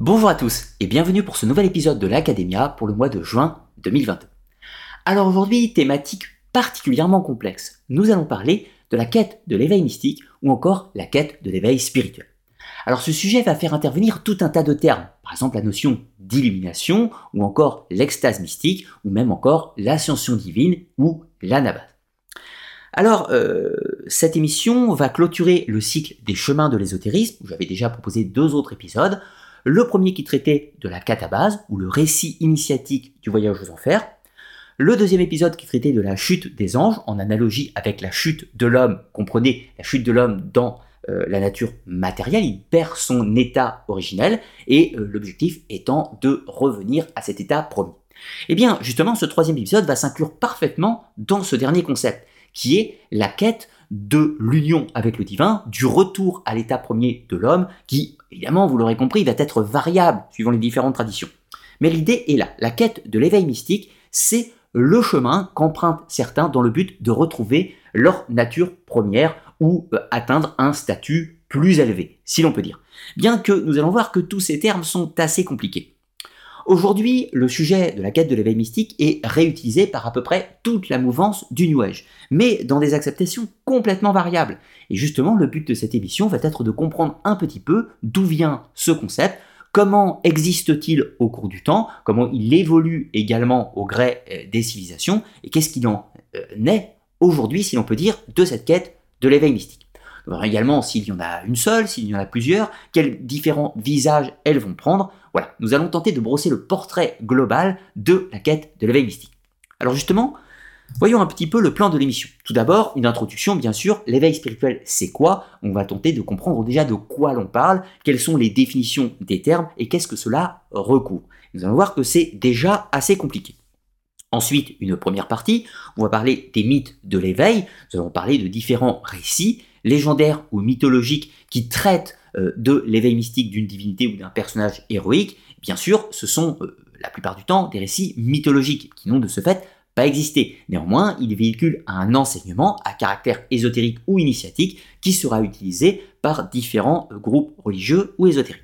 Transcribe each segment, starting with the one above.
Bonjour à tous et bienvenue pour ce nouvel épisode de l'Academia pour le mois de juin 2022. Alors aujourd'hui, thématique particulièrement complexe. Nous allons parler de la quête de l'éveil mystique ou encore la quête de l'éveil spirituel. Alors ce sujet va faire intervenir tout un tas de termes, par exemple la notion d'illumination ou encore l'extase mystique ou même encore l'ascension divine ou l'anabase. Alors, euh, cette émission va clôturer le cycle des chemins de l'ésotérisme, où j'avais déjà proposé deux autres épisodes. Le premier qui traitait de la catabase, ou le récit initiatique du voyage aux enfers. Le deuxième épisode qui traitait de la chute des anges, en analogie avec la chute de l'homme, comprenez la chute de l'homme dans euh, la nature matérielle, il perd son état originel, et euh, l'objectif étant de revenir à cet état premier. Eh bien, justement, ce troisième épisode va s'inclure parfaitement dans ce dernier concept, qui est la quête de l'union avec le divin, du retour à l'état premier de l'homme, qui, évidemment, vous l'aurez compris, va être variable suivant les différentes traditions. Mais l'idée est là. La quête de l'éveil mystique, c'est le chemin qu'empruntent certains dans le but de retrouver leur nature première ou euh, atteindre un statut plus élevé, si l'on peut dire. Bien que nous allons voir que tous ces termes sont assez compliqués. Aujourd'hui, le sujet de la quête de l'éveil mystique est réutilisé par à peu près toute la mouvance du New Age, mais dans des acceptations complètement variables. Et justement, le but de cette émission va être de comprendre un petit peu d'où vient ce concept, comment existe-t-il au cours du temps, comment il évolue également au gré euh, des civilisations, et qu'est-ce qu'il en euh, est aujourd'hui, si l'on peut dire, de cette quête de l'éveil mystique. Également s'il y en a une seule, s'il y en a plusieurs, quels différents visages elles vont prendre, voilà, nous allons tenter de brosser le portrait global de la quête de l'éveil mystique. Alors justement, voyons un petit peu le plan de l'émission. Tout d'abord, une introduction, bien sûr, l'éveil spirituel, c'est quoi? On va tenter de comprendre déjà de quoi l'on parle, quelles sont les définitions des termes et qu'est-ce que cela recouvre. Nous allons voir que c'est déjà assez compliqué. Ensuite, une première partie, on va parler des mythes de l'éveil, nous allons parler de différents récits, légendaires ou mythologiques, qui traitent euh, de l'éveil mystique d'une divinité ou d'un personnage héroïque, bien sûr, ce sont euh, la plupart du temps des récits mythologiques qui n'ont de ce fait pas existé. Néanmoins, ils véhiculent un enseignement à caractère ésotérique ou initiatique qui sera utilisé par différents euh, groupes religieux ou ésotériques.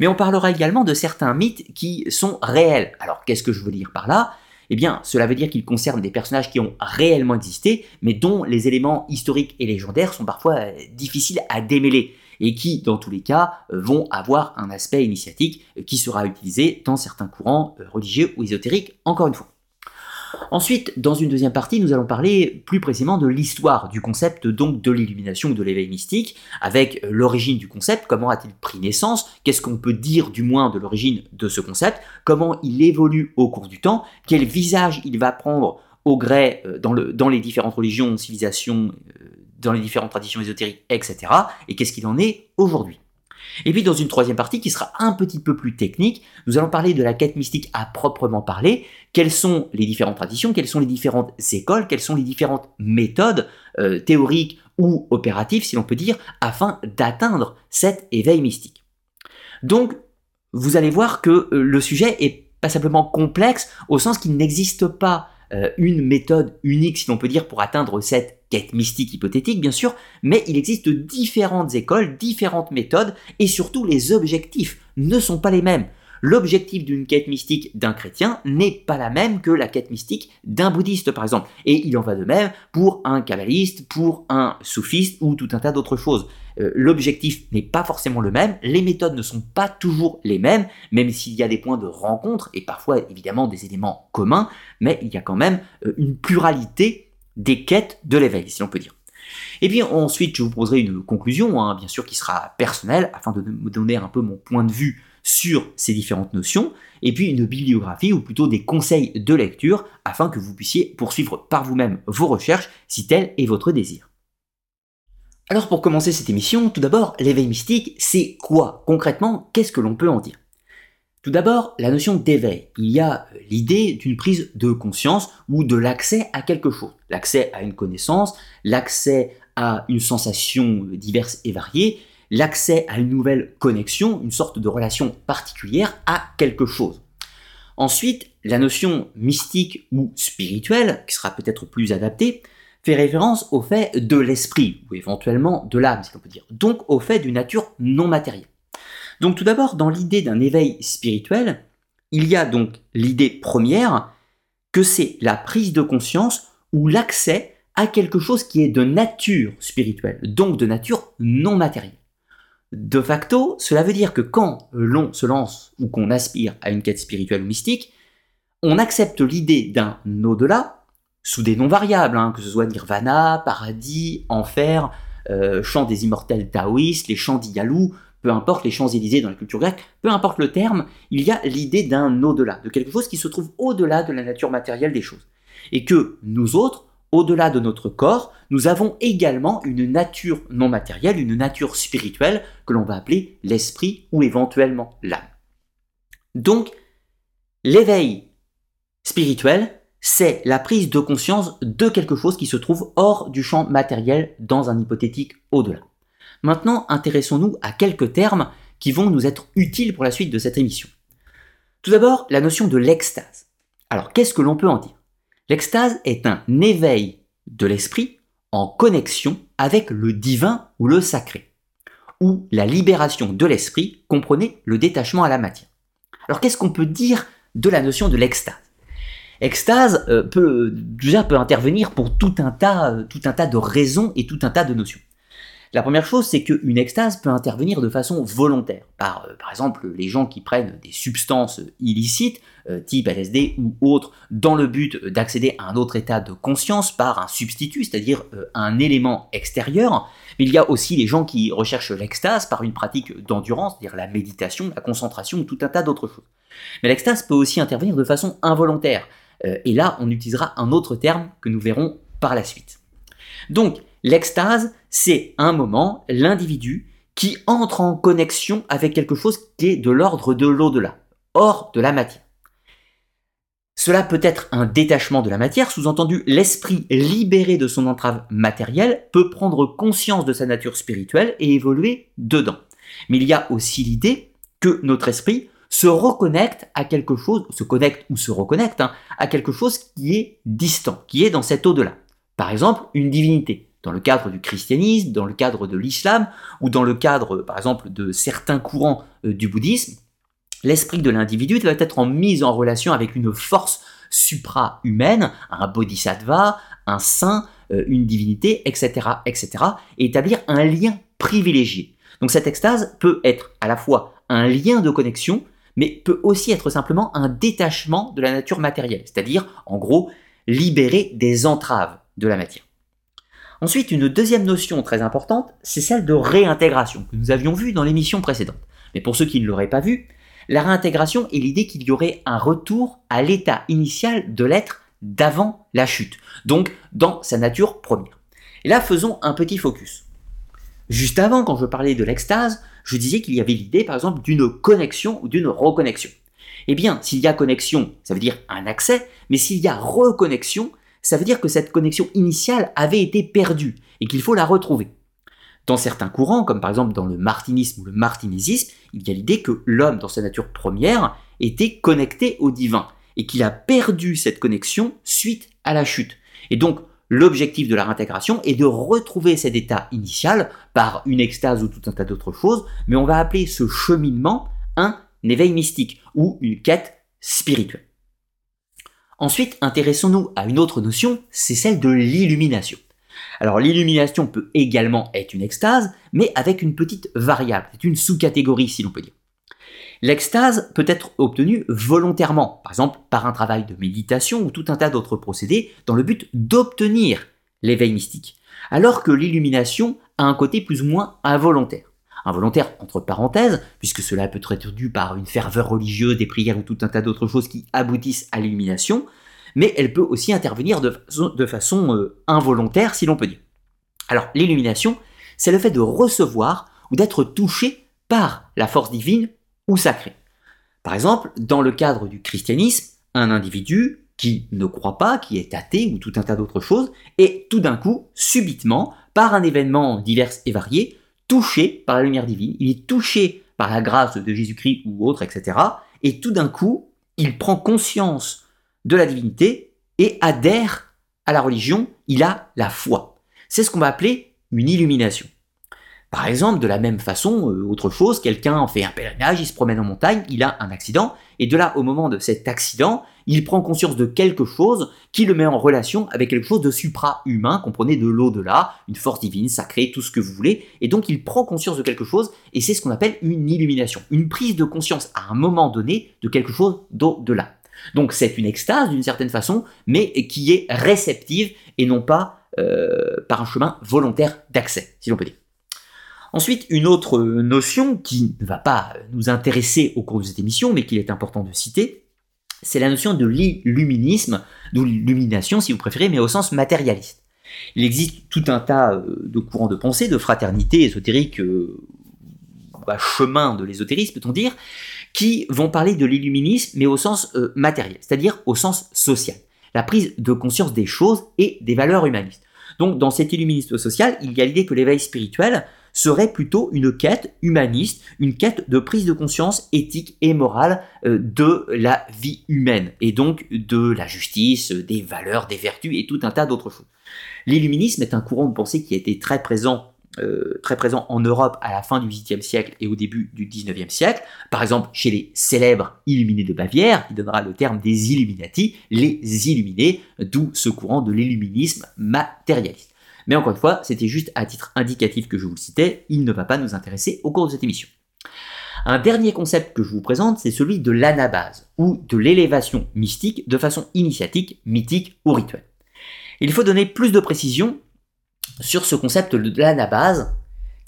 Mais on parlera également de certains mythes qui sont réels. Alors qu'est-ce que je veux dire par là? Eh bien, cela veut dire qu'ils concernent des personnages qui ont réellement existé, mais dont les éléments historiques et légendaires sont parfois difficiles à démêler et qui, dans tous les cas, euh, vont avoir un aspect initiatique euh, qui sera utilisé dans certains courants euh, religieux ou ésotériques, encore une fois. Ensuite, dans une deuxième partie, nous allons parler plus précisément de l'histoire du concept donc de l'illumination ou de l'éveil mystique, avec l'origine du concept, comment a-t-il pris naissance, qu'est-ce qu'on peut dire du moins de l'origine de ce concept, comment il évolue au cours du temps, quel visage il va prendre au gré dans, le, dans les différentes religions, civilisations dans les différentes traditions ésotériques, etc. Et qu'est-ce qu'il en est aujourd'hui. Et puis dans une troisième partie qui sera un petit peu plus technique, nous allons parler de la quête mystique à proprement parler, quelles sont les différentes traditions, quelles sont les différentes écoles, quelles sont les différentes méthodes euh, théoriques ou opératives, si l'on peut dire, afin d'atteindre cet éveil mystique? Donc, vous allez voir que euh, le sujet est pas simplement complexe au sens qu'il n'existe pas euh, une méthode unique, si l'on peut dire, pour atteindre cette quête mystique hypothétique, bien sûr, mais il existe différentes écoles, différentes méthodes, et surtout les objectifs ne sont pas les mêmes. L'objectif d'une quête mystique d'un chrétien n'est pas la même que la quête mystique d'un bouddhiste, par exemple. Et il en va de même pour un kabbaliste, pour un soufiste ou tout un tas d'autres choses. Euh, l'objectif n'est pas forcément le même, les méthodes ne sont pas toujours les mêmes, même s'il y a des points de rencontre et parfois évidemment des éléments communs, mais il y a quand même euh, une pluralité des quêtes de l'éveil, si on peut dire. Et puis ensuite, je vous poserai une conclusion, hein, bien sûr, qui sera personnelle, afin de me donner un peu mon point de vue sur ces différentes notions, et puis une bibliographie ou plutôt des conseils de lecture afin que vous puissiez poursuivre par vous-même vos recherches si tel est votre désir. Alors pour commencer cette émission, tout d'abord, l'éveil mystique, c'est quoi? Concrètement, qu'est-ce que l'on peut en dire? Tout d'abord, la notion d'éveil. Il y a euh, l'idée d'une prise de conscience ou de l'accès à quelque chose. L'accès à une connaissance, l'accès à une sensation diverse et variée, l'accès à une nouvelle connexion, une sorte de relation particulière à quelque chose. Ensuite, la notion mystique ou spirituelle, qui sera peut-être plus adaptée, fait référence au fait de l'esprit, ou éventuellement de l'âme, si on peut dire, donc au fait d'une nature non matérielle. Donc tout d'abord, dans l'idée d'un éveil spirituel, il y a donc l'idée première que c'est la prise de conscience ou l'accès à quelque chose qui est de nature spirituelle, donc de nature non matérielle. De facto, cela veut dire que quand l'on se lance ou qu'on aspire à une quête spirituelle ou mystique, on accepte l'idée d'un au-delà, sous des noms variables, hein, que ce soit nirvana, paradis, enfer, euh, chant des immortels taoïstes, les chants d'Iyalou, peu importe les Champs-Élysées dans la culture grecque, peu importe le terme, il y a l'idée d'un au-delà, de quelque chose qui se trouve au-delà de la nature matérielle des choses. Et que nous autres, au-delà de notre corps, nous avons également une nature non matérielle, une nature spirituelle que l'on va appeler l'esprit ou éventuellement l'âme. Donc, l'éveil spirituel, c'est la prise de conscience de quelque chose qui se trouve hors du champ matériel dans un hypothétique au-delà. Maintenant, intéressons-nous à quelques termes qui vont nous être utiles pour la suite de cette émission. Tout d'abord, la notion de l'extase. Alors, qu'est-ce que l'on peut en dire? L'extase est un éveil de l'esprit en connexion avec le divin ou le sacré, où la libération de l'esprit comprenait le détachement à la matière. Alors, qu'est-ce qu'on peut dire de la notion de l'extase? Extase euh, peut, déjà peut intervenir pour tout un, tas, euh, tout un tas de raisons et tout un tas de notions. La première chose, c'est qu'une extase peut intervenir de façon volontaire, par, euh, exemple les gens qui prennent des substances illicites, euh, type LSD ou autres, dans le but d'accéder à un autre état de conscience par un substitut, c'est-à-dire euh, un élément extérieur. Mais il y a aussi les gens qui recherchent l'extase par une pratique d'endurance, c'est-à-dire la méditation, la concentration ou tout un tas d'autres choses. Mais l'extase peut aussi intervenir de façon involontaire. et là, on utilisera un autre terme que nous verrons par la suite. Donc, L'extase, c'est un moment, l'individu, qui entre en connexion avec quelque chose qui est de l'ordre de l'au-delà, hors de la matière. Cela peut être un détachement de la matière, sous-entendu l'esprit libéré de son entrave matérielle peut prendre conscience de sa nature spirituelle et évoluer dedans. Mais il y a aussi l'idée que notre esprit se reconnecte à quelque chose, se connecte ou se reconnecte hein, à quelque chose qui est distant, qui est dans cet au-delà. Par exemple, une divinité dans le cadre du christianisme, dans le cadre de l'islam, ou dans le cadre, par exemple, de certains courants euh, du bouddhisme, l'esprit de l'individu doit être en mise en relation avec une force supra-humaine, un bodhisattva, un saint, euh, une divinité, etc., etc., et établir un lien privilégié. Donc cette extase peut être à la fois un lien de connexion, mais peut aussi être simplement un détachement de la nature matérielle, c'est-à-dire, en gros, libérer des entraves de la matière. Ensuite, une deuxième notion très importante, c'est celle de réintégration, que nous avions vue dans l'émission précédente. Mais pour ceux qui ne l'auraient pas vue, la réintégration est l'idée qu'il y aurait un retour à l'état initial de l'être d'avant la chute, donc dans sa nature première. Et là, faisons un petit focus. Juste avant, quand je parlais de l'extase, je disais qu'il y avait l'idée, par exemple, d'une connexion ou d'une reconnexion. Eh bien, s'il y a connexion, ça veut dire un accès, mais s'il y a reconnexion, ça veut dire que cette connexion initiale avait été perdue et qu'il faut la retrouver. Dans certains courants, comme par exemple dans le martinisme ou le martinésisme, il y a l'idée que l'homme, dans sa nature première, était connecté au divin et qu'il a perdu cette connexion suite à la chute. Et donc, l'objectif de la réintégration est de retrouver cet état initial par une extase ou tout un tas d'autres choses, mais on va appeler ce cheminement un éveil mystique ou une quête spirituelle. Ensuite, intéressons-nous à une autre notion, c'est celle de l'illumination. Alors l'illumination peut également être une extase, mais avec une petite variable, c'est une sous-catégorie si l'on peut dire. L'extase peut être obtenue volontairement, par exemple par un travail de méditation ou tout un tas d'autres procédés, dans le but d'obtenir l'éveil mystique, alors que l'illumination a un côté plus ou moins involontaire involontaire entre parenthèses, puisque cela peut être dû par une ferveur religieuse, des prières ou tout un tas d'autres choses qui aboutissent à l'illumination, mais elle peut aussi intervenir de façon, euh, involontaire, si l'on peut dire. Alors, l'illumination, c'est le fait de recevoir ou d'être touché par la force divine ou sacrée. Par exemple, dans le cadre du christianisme, un individu qui ne croit pas, qui est athée ou tout un tas d'autres choses, est tout d'un coup, subitement, par un événement divers et varié, touché par la lumière divine, il est touché par la grâce de Jésus-Christ ou autre, etc. Et tout d'un coup, il prend conscience de la divinité et adhère à la religion, il a la foi. C'est ce qu'on va appeler une illumination. Par exemple, de la même façon, euh, autre chose, quelqu'un fait un pèlerinage, il se promène en montagne, il a un accident, et de là, au moment de cet accident, il prend conscience de quelque chose qui le met en relation avec quelque chose de supra-humain, comprenez de l'au-delà, une force divine, sacrée, tout ce que vous voulez, et donc il prend conscience de quelque chose, et c'est ce qu'on appelle une illumination, une prise de conscience à un moment donné de quelque chose d'au-delà. Donc c'est une extase d'une certaine façon, mais qui est réceptive et non pas euh, par un chemin volontaire d'accès, si l'on peut dire. Ensuite, une autre notion qui ne va pas nous intéresser au cours de cette émission, mais qu'il est important de citer, c'est la notion de l'illuminisme, de l'illumination si vous préférez, mais au sens matérialiste. Il existe tout un tas euh, de courants de pensée, de fraternité ésotérique, euh, bah, chemin de l'ésotérisme peut-on dire, qui vont parler de l'illuminisme, mais au sens euh, matériel, c'est-à-dire au sens social. La prise de conscience des choses et des valeurs humanistes. Donc dans cet illuminisme social, il y a l'idée que l'éveil spirituel serait plutôt une quête humaniste, une quête de prise de conscience éthique et morale euh, de la vie humaine, et donc de la justice, des valeurs, des vertus et tout un tas d'autres choses. L'illuminisme est un courant de pensée qui a été très présent euh, très présent en Europe à la fin du XVIIIe siècle et au début du XIXe siècle. Par exemple, chez les célèbres illuminés de Bavière, qui donnera le terme des Illuminati, les illuminés, d'où ce courant de l'illuminisme matérialiste. Mais encore une fois, c'était juste à titre indicatif que je vous le citais, il ne va pas nous intéresser au cours de cette émission. Un dernier concept que je vous présente, c'est celui de l'anabase, ou de l'élévation mystique de façon initiatique, mythique ou rituelle. Il faut donner plus de précision sur ce concept de l'anabase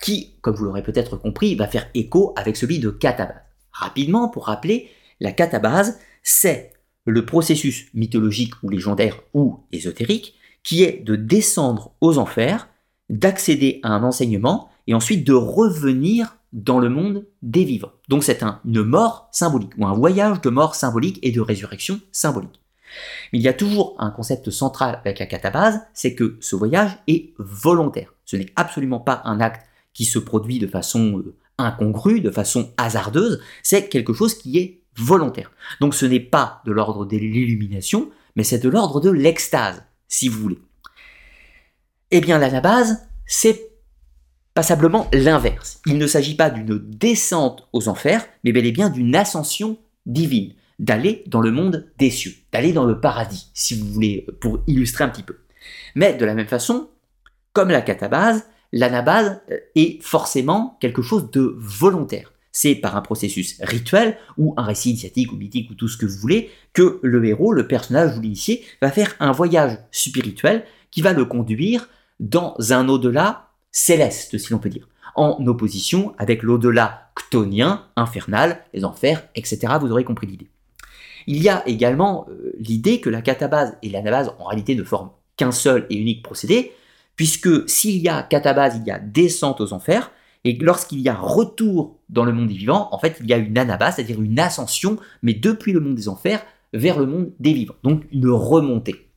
qui, comme vous l'aurez peut-être compris, va faire écho avec celui de catabase. Rapidement, pour rappeler, la catabase, c'est le processus mythologique ou légendaire ou ésotérique qui est de descendre aux enfers, d'accéder à un enseignement et ensuite de revenir dans le monde des vivants. Donc c'est une mort symbolique ou un voyage de mort symbolique et de résurrection symbolique. Il y a toujours un concept central avec la catabase, c'est que ce voyage est volontaire. Ce n'est absolument pas un acte qui se produit de façon euh, incongrue, de façon hasardeuse, c'est quelque chose qui est volontaire. Donc ce n'est pas de l'ordre de l'illumination, mais c'est de l'ordre de l'extase, si vous voulez. Eh bien l'anabase, c'est passablement l'inverse. Il ne s'agit pas d'une descente aux enfers, mais bel et bien d'une ascension divine d'aller dans le monde des cieux, d'aller dans le paradis, si vous voulez, pour illustrer un petit peu. Mais de la même façon, comme la catabase, l'anabase euh, est forcément quelque chose de volontaire. C'est par un processus rituel ou un récit initiatique ou mythique ou tout ce que vous voulez que le héros, le personnage ou l'initié va faire un voyage spirituel qui va le conduire dans un au-delà céleste, si l'on peut dire, en opposition avec l'au-delà chtonien, infernal, les enfers, etc. Vous aurez compris l'idée. Il y a également euh, l'idée que la catabase et l'anabase en réalité ne forment qu'un seul et unique procédé, puisque s'il y a catabase, il y a descente aux enfers, et lorsqu'il y a retour dans le monde des vivants, en fait, il y a une anabase, c'est-à-dire une ascension, mais depuis le monde des enfers vers le monde des vivants, donc une remontée.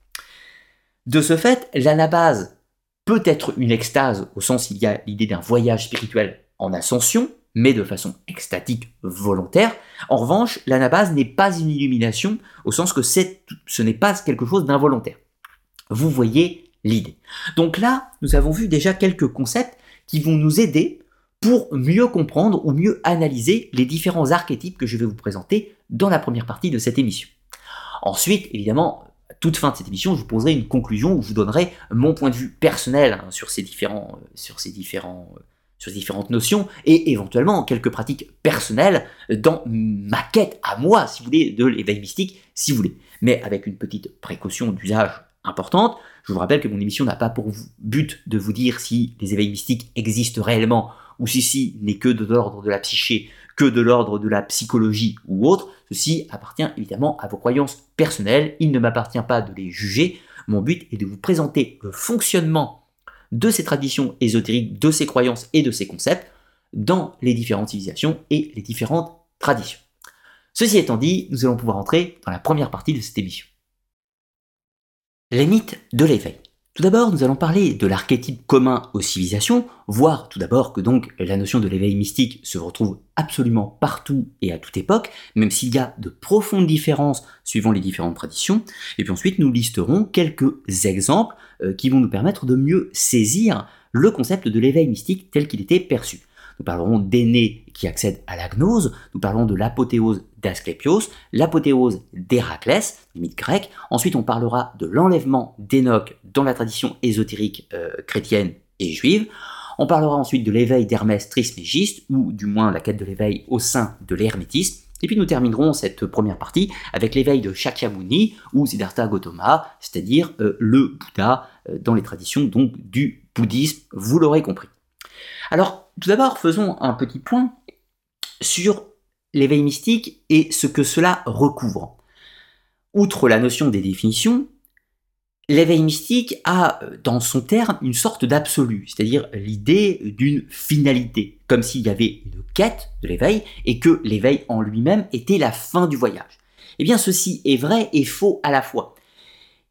De ce fait, l'anabase peut être une extase, au sens où il y a l'idée d'un voyage spirituel en ascension, mais de façon extatique volontaire. En revanche, l'anabase n'est pas une illumination au sens que ce n'est pas quelque chose d'involontaire. Vous voyez l'idée. Donc là, nous avons vu déjà quelques concepts qui vont nous aider pour mieux comprendre ou mieux analyser les différents archétypes que je vais vous présenter dans la première partie de cette émission. Ensuite, évidemment, à toute fin de cette émission, je vous poserai une conclusion où je vous donnerai mon point de vue personnel hein, sur ces différents, euh, sur ces euh, sur différentes notions et éventuellement quelques pratiques personnelles dans ma quête à moi, si vous voulez, de l'éveil mystique, si vous voulez. Mais avec une petite précaution d'usage importante. Je vous rappelle que mon émission n'a pas pour but de vous dire si les éveils mystiques existent réellement ou si si n'est que de l'ordre de la psyché, que de l'ordre de la psychologie ou autre. Ceci appartient évidemment à vos croyances personnelles. Il ne m'appartient pas de les juger. Mon but est de vous présenter le fonctionnement de ces traditions ésotériques, de ces croyances et de ces concepts dans les différentes civilisations et les différentes traditions. Ceci étant dit, nous allons pouvoir entrer dans la première partie de cette émission. Les mythes de l'éveil. Tout d'abord, nous allons parler de l'archétype commun aux civilisations, voir tout d'abord que donc la notion de l'éveil mystique se retrouve absolument partout et à toute époque, même s'il y a de profondes différences suivant les différentes traditions. Et puis ensuite, nous listerons quelques exemples euh, qui vont nous permettre de mieux saisir le concept de l'éveil mystique tel qu'il était perçu. Nous parlerons d'aînés qui accèdent à la gnose, nous parlerons de l'apothéose d'Asclépios, l'apothéose d'Héraclès, mythe grec, ensuite on parlera de l'enlèvement d'Enoch dans la tradition ésotérique euh, chrétienne et juive, on parlera ensuite de l'éveil d'Hermès Trismégiste, ou du moins la quête de l'éveil au sein de l'hermétisme, et puis nous terminerons cette première partie avec l'éveil de Shakyamuni ou Siddhartha Gautama, c'est-à-dire euh, le Bouddha euh, dans les traditions donc du bouddhisme, vous l'aurez compris. Alors tout d'abord faisons un petit point sur l'éveil mystique et ce que cela recouvre. Outre la notion des définitions, l'éveil mystique a euh, dans son terme une sorte d'absolu, c'est-à-dire l'idée d'une finalité, comme s'il y avait une quête de l'éveil et que l'éveil en lui-même était la fin du voyage. Eh bien ceci est vrai et faux à la fois.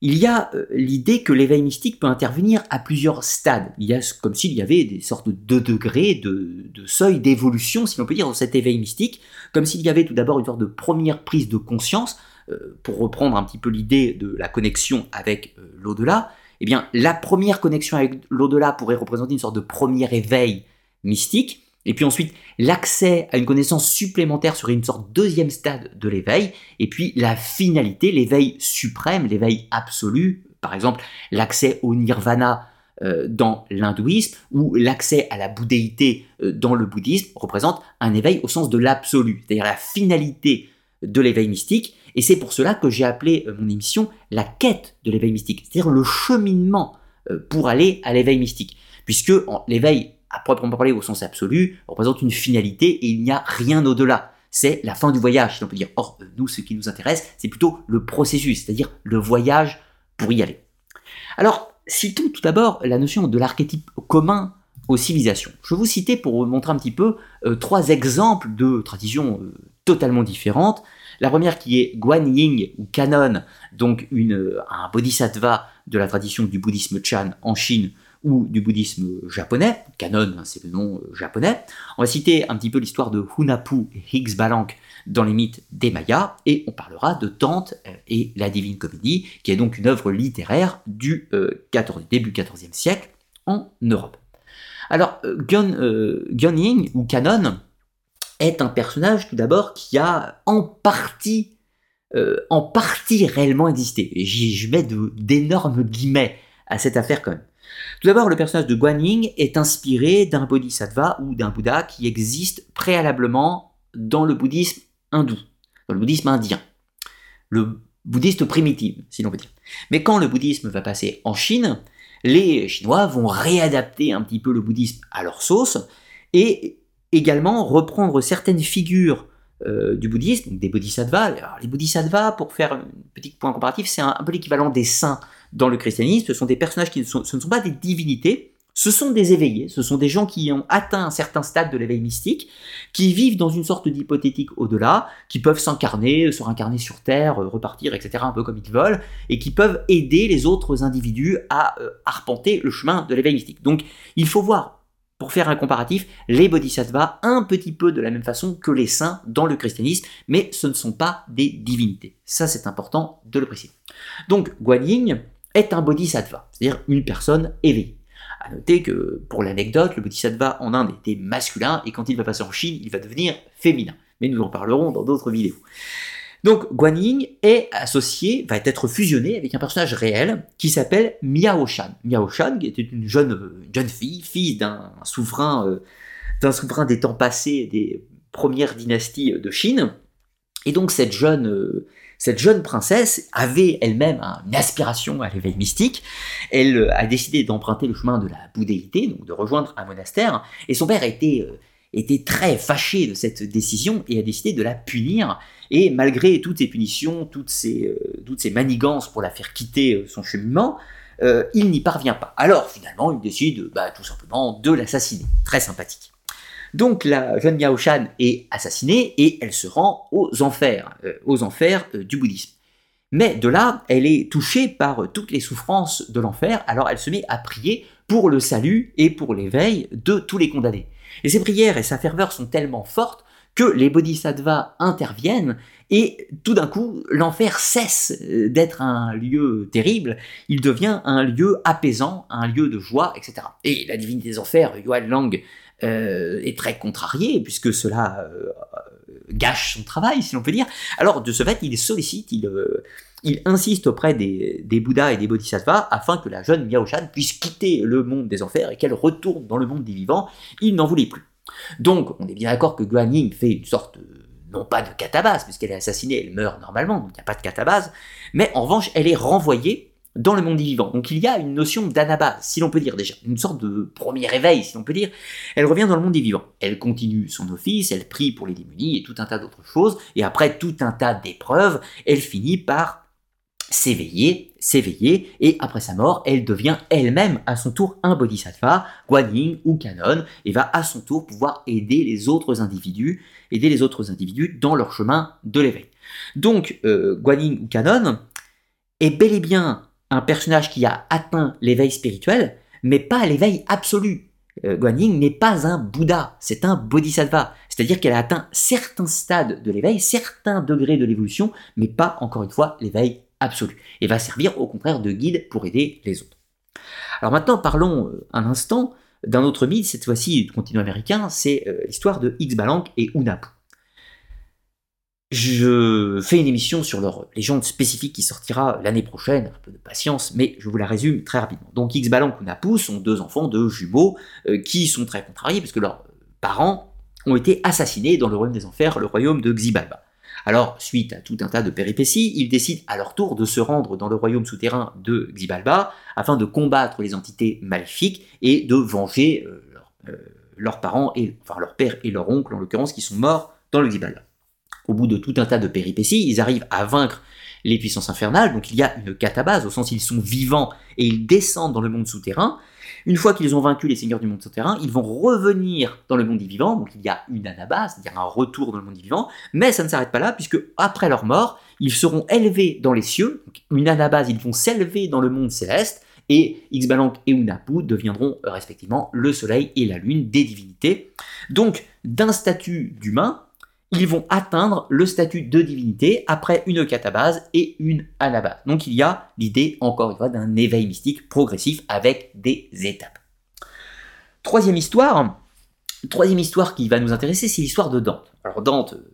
Il y a euh, l'idée que l'éveil mystique peut intervenir à plusieurs stades. Il y a comme s'il y avait des sortes de degrés, de, seuils d'évolution, si l'on peut dire, dans cet éveil mystique, comme s'il y avait tout d'abord une sorte de première prise de conscience, euh, pour reprendre un petit peu l'idée de la connexion avec euh, l'au-delà. Eh bien, la première connexion avec l'au-delà pourrait représenter une sorte de premier éveil mystique, et puis ensuite, l'accès à une connaissance supplémentaire serait une sorte de deuxième stade de l'éveil. Et puis la finalité, l'éveil suprême, l'éveil absolu, par exemple l'accès au nirvana euh, dans l'hindouisme ou l'accès à la bouddhéité euh, dans le bouddhisme représente un éveil au sens de l'absolu, c'est-à-dire la finalité de l'éveil mystique. Et c'est pour cela que j'ai appelé euh, mon émission la quête de l'éveil mystique, c'est-à-dire le cheminement pour aller à l'éveil mystique. Puisque l'éveil à proprement parler au sens absolu, représente une finalité et il n'y a rien au-delà. C'est la fin du voyage, si on peut dire. Or, nous, ce qui nous intéresse, c'est plutôt le processus, c'est-à-dire le voyage pour y aller. Alors, citons tout d'abord la notion de l'archétype commun aux civilisations. Je vais vous citer pour vous montrer un petit peu euh, trois exemples de traditions euh, totalement différentes. La première qui est Guan Ying ou Canon, donc euh, un bodhisattva de la tradition du bouddhisme Chan en Chine, ou du bouddhisme japonais, Kanon, hein, c'est le nom euh, japonais. On va citer un petit peu l'histoire de Hunapu et Higgs Balank dans les mythes des Mayas, et on parlera de Tante euh, et la Divine Comédie, qui est donc une œuvre littéraire du euh, début 14e siècle en Europe. Alors, Gyun, Ying, ou Kanon, est un personnage tout d'abord qui a en partie, en partie réellement existé. Je mets d'énormes guillemets à cette affaire quand même. Tout d'abord, le personnage de Guan Ying est inspiré d'un bodhisattva ou d'un Bouddha qui existe préalablement dans le bouddhisme hindou, dans le bouddhisme indien, le bouddhiste primitif, si l'on veut dire. Mais quand le bouddhisme va passer en Chine, les Chinois vont réadapter un petit peu le bouddhisme à leur sauce et également reprendre certaines figures euh, du bouddhisme, des bodhisattvas. les bodhisattvas, pour faire un petit point comparatif, c'est un, peu l'équivalent des saints dans le christianisme. Ce sont des personnages qui ne sont, ce ne sont pas des divinités, ce sont des éveillés, ce sont des gens qui ont atteint un certain stade de l'éveil mystique, qui vivent dans une sorte d'hypothétique au-delà, qui peuvent s'incarner, se réincarner sur Terre, euh, repartir, etc., un peu comme ils veulent, et qui peuvent aider les autres individus à euh, arpenter le chemin de l'éveil mystique. Donc il faut voir pour faire un comparatif, les bodhisattvas un petit peu de la même façon que les saints dans le christianisme, mais ce ne sont pas des divinités. Ça, c'est important de le préciser. Donc, Guan est un bodhisattva, c'est-à-dire une personne éveillée. À noter que, pour l'anecdote, le bodhisattva en Inde était masculin, et quand il va passer en Chine, il va devenir féminin. Mais nous en parlerons dans d'autres vidéos. Donc Guan Ying est associé, va être fusionné avec un personnage réel qui s'appelle Miao Shan. Miao Shan, qui était une jeune, fille, fille d'un souverain, euh, souverain des temps passés, des premières dynasties de Chine. Et donc cette jeune, euh, cette jeune princesse avait elle-même une aspiration à l'éveil mystique. Elle euh, a décidé d'emprunter le chemin de la bouddhéité, donc de rejoindre un monastère. Et son père était, était très fâché de cette décision et a décidé de la punir et malgré toutes ces punitions, toutes ces, euh, toutes ces manigances pour la faire quitter euh, son cheminement, euh, il n'y parvient pas. Alors finalement, il décide bah, tout simplement de l'assassiner. Très sympathique. Donc la jeune Miao Shan est assassinée et elle se rend aux enfers, aux enfers du bouddhisme. Mais de là, elle est touchée par toutes les souffrances de l'enfer, alors elle se met à prier pour le salut et pour l'éveil de tous les condamnés. Et ses prières et sa ferveur sont tellement fortes que les bodhisattvas interviennent et tout d'un coup, l'enfer cesse euh, d'être un lieu terrible, il devient un lieu apaisant, un lieu de joie, etc. Et la divinité des enfers, Yuan Lang, euh, est très contrarié, puisque cela euh, gâche son travail, si l'on peut dire. Alors, de ce fait, il sollicite, il, il insiste auprès des, Bouddhas et des Bodhisattvas afin que la jeune Miao-chan puisse quitter le monde des enfers et qu'elle retourne dans le monde des vivants. Il n'en voulait plus. Donc, on est bien d'accord que Guan Ying fait une sorte non pas de catabase, puisqu'elle est assassinée, elle meurt normalement, donc il n'y a pas de catabase, mais en revanche, elle est renvoyée dans le monde des vivants. Donc il y a une notion d'anabase, si l'on peut dire déjà, une sorte de premier réveil, si l'on peut dire. Elle revient dans le monde des vivants. Elle continue son office, elle prie pour les démunis et tout un tas d'autres choses, et après tout un tas d'épreuves, elle finit par s'éveiller, s'éveiller, et après sa mort, elle devient elle-même à son tour un bodhisattva, guanyin ou canon, et va à son tour pouvoir aider les autres individus, aider les autres individus dans leur chemin de l'éveil. Donc, euh, guanyin ou canon est bel et bien un personnage qui a atteint l'éveil spirituel, mais pas l'éveil absolu. Euh, Guanyin n'est pas un Bouddha, c'est un bodhisattva. C'est-à-dire qu'elle a atteint certains stades de l'éveil, certains degrés de l'évolution, mais pas, encore une fois, l'éveil absolu, et va servir au contraire de guide pour aider les autres. Alors maintenant, parlons euh, un instant d'un autre mythe, cette fois-ci du continent américain, c'est euh, l'histoire de X-Balank et Unapu. Je fais une émission sur leur légende spécifique qui sortira l'année prochaine, un peu de patience, mais je vous la résume très rapidement. Donc X-Balank et Unapu sont deux enfants de jumeaux euh, qui sont très contrariés parce que leurs parents ont été assassinés dans le royaume des enfers, le royaume de Xibalba. Alors, suite à tout un tas de péripéties, ils décident à leur tour de se rendre dans le royaume souterrain de Xibalba afin de combattre les entités maléfiques et de venger euh, euh, leurs parents, et, enfin leur père et leur oncle en l'occurrence, qui sont morts dans le Xibalba. Au bout de tout un tas de péripéties, ils arrivent à vaincre les puissances infernales, donc il y a une catabase, au sens ils sont vivants et ils descendent dans le monde souterrain, une fois qu'ils ont vaincu les seigneurs du monde souterrain, ils vont revenir dans le monde des vivants, donc il y a une anabase, c'est-à-dire un retour dans le monde des vivants, mais ça ne s'arrête pas là, puisque après leur mort, ils seront élevés dans les cieux, une anabase, ils vont s'élever dans le monde céleste, et Xbalank et Unapu deviendront euh, respectivement le soleil et la lune des divinités. Donc d'un statut d'humain, ils vont atteindre le statut de divinité après une catabase et une anabase. Donc il y a l'idée, encore une fois, d'un éveil mystique progressif avec des étapes. Troisième histoire, troisième histoire qui va nous intéresser, c'est l'histoire de Dante. Alors Dante euh,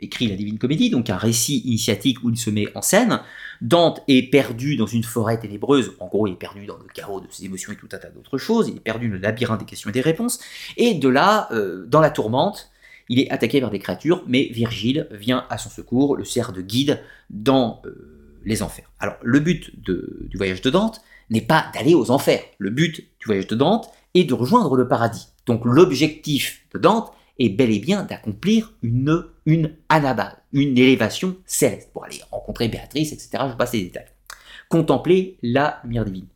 écrit la Divine Comédie, donc un récit initiatique où il se met en scène. Dante est perdu dans une forêt ténébreuse, en gros il est perdu dans le chaos de ses émotions et tout un tas d'autres choses, il est perdu dans le labyrinthe des questions et des réponses, et de là, euh, dans la tourmente, il est attaqué par des créatures, mais Virgile vient à son secours, le sert de guide dans euh, les enfers. Alors, le but du voyage de Dante n'est pas d'aller aux enfers. Le but du voyage de Dante est de rejoindre le paradis. Donc, l'objectif de Dante est bel et bien d'accomplir une, une anabase, une élévation céleste, pour aller rencontrer Béatrice, etc. Je passe les détails. Contempler la lumière divine.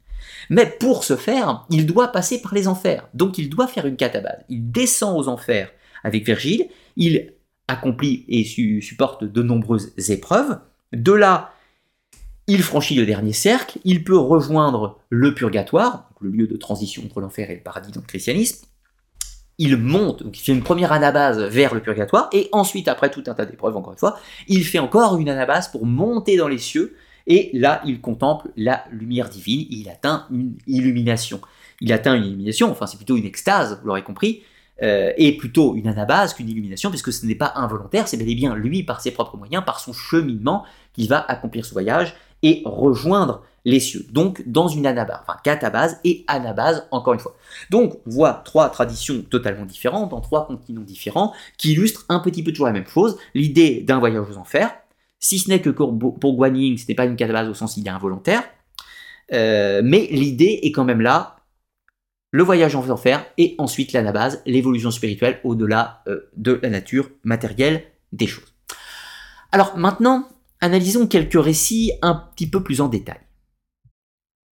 Mais pour ce faire, il doit passer par les enfers. Donc il doit faire une catabase. Il descend aux enfers avec Virgile. Il accomplit et supporte de nombreuses épreuves. De là, il franchit le dernier cercle, il peut rejoindre le purgatoire, le lieu de transition entre l'enfer et le paradis dans le christianisme. Il monte, donc il fait une première anabase vers le purgatoire, et ensuite, après tout un tas d'épreuves, encore une fois, il fait encore une anabase pour monter dans les cieux, et là, il contemple la lumière divine, il atteint une illumination. Il atteint une illumination, enfin c'est plutôt une extase, vous l'aurez compris, euh, est plutôt une anabase qu'une illumination, puisque ce n'est pas involontaire, c'est bel et bien lui, par ses propres moyens, par son cheminement, qui va accomplir ce voyage et rejoindre les cieux. Donc dans une anabase, enfin catabase et anabase, encore une fois. Donc on voit trois traditions totalement différentes, dans trois continents différents, qui illustrent un petit peu toujours la même chose, l'idée d'un voyage aux enfers, si ce n'est que pour, Guan Ying, ce n'est pas une catabase au sens il est involontaire, euh, mais l'idée est quand même là, le voyage en enfer et ensuite l'anabase, l'évolution spirituelle au-delà euh, de la nature matérielle des choses. Alors maintenant, analysons quelques récits un petit peu plus en détail.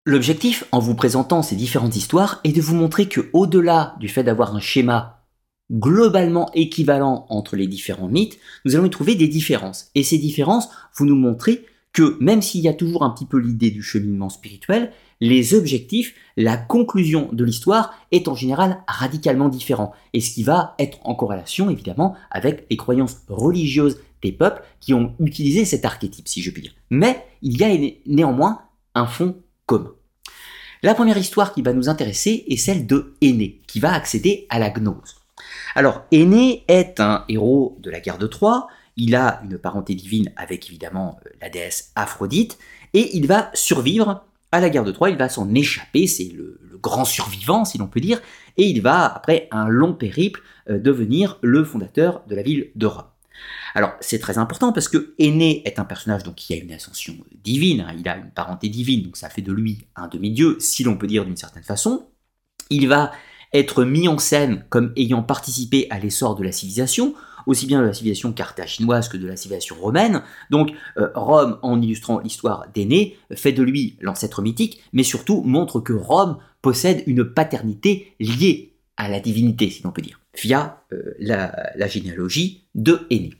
L'objectif, en vous présentant ces différentes histoires, est de vous montrer que au-delà du fait d'avoir un schéma globalement équivalent entre les différents mythes, nous allons y trouver des différences. Et ces différences, vous nous montrez que même s'il y a toujours un petit peu l'idée du cheminement spirituel, les objectifs, la conclusion de l'histoire est en général radicalement différent, et ce qui va être en corrélation évidemment avec les croyances religieuses des peuples qui ont utilisé cet archétype, si je puis dire. Mais il y a néanmoins un fond commun. La première histoire qui va nous intéresser est celle de Aîné, qui va accéder à la gnose. Alors, Aîné est un héros de la guerre de Troie, il a une parenté divine avec évidemment euh, la déesse Aphrodite, et il va survivre à la guerre de Troie, il va s'en échapper, c'est le, grand survivant si l'on peut dire, et il va, après un long périple, euh, devenir le fondateur de la ville de Rome. Alors c'est très important parce que Aîné est un personnage donc, qui a une ascension divine, hein, il a une parenté divine, donc ça fait de lui un demi-dieu, si l'on peut dire d'une certaine façon. Il va être mis en scène comme ayant participé à l'essor de la civilisation, aussi bien de la civilisation carthaginoise que de la civilisation romaine. Donc euh, Rome, en illustrant l'histoire d'Aîné, fait de lui l'ancêtre mythique, mais surtout montre que Rome possède une paternité liée à la divinité, si l'on peut dire, via euh, la, généalogie de Aîné.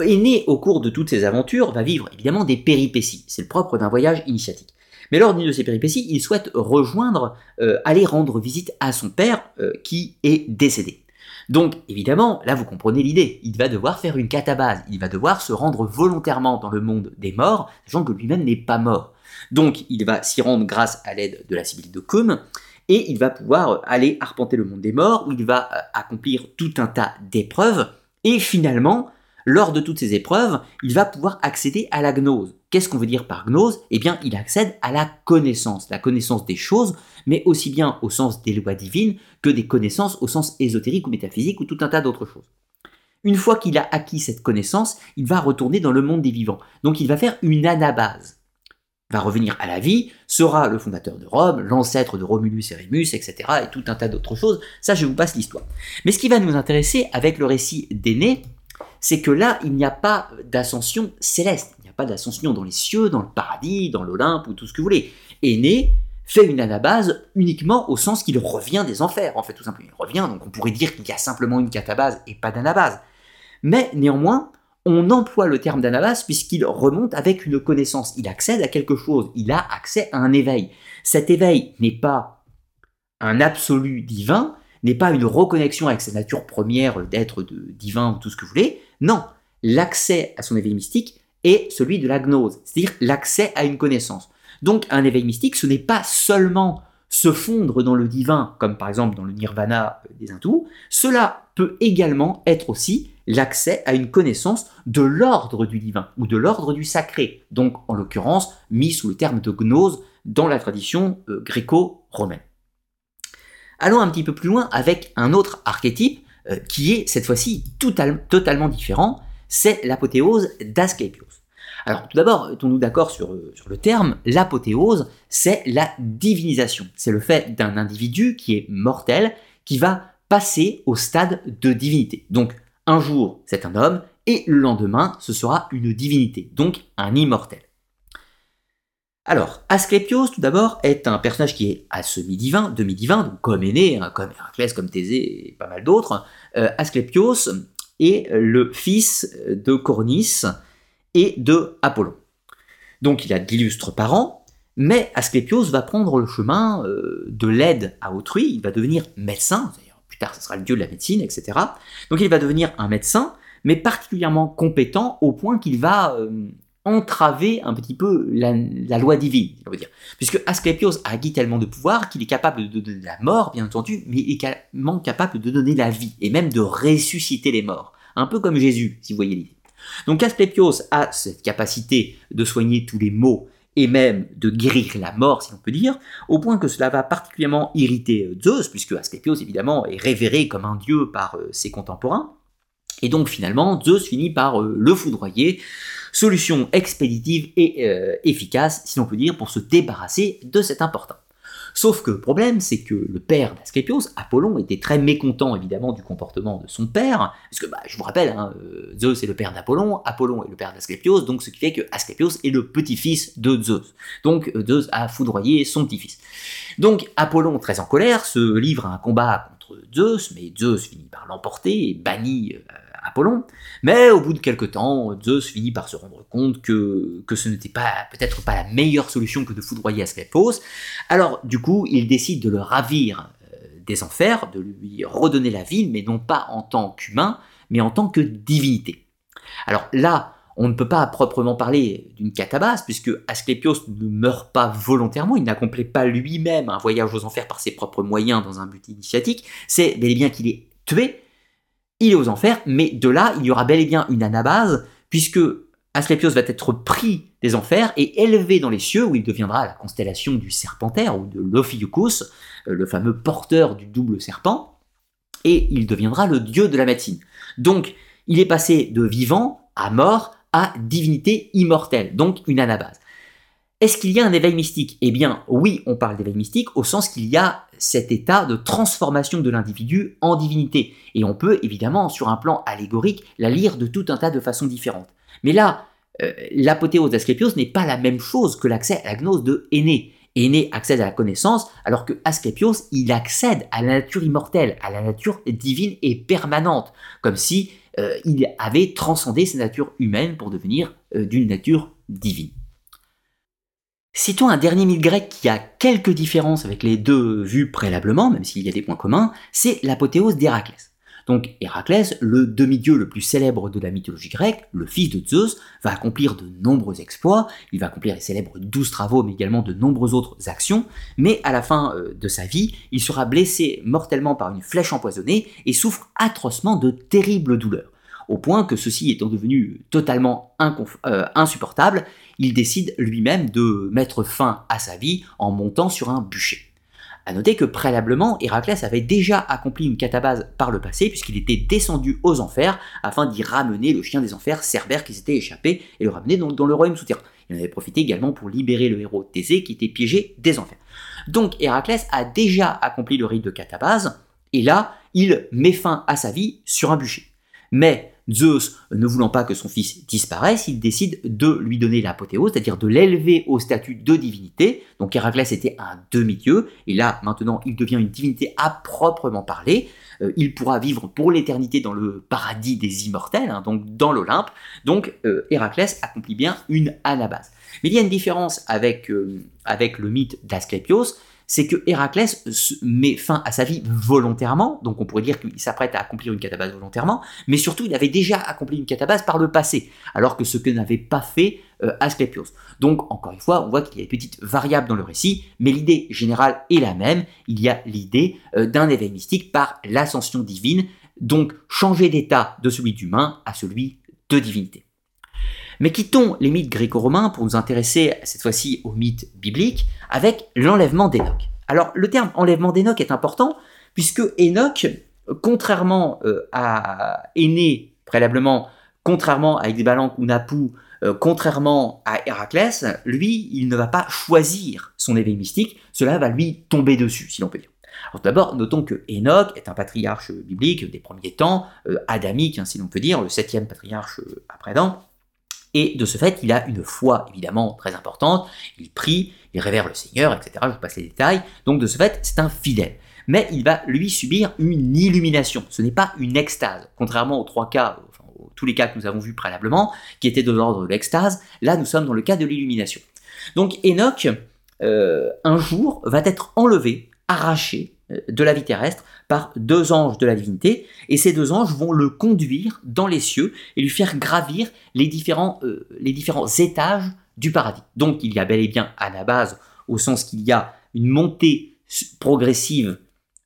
Aîné, au cours de toutes ses aventures, va vivre évidemment des péripéties. C'est le propre d'un voyage initiatique. Mais lors d'une de ces péripéties, il souhaite rejoindre, euh, aller rendre visite à son père qui est décédé. Donc, évidemment, là vous comprenez l'idée, il va devoir faire une catabase, il va devoir se rendre volontairement dans le monde des morts, sachant que lui-même n'est pas mort. Donc, il va s'y rendre grâce à l'aide de la Sibylle de Cum, et il va pouvoir aller arpenter le monde des morts, où il va euh, accomplir tout un tas d'épreuves, et finalement, lors de toutes ces épreuves, il va pouvoir accéder à la gnose. Qu'est-ce qu'on veut dire par gnose? Eh bien, il accède à la connaissance, la connaissance des choses, mais aussi bien au sens des lois divines que des connaissances au sens ésotérique ou métaphysique ou tout un tas d'autres choses. Une fois qu'il a acquis cette connaissance, il va retourner dans le monde des vivants. Donc il va faire une anabase. va revenir à la vie, sera le fondateur de Rome, l'ancêtre de Romulus et Rémus, etc. et tout un tas d'autres choses. Ça, je vous passe l'histoire. Mais ce qui va nous intéresser avec le récit d'Aîné, c'est que là, il n'y a pas d'ascension céleste, il n'y a pas d'ascension dans les cieux, dans le paradis, dans l'Olympe ou tout ce que vous voulez. Aîné fait une anabase uniquement au sens qu'il revient des enfers, en fait, tout simplement. Il revient, donc on pourrait dire qu'il y a simplement une catabase et pas d'anabase. Mais néanmoins, on emploie le terme d'anabase puisqu'il remonte avec une connaissance. Il accède à quelque chose, il a accès à un éveil. Cet éveil n'est pas un absolu divin, n'est pas une reconnexion avec sa nature première d'être divin ou tout ce que vous voulez, non, l'accès à son éveil mystique est celui de la gnose, c'est-à-dire l'accès à une connaissance. Donc un éveil mystique, ce n'est pas seulement se fondre dans le divin, comme par exemple dans le nirvana des hindous, cela peut également être aussi l'accès à une connaissance de l'ordre du divin ou de l'ordre du sacré, donc en l'occurrence mis sous le terme de gnose dans la tradition euh, gréco-romaine. Allons un petit peu plus loin avec un autre archétype euh, qui est cette fois-ci totalement différent, c'est l'apothéose d'Asclepios. Alors tout d'abord, mettons-nous d'accord euh, sur, le terme, l'apothéose, c'est la divinisation. C'est le fait d'un individu qui est mortel, qui va passer au stade de divinité. Donc un jour, c'est un homme, et le lendemain, ce sera une divinité, donc un immortel. Alors, Asclepios, tout d'abord, est un personnage qui est à semi-divin, demi-divin, comme Aîné, hein, comme Héraclès, comme Thésée et pas mal d'autres. Euh, Asclepios est le fils de Cornis et de Apollon. Donc il a d'illustres parents, mais Asclepios va prendre le chemin euh, de l'aide à autrui, il va devenir médecin, plus tard ce sera le dieu de la médecine, etc. Donc il va devenir un médecin, mais particulièrement compétent au point qu'il va euh, entraver un petit peu la, loi divine, on dire. Puisque Asclepios a acquis tellement de pouvoir qu'il est capable de donner la mort, bien entendu, mais également capable de donner la vie, et même de ressusciter les morts. Un peu comme Jésus, si vous voyez l'idée. Donc Asclepios a cette capacité de soigner tous les maux et même de guérir la mort, si l'on peut dire, au point que cela va particulièrement irriter Zeus, puisque Asclepios, évidemment, est révéré comme un dieu par euh, ses contemporains. Et donc finalement, Zeus finit par euh, le foudroyer, Solution expéditive et euh, efficace, si l'on peut dire, pour se débarrasser de cet important. Sauf que le problème, c'est que le père d'Asclepios, Apollon, était très mécontent évidemment du comportement de son père, parce que bah, je vous rappelle, hein, euh, Zeus est le père d'Apollon, Apollon est le père d'Asclepios, donc ce qui fait que Asclepios est le petit-fils de Zeus. Donc euh, Zeus a foudroyé son petit-fils. Donc Apollon, très en colère, se livre à un combat contre Zeus, mais Zeus finit par l'emporter et bannit Apollon, mais au bout de quelque temps, Zeus finit par se rendre compte que, que ce n'était pas peut-être pas la meilleure solution que de foudroyer Asclepios. Alors du coup, il décide de le ravir euh, des enfers, de lui redonner la vie, mais non pas en tant qu'humain, mais en tant que divinité. Alors là, on ne peut pas proprement parler d'une catabase, puisque Asclepios ne meurt pas volontairement, il n'accomplit pas lui-même un voyage aux enfers par ses propres moyens dans un but initiatique, c'est bel et bien qu'il est tué, il est aux enfers, mais de là, il y aura bel et bien une anabase, puisque Asclepios va être pris des enfers et élevé dans les cieux, où il deviendra la constellation du Serpentaire, ou de l'Ophiuchus, euh, le fameux porteur du double serpent, et il deviendra le dieu de la médecine. Donc, il est passé de vivant à mort à divinité immortelle, donc une anabase. Est-ce qu'il y a un éveil mystique? Eh bien, oui, on parle d'éveil mystique au sens qu'il y a cet état de transformation de l'individu en divinité. Et on peut évidemment, sur un plan allégorique, la lire de tout un tas de façons différentes. Mais là, euh, l'apothéose d'Asclepios n'est pas la même chose que l'accès à la gnose de Aîné. Aîné accède à la connaissance, alors que Asclepios, il accède à la nature immortelle, à la nature divine et permanente, comme si euh, il avait transcendé sa nature humaine pour devenir euh, d'une nature divine. Citons un dernier mythe grec qui a quelques différences avec les deux vus préalablement, même s'il y a des points communs, c'est l'apothéose d'Héraclès. Donc Héraclès, le demi-dieu le plus célèbre de la mythologie grecque, le fils de Zeus, va accomplir de nombreux exploits, il va accomplir les célèbres douze travaux, mais également de nombreuses autres actions, mais à la fin euh, de sa vie, il sera blessé mortellement par une flèche empoisonnée et souffre atrocement de terribles douleurs. Au point que ceci étant devenu totalement euh, insupportable, il décide lui-même de mettre fin à sa vie en montant sur un bûcher. A noter que préalablement, Héraclès avait déjà accompli une catabase par le passé, puisqu'il était descendu aux enfers afin d'y ramener le chien des enfers, Cerbère, qui s'était échappé, et le ramener dans, dans le royaume souterrain. Il en avait profité également pour libérer le héros Thésée, qui était piégé des enfers. Donc Héraclès a déjà accompli le rite de catabase, et là, il met fin à sa vie sur un bûcher. Mais Zeus, ne voulant pas que son fils disparaisse, il décide de lui donner l'apothéose, c'est-à-dire de l'élever au statut de divinité. Donc Héraclès était un demi-dieu, et là maintenant il devient une divinité à proprement parler. Euh, il pourra vivre pour l'éternité dans le paradis des immortels, hein, donc dans l'Olympe. Donc euh, Héraclès accomplit bien une anabase. Mais il y a une différence avec, euh, avec le mythe d'Asclepios, c'est que Héraclès met fin à sa vie volontairement, donc on pourrait dire qu'il s'apprête à accomplir une catabase volontairement, mais surtout il avait déjà accompli une catabase par le passé, alors que ce que n'avait pas fait euh, Asclepios. Donc encore une fois, on voit qu'il y a une petite variable dans le récit, mais l'idée générale est la même, il y a l'idée euh, d'un éveil mystique par l'ascension divine, donc changer d'état de celui d'humain à celui de divinité. Mais quittons les mythes gréco-romains pour nous intéresser cette fois-ci aux mythes bibliques avec l'enlèvement d'Enoch. Alors le terme enlèvement d'Enoch est important puisque Enoch, contrairement euh, à Aîné préalablement, contrairement à Exbalanque ou Napu, euh, contrairement à Héraclès, lui, il ne va pas choisir son éveil mystique, cela va lui tomber dessus, si l'on peut dire. Alors d'abord, notons que Enoch est un patriarche biblique des premiers temps, euh, adamique, hein, si l'on peut dire, le septième patriarche après Adam, et de ce fait, il a une foi évidemment très importante, il prie, il révère le Seigneur, etc. Je vous passe les détails. Donc de ce fait, c'est un fidèle. Mais il va lui subir une illumination. Ce n'est pas une extase. Contrairement aux trois cas, enfin, tous les cas que nous avons vus préalablement, qui étaient de l'ordre de l'extase, là nous sommes dans le cas de l'illumination. Donc Enoch, euh, un jour, va être enlevé, arraché de la vie terrestre par deux anges de la divinité, et ces deux anges vont le conduire dans les cieux et lui faire gravir les différents, euh, les différents étages du paradis. Donc il y a bel et bien à la base, au sens qu'il y a une montée progressive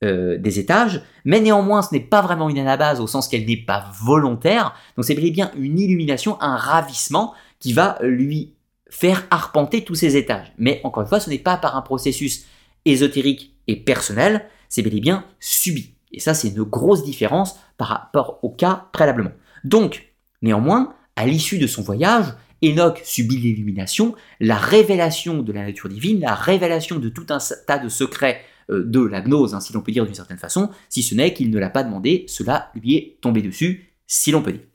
euh, des étages, mais néanmoins ce n'est pas vraiment une anabase au sens qu'elle n'est pas volontaire, donc c'est bel et bien une illumination, un ravissement qui va lui faire arpenter tous ces étages. Mais encore une fois, ce n'est pas par un processus ésotérique et personnel, c'est bel et bien subi. Et ça, c'est une grosse différence par rapport au cas préalablement. Donc, néanmoins, à l'issue de son voyage, Enoch subit l'illumination, la révélation de la nature divine, la révélation de tout un tas de secrets euh, de la gnose, hein, si l'on peut dire d'une certaine façon, si ce n'est qu'il ne l'a pas demandé, cela lui est tombé dessus, si l'on peut dire.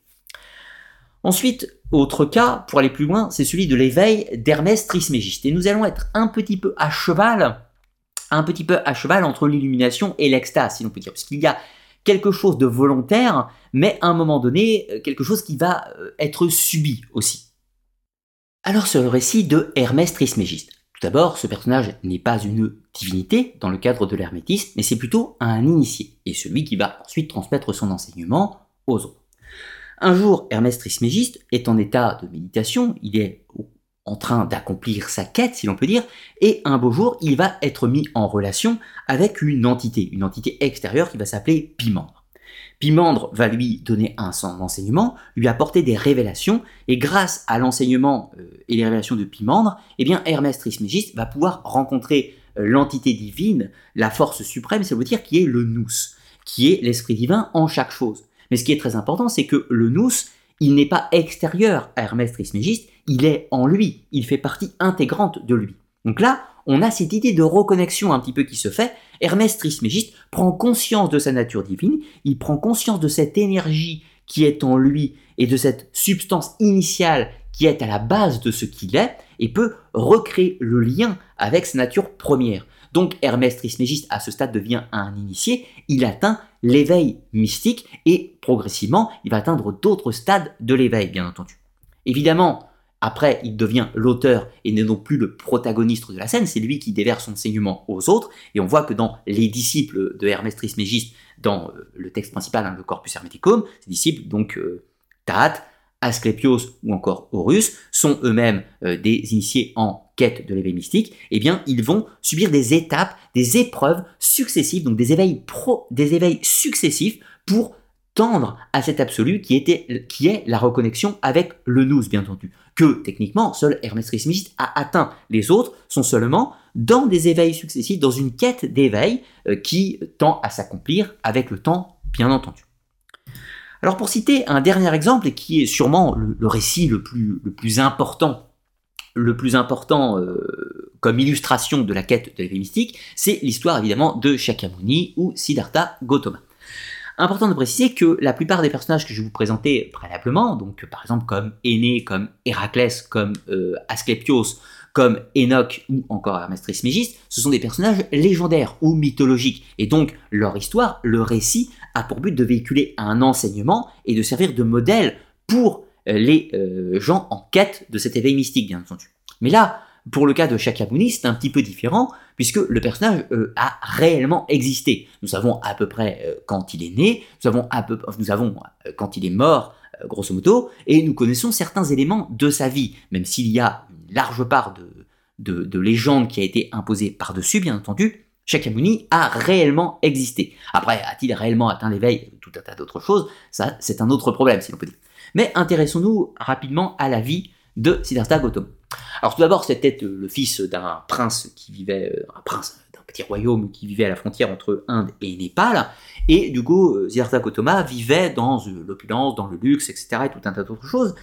Ensuite, autre cas, pour aller plus loin, c'est celui de l'éveil d'Hermès Trismégiste. Et nous allons être un petit peu à cheval un petit peu à cheval entre l'illumination et l'extase, si l'on peut dire, parce qu'il y a quelque chose de volontaire, mais à un moment donné, euh, quelque chose qui va euh, être subi aussi. Alors sur le récit de Hermès Trismégiste. Tout d'abord, ce personnage n'est pas une divinité dans le cadre de l'hermétisme, mais c'est plutôt un initié, et celui qui va ensuite transmettre son enseignement aux autres. Un jour, Hermès Trismégiste est en état de méditation, il est en train d'accomplir sa quête, si l'on peut dire, et un beau jour, il va être mis en relation avec une entité, une entité extérieure qui va s'appeler Pimandre. Pimandre va lui donner un son enseignement, lui apporter des révélations, et grâce à l'enseignement euh, et les révélations de Pimandre, eh bien Hermès Trismégiste va pouvoir rencontrer euh, l'entité divine, la force suprême, ça veut dire qui est le nous, qui est l'esprit divin en chaque chose. Mais ce qui est très important, c'est que le nous, il n'est pas extérieur à Hermès Trismégiste, il est en lui, il fait partie intégrante de lui. Donc là, on a cette idée de reconnexion un petit peu qui se fait. Hermès Trismégiste prend conscience de sa nature divine, il prend conscience de cette énergie qui est en lui et de cette substance initiale qui est à la base de ce qu'il est et peut recréer le lien avec sa nature première. Donc Hermès Trismégiste à ce stade devient un initié, il atteint l'éveil mystique et progressivement il va atteindre d'autres stades de l'éveil bien entendu. Évidemment, après, il devient l'auteur et n'est donc plus le protagoniste de la scène, c'est lui qui déverse son enseignement aux autres, et on voit que dans les disciples de Hermès Trismégiste, dans euh, le texte principal, hein, le Corpus Hermeticum, ces disciples, donc euh, Asclepios ou encore Horus, sont eux-mêmes euh, des initiés en quête de l'éveil mystique, eh bien, ils vont subir des étapes, des épreuves successives, donc des éveils, pro, des éveils successifs pour tendre à cet absolu qui, était, qui est la reconnexion avec le nous, bien entendu. Que techniquement, seul Hermès Trismégiste a atteint. Les autres sont seulement dans des éveils successifs, dans une quête d'éveil euh, qui tend à s'accomplir avec le temps, bien entendu. Alors pour citer un dernier exemple, et qui est sûrement le, récit le plus, important, le plus important euh, comme illustration de la quête de l'éveil mystique, c'est l'histoire évidemment de Shakyamuni ou Siddhartha Gautama. Important de préciser que la plupart des personnages que je vais vous présenter préalablement, donc par exemple comme Aîné, comme Héraclès, comme euh, Asclepios, comme Enoch ou encore Hermès Trismégiste, ce sont des personnages légendaires ou mythologiques, et donc leur histoire, le récit, a pour but de véhiculer un enseignement et de servir de modèle pour euh, les euh, gens en quête de cet éveil mystique, bien entendu. Mais là, pour le cas de Shakyamuni, c'est un petit peu différent, puisque le personnage euh, a réellement existé. Nous savons à peu près euh, quand il est né, nous savons, à peu, nous euh, quand il est mort, grosso modo, et nous connaissons certains éléments de sa vie, même s'il y a une large part de, de, de légende qui a été imposée par-dessus, bien entendu, Shakyamuni a réellement existé. Après, a-t-il réellement atteint l'éveil? Tout un tas d'autres choses, ça c'est un autre problème, si l'on peut dire. Mais intéressons-nous rapidement à la vie de Siddhartha Gautama. Alors tout d'abord, c'était euh, le fils d'un prince qui vivait, euh, un prince d'un petit royaume qui vivait à la frontière entre Inde et Népal, et du coup, euh, Siddhartha Gautama vivait dans l'opulence, dans le luxe, etc., et tout un tas d'autres choses,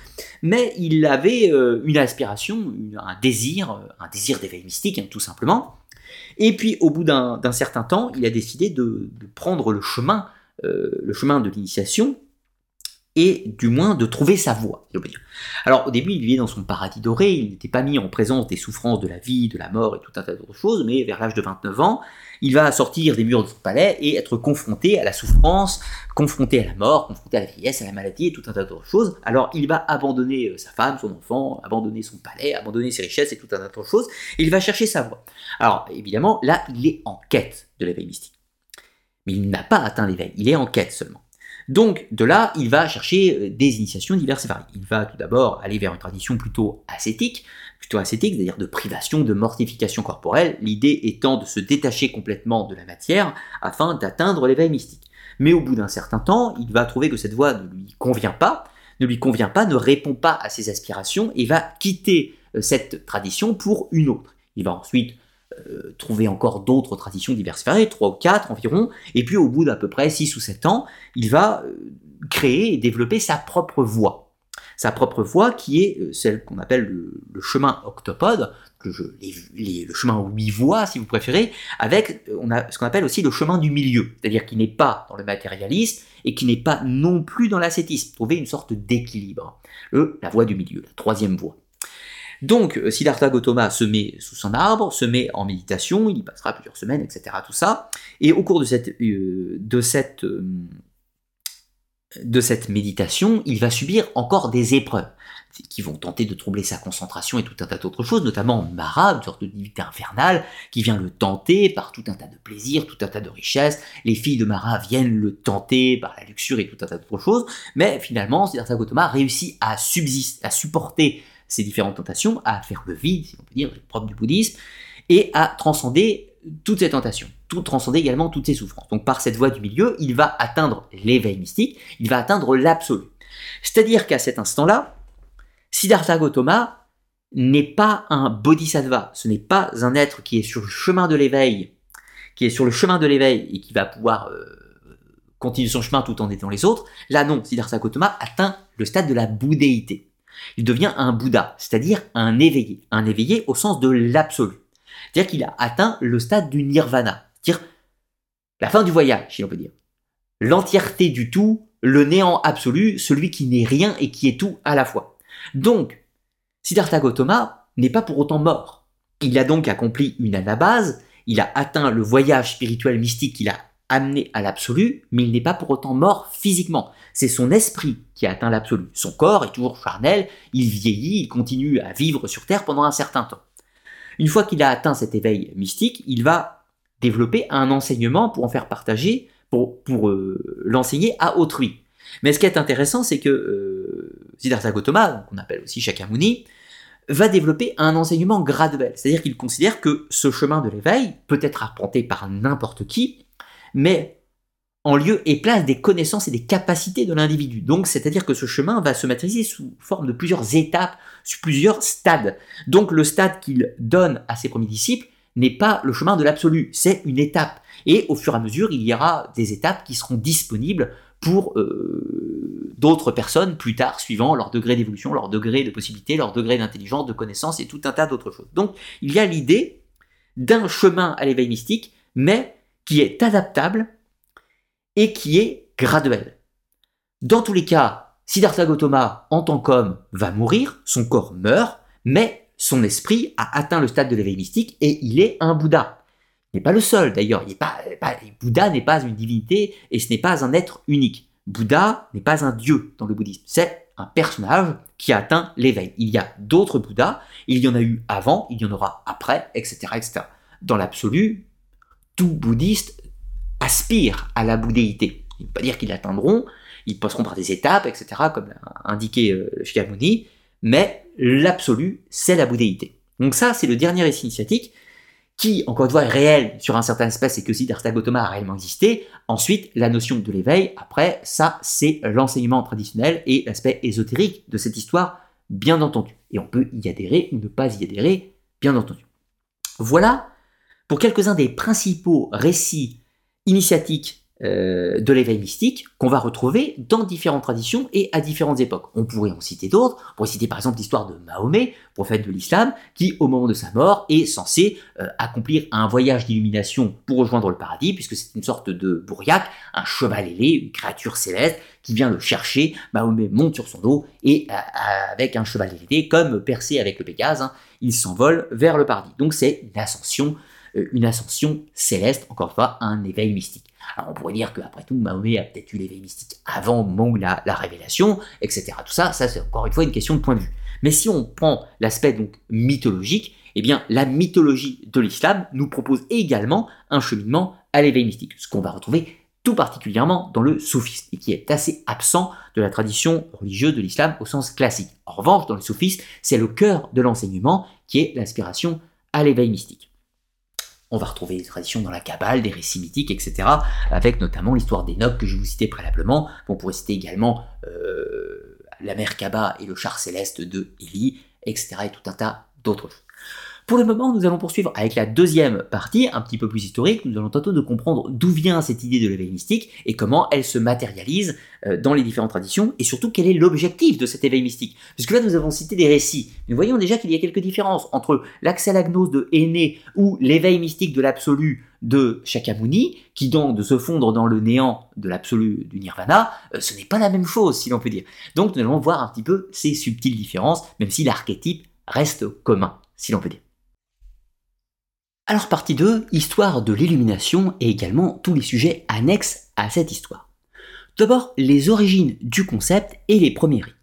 mais il avait une aspiration, un désir, un désir d'éveil mystique, hein, tout simplement, et puis au bout d'un certain temps, il a décidé de, prendre le chemin, le chemin de l'initiation, et du moins de trouver sa voie. Alors au début, il vivait dans son paradis doré, il n'était pas mis en présence des souffrances de la vie, de la mort et tout un tas d'autres choses, mais vers l'âge de 29 ans, il va sortir des murs de son palais et être confronté à la souffrance, confronté à la mort, confronté à la vieillesse, à la maladie et tout un tas d'autres choses. Alors il va abandonner euh, sa femme, son enfant, abandonner son palais, abandonner ses richesses et tout un tas d'autres choses, et il va chercher sa voie. Alors évidemment, là, il est en quête de l'éveil mystique. Mais il n'a pas atteint l'éveil, il est en quête seulement. Donc de là, il va chercher euh, des initiations diverses et variées. Il va tout d'abord aller vers une tradition plutôt ascétique, plutôt ascétique, c'est-à-dire de privation, de mortification corporelle, l'idée étant de se détacher complètement de la matière afin d'atteindre l'éveil mystique. Mais au bout d'un certain temps, il va trouver que cette voie ne lui convient pas, ne lui convient pas, ne répond pas à ses aspirations et va quitter euh, cette tradition pour une autre. Il va ensuite trouver encore d'autres traditions diverses trois ou quatre environ, et puis au bout d'à peu près 6 ou 7 ans, il va euh, créer et développer sa propre voie. Sa propre voie qui est euh, celle qu'on appelle le, chemin octopode, le, le chemin huit voies si vous préférez, avec on a ce qu'on appelle aussi le chemin du milieu, c'est-à-dire qui n'est pas dans le matérialisme et qui n'est pas non plus dans l'ascétisme, trouver une sorte d'équilibre, la voie du milieu, la troisième voie. Donc, euh, Siddhartha Gautama se met sous son arbre, se met en méditation, il y passera plusieurs semaines, etc. Tout ça. Et au cours de cette, euh, de cette, euh, de cette méditation, il va subir encore des épreuves qui vont tenter de troubler sa concentration et tout un tas d'autres choses, notamment Mara, une sorte de divinité infernale, qui vient le tenter par tout un tas de plaisirs, tout un tas de richesses. Les filles de Mara viennent le tenter par la luxure et tout un tas d'autres choses, mais finalement, Siddhartha Gautama réussit à subsister, à supporter ces différentes tentations, à faire le vide, si on peut dire, le propre du bouddhisme, et à transcender toutes ces tentations, tout transcender également toutes ces souffrances. Donc par cette voie du milieu, il va atteindre l'éveil mystique, il va atteindre l'absolu. C'est-à-dire qu'à cet instant-là, Siddhartha Gautama n'est pas un bodhisattva, ce n'est pas un être qui est sur le chemin de l'éveil, qui est sur le chemin de l'éveil et qui va pouvoir euh, continuer son chemin tout en aidant les autres. Là non, Siddhartha Gautama atteint le stade de la bouddhéité. Il devient un Bouddha, c'est-à-dire un éveillé, un éveillé au sens de l'absolu. C'est-à-dire qu'il a atteint le stade du nirvana, c'est-à-dire la fin du voyage, si on peut dire. L'entièreté du tout, le néant absolu, celui qui n'est rien et qui est tout à la fois. Donc, Siddhartha Gautama n'est pas pour autant mort. Il a donc accompli une anabase, il a atteint le voyage spirituel mystique qu'il a amené à l'absolu, mais il n'est pas pour autant mort physiquement. C'est son esprit qui a atteint l'absolu. Son corps est toujours charnel, il vieillit, il continue à vivre sur Terre pendant un certain temps. Une fois qu'il a atteint cet éveil mystique, il va développer un enseignement pour en faire partager, pour, pour euh, l'enseigner à autrui. Mais ce qui est intéressant, c'est que euh, Siddhartha Gautama, qu'on appelle aussi Shakyamuni, va développer un enseignement graduel. C'est-à-dire qu'il considère que ce chemin de l'éveil peut être apprenti par n'importe qui, mais en lieu et place des connaissances et des capacités de l'individu. Donc, c'est-à-dire que ce chemin va se matérialiser sous forme de plusieurs étapes, sous plusieurs stades. Donc, le stade qu'il donne à ses premiers disciples n'est pas le chemin de l'absolu, c'est une étape. Et au fur et à mesure, il y aura des étapes qui seront disponibles pour euh, d'autres personnes plus tard, suivant leur degré d'évolution, leur degré de possibilité, leur degré d'intelligence, de connaissance et tout un tas d'autres choses. Donc il y a l'idée d'un chemin à l'éveil mystique, mais qui est adaptable et qui est graduel. Dans tous les cas, Siddhartha Gautama, en tant qu'homme, va mourir, son corps meurt, mais son esprit a atteint le stade de l'éveil mystique et il est un Bouddha n'est pas le seul d'ailleurs. Bouddha n'est pas une divinité et ce n'est pas un être unique. Bouddha n'est pas un dieu dans le bouddhisme. C'est un personnage qui a atteint l'éveil. Il y a d'autres Bouddhas, il y en a eu avant, il y en aura après, etc. etc. Dans l'absolu, tout bouddhiste aspire à la bouddhéité. Il ne veut pas dire qu'ils l'atteindront, ils passeront par des étapes, etc., comme l'a indiqué euh, mais l'absolu, c'est la bouddhéité. Donc ça, c'est le dernier récit initiatique qui, encore une fois, est réel sur un certain aspect, c'est que Siddhartha Gautama a réellement existé. Ensuite, la notion de l'éveil, après, ça, c'est l'enseignement traditionnel et l'aspect ésotérique de cette histoire, bien entendu. Et on peut y adhérer ou ne pas y adhérer, bien entendu. Voilà pour quelques-uns des principaux récits initiatiques euh, de l'éveil mystique qu'on va retrouver dans différentes traditions et à différentes époques. On pourrait en citer d'autres. On pourrait citer par exemple l'histoire de Mahomet, prophète de l'islam, qui au moment de sa mort est censé euh, accomplir un voyage d'illumination pour rejoindre le paradis, puisque c'est une sorte de bourriaque, un cheval ailé, une créature céleste qui vient le chercher. Mahomet monte sur son dos et euh, avec un cheval ailé, comme percé avec le Pégase, hein, il s'envole vers le paradis. Donc c'est une ascension une ascension céleste, encore une fois, un éveil mystique. Alors on pourrait dire qu'après tout, Mahomet a peut-être eu l'éveil mystique avant au la, la révélation, etc. Tout ça, ça c'est encore une fois une question de point de vue. Mais si on prend l'aspect donc mythologique, eh bien la mythologie de l'islam nous propose également un cheminement à l'éveil mystique, ce qu'on va retrouver tout particulièrement dans le soufisme, et qui est assez absent de la tradition religieuse de l'islam au sens classique. En revanche, dans le soufisme, c'est le cœur de l'enseignement qui est l'aspiration à l'éveil mystique. On va retrouver des traditions dans la Kabbale, des récits mythiques, etc. Avec notamment l'histoire d'Enoch que je vous citais préalablement. On pourrait citer également euh, la mer Kaba et le char céleste de Élie, etc. et tout un tas d'autres choses. Pour le moment, nous allons poursuivre avec la deuxième partie, un petit peu plus historique. Nous allons tenter de comprendre d'où vient cette idée de l'éveil mystique et comment elle se matérialise euh, dans les différentes traditions et surtout quel est l'objectif de cet éveil mystique. Puisque là, nous avons cité des récits. Nous voyons déjà qu'il y a quelques différences entre l'accès à la gnose de Aîné ou l'éveil mystique de l'absolu de Shakyamuni, qui donc de se fondre dans le néant de l'absolu du nirvana, euh, ce n'est pas la même chose, si l'on peut dire. Donc nous allons voir un petit peu ces subtiles différences, même si l'archétype reste commun, si l'on peut dire. Alors partie 2, histoire de l'illumination et également tous les sujets annexes à cette histoire. D'abord, les origines du concept et les premiers rites.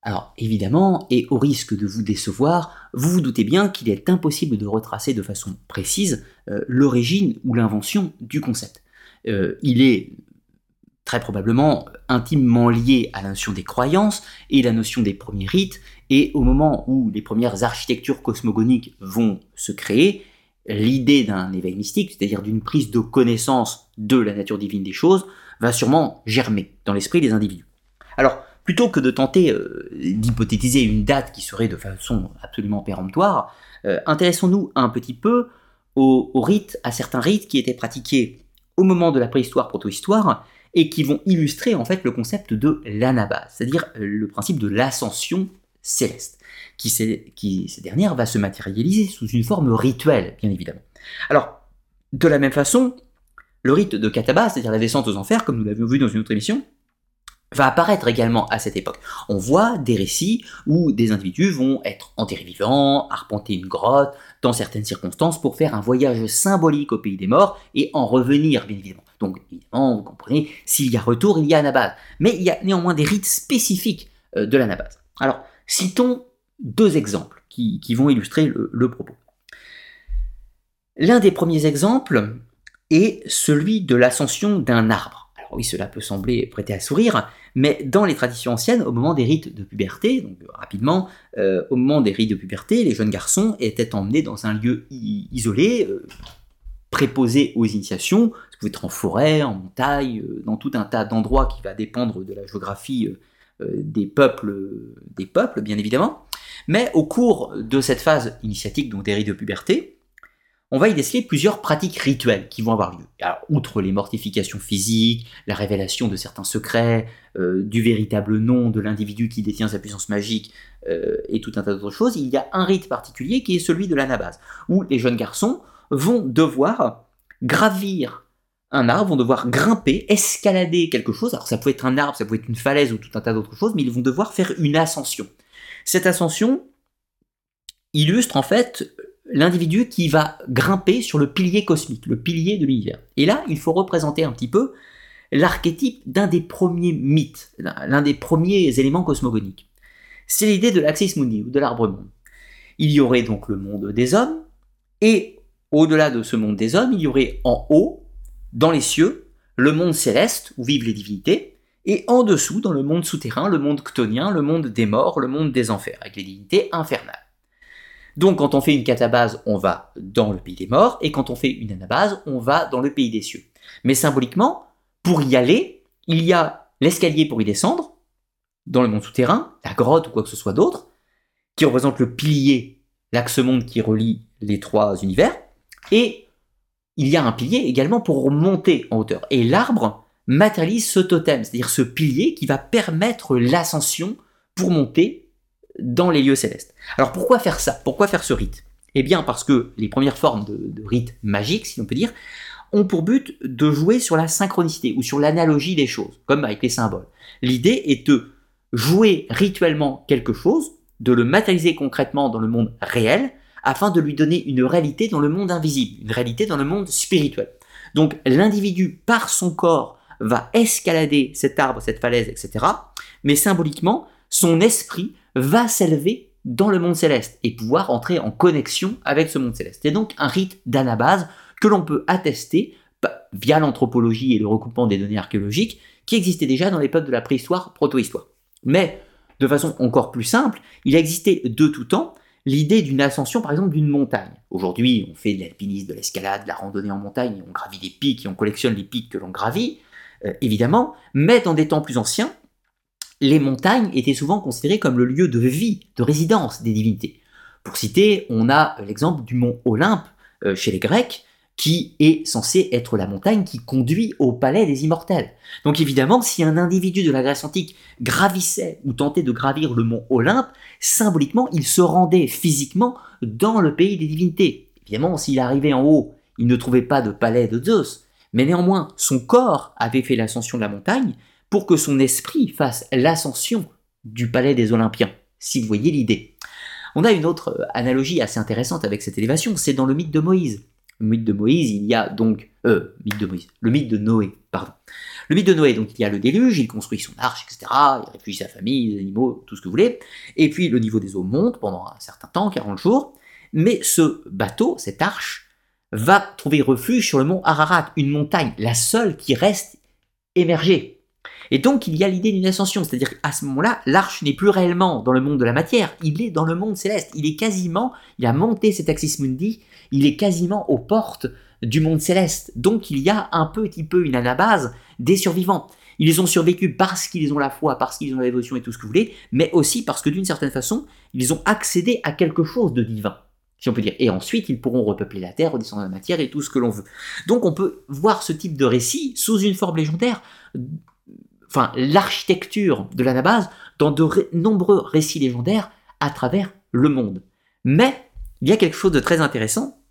Alors évidemment, et au risque de vous décevoir, vous vous doutez bien qu'il est impossible de retracer de façon précise euh, l'origine ou l'invention du concept. Euh, il est très probablement intimement lié à la notion des croyances et la notion des premiers rites, et au moment où les premières architectures cosmogoniques vont se créer, l'idée d'un éveil mystique, c'est-à-dire d'une prise de connaissance de la nature divine des choses, va sûrement germer dans l'esprit des individus. Alors, plutôt que de tenter euh, d'hypothétiser une date qui serait de façon absolument péremptoire, euh, intéressons-nous un petit peu aux, rites, à certains rites qui étaient pratiqués au moment de la préhistoire, protohistoire, et qui vont illustrer en fait le concept de l'anaba, c'est-à-dire le principe de l'ascension céleste, qui, qui cette dernière va se matérialiser sous une forme rituelle, bien évidemment. Alors, de la même façon, le rite de Kataba, c'est-à-dire la descente aux enfers, comme nous l'avions vu dans une autre émission, va apparaître également à cette époque. On voit des récits où des individus vont être enterrés vivants, arpenter une grotte, dans certaines circonstances, pour faire un voyage symbolique au pays des morts et en revenir, bien évidemment. Donc, évidemment, vous comprenez, s'il y a retour, il y a anabase. Mais il y a néanmoins des rites spécifiques euh, de l'anabase. Alors, citons deux exemples qui, vont illustrer le propos. L'un des premiers exemples est celui de l'ascension d'un arbre oui, cela peut sembler prêter à sourire, mais dans les traditions anciennes, au moment des rites de puberté, donc euh, rapidement, euh, au moment des rites de puberté, les jeunes garçons étaient emmenés dans un lieu isolé, euh, préposé aux initiations, ça pouvait être en forêt, en montagne, dans tout un tas d'endroits qui va dépendre de la géographie des peuples, des peuples, bien évidemment. Mais au cours de cette phase initiatique, donc des rites de puberté, on va y déceler plusieurs pratiques rituelles qui vont avoir lieu. Outre les mortifications physiques, la révélation de certains secrets, euh, du véritable nom de l'individu qui détient sa puissance magique euh, et tout un tas d'autres choses, il y a un rite particulier qui est celui de l'anabase, où les jeunes garçons vont devoir gravir un arbre, vont devoir grimper, escalader quelque chose. Alors ça peut être un arbre, ça peut être une falaise ou tout un tas d'autres choses, mais ils vont devoir faire une ascension. Cette ascension illustre en fait l'individu qui va grimper sur le pilier cosmique, le pilier de l'univers. Et là, il faut représenter un petit peu l'archétype d'un des premiers mythes, l'un des premiers éléments cosmogoniques. C'est l'idée de l'Axis Mundi, ou de l'arbre monde. Il y aurait donc le monde des hommes, et au-delà de ce monde des hommes, il y aurait en haut, dans les cieux, le monde céleste, où vivent les divinités, et en dessous, dans le monde souterrain, le monde chtonien, le monde des morts, le monde des enfers, avec les divinités infernales. Donc quand on fait une catabase, on va dans le pays des morts, et quand on fait une anabase, on va dans le pays des cieux. Mais symboliquement, pour y aller, il y a l'escalier pour y descendre, dans le monde souterrain, la grotte ou quoi que ce soit d'autre, qui représente le pilier, l'axe monde qui relie les trois univers, et il y a un pilier également pour monter en hauteur. Et l'arbre matérialise ce totem, c'est-à-dire ce pilier qui va permettre l'ascension pour monter dans les lieux célestes. Alors pourquoi faire ça? Pourquoi faire ce rite? Eh bien parce que les premières formes de, rites magiques, si on peut dire, ont pour but de jouer sur la synchronicité ou sur l'analogie des choses, comme avec les symboles. L'idée est de jouer rituellement quelque chose, de le matérialiser concrètement dans le monde réel, afin de lui donner une réalité dans le monde invisible, une réalité dans le monde spirituel. Donc l'individu, par son corps, va escalader cet arbre, cette falaise, etc. Mais symboliquement, son esprit va s'élever dans le monde céleste et pouvoir entrer en connexion avec ce monde céleste. C'est donc un rite d'anabase que l'on peut attester via l'anthropologie et le recoupement des données archéologiques qui existaient déjà dans les peuples de la préhistoire, protohistoire. Mais de façon encore plus simple, il existait de tout temps l'idée d'une ascension par exemple d'une montagne. Aujourd'hui, on fait de l'alpinisme, de l'escalade, de la randonnée en montagne, on gravit des pics et on collectionne les pics que l'on gravit, euh, évidemment, mais dans des temps plus anciens, les montagnes étaient souvent considérées comme le lieu de vie, de résidence des divinités. Pour citer, on a l'exemple du mont Olympe euh, chez les Grecs, qui est censé être la montagne qui conduit au palais des immortels. Donc évidemment, si un individu de la Grèce antique gravissait ou tentait de gravir le mont Olympe, symboliquement, il se rendait physiquement dans le pays des divinités. Évidemment, s'il arrivait en haut, il ne trouvait pas de palais de Zeus, mais néanmoins, son corps avait fait l'ascension de la montagne, pour que son esprit fasse l'ascension du palais des Olympiens, si vous voyez l'idée. On a une autre euh, analogie assez intéressante avec cette élévation, c'est dans le mythe de Moïse. Le mythe de Moïse, il y a donc... Euh. Le mythe de Noé, pardon. Le mythe de Noé, donc il y a le déluge, il construit son arche, etc. Il réfugie sa famille, les animaux, tout ce que vous voulez. Et puis le niveau des eaux monte pendant un certain temps, 40 jours. Mais ce bateau, cette arche, va trouver refuge sur le mont Ararat, une montagne, la seule qui reste émergée. Et donc il y a l'idée d'une ascension, c'est-à-dire qu'à ce moment-là, l'arche n'est plus réellement dans le monde de la matière, il est dans le monde céleste, il est quasiment, il a monté cet Axis Mundi, il est quasiment aux portes du monde céleste. Donc il y a un petit peu une anabase des survivants. Ils ont survécu parce qu'ils ont la foi, parce qu'ils ont la dévotion et tout ce que vous voulez, mais aussi parce que d'une certaine façon, ils ont accédé à quelque chose de divin si on peut dire. Et ensuite, ils pourront repeupler la Terre, redescendre la matière et tout ce que l'on veut. Donc on peut voir ce type de récit sous une forme légendaire enfin l'architecture de l'anabase dans de nombreux récits légendaires à travers le monde. Mais il y a quelque chose de très intéressant,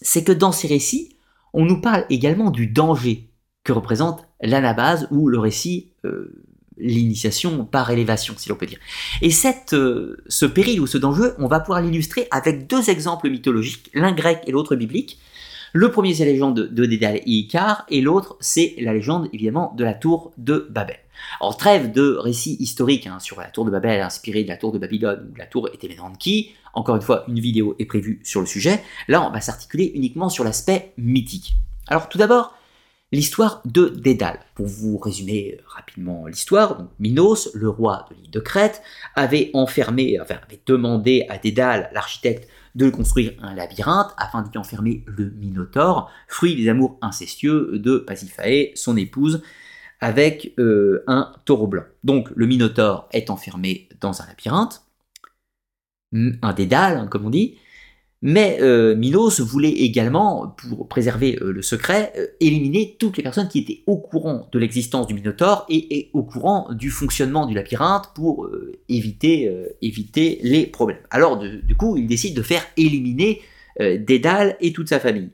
c'est que dans ces récits, on nous parle également du danger que représente l'anabase ou le récit, euh, l'initiation par élévation, si l'on peut dire. Et cette, euh, ce péril ou ce danger, on va pouvoir l'illustrer avec deux exemples mythologiques, l'un grec et l'autre biblique, le premier, c'est la légende de Dédale et Icare, et l'autre, c'est la légende, évidemment, de la tour de Babel. Alors, trêve de récits historiques hein, sur la tour de Babel, inspirée de la tour de Babylone, ou de la tour qui Encore une fois, une vidéo est prévue sur le sujet. Là, on va s'articuler uniquement sur l'aspect mythique. Alors, tout d'abord, l'histoire de Dédale. Pour vous résumer rapidement l'histoire, Minos, le roi de l'île de Crète, avait enfermé, enfin, avait demandé à Dédale, l'architecte, de construire un labyrinthe afin d'y enfermer le Minotaure, fruit des amours incestueux de Pasiphae, son épouse, avec euh, un taureau blanc. Donc le Minotaure est enfermé dans un labyrinthe, un dédale, hein, comme on dit, mais euh, Minos voulait également, pour préserver euh, le secret, euh, éliminer toutes les personnes qui étaient au courant de l'existence du Minotaure et, au courant du fonctionnement du labyrinthe pour éviter, éviter les problèmes. Alors du coup, il décide de faire éliminer Dédale et toute sa famille.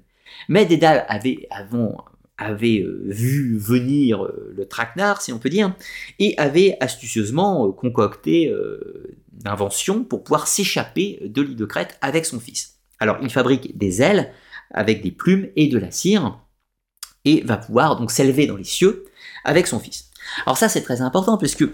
Mais Dédale avait, avant, avait vu venir le traquenard, si on peut dire, et avait astucieusement concocté d'invention pour pouvoir s'échapper de l'île de Crète avec son fils. Alors, il fabrique des ailes avec des plumes et de la cire et va pouvoir donc s'élever dans les cieux avec son fils. Alors ça, c'est très important puisque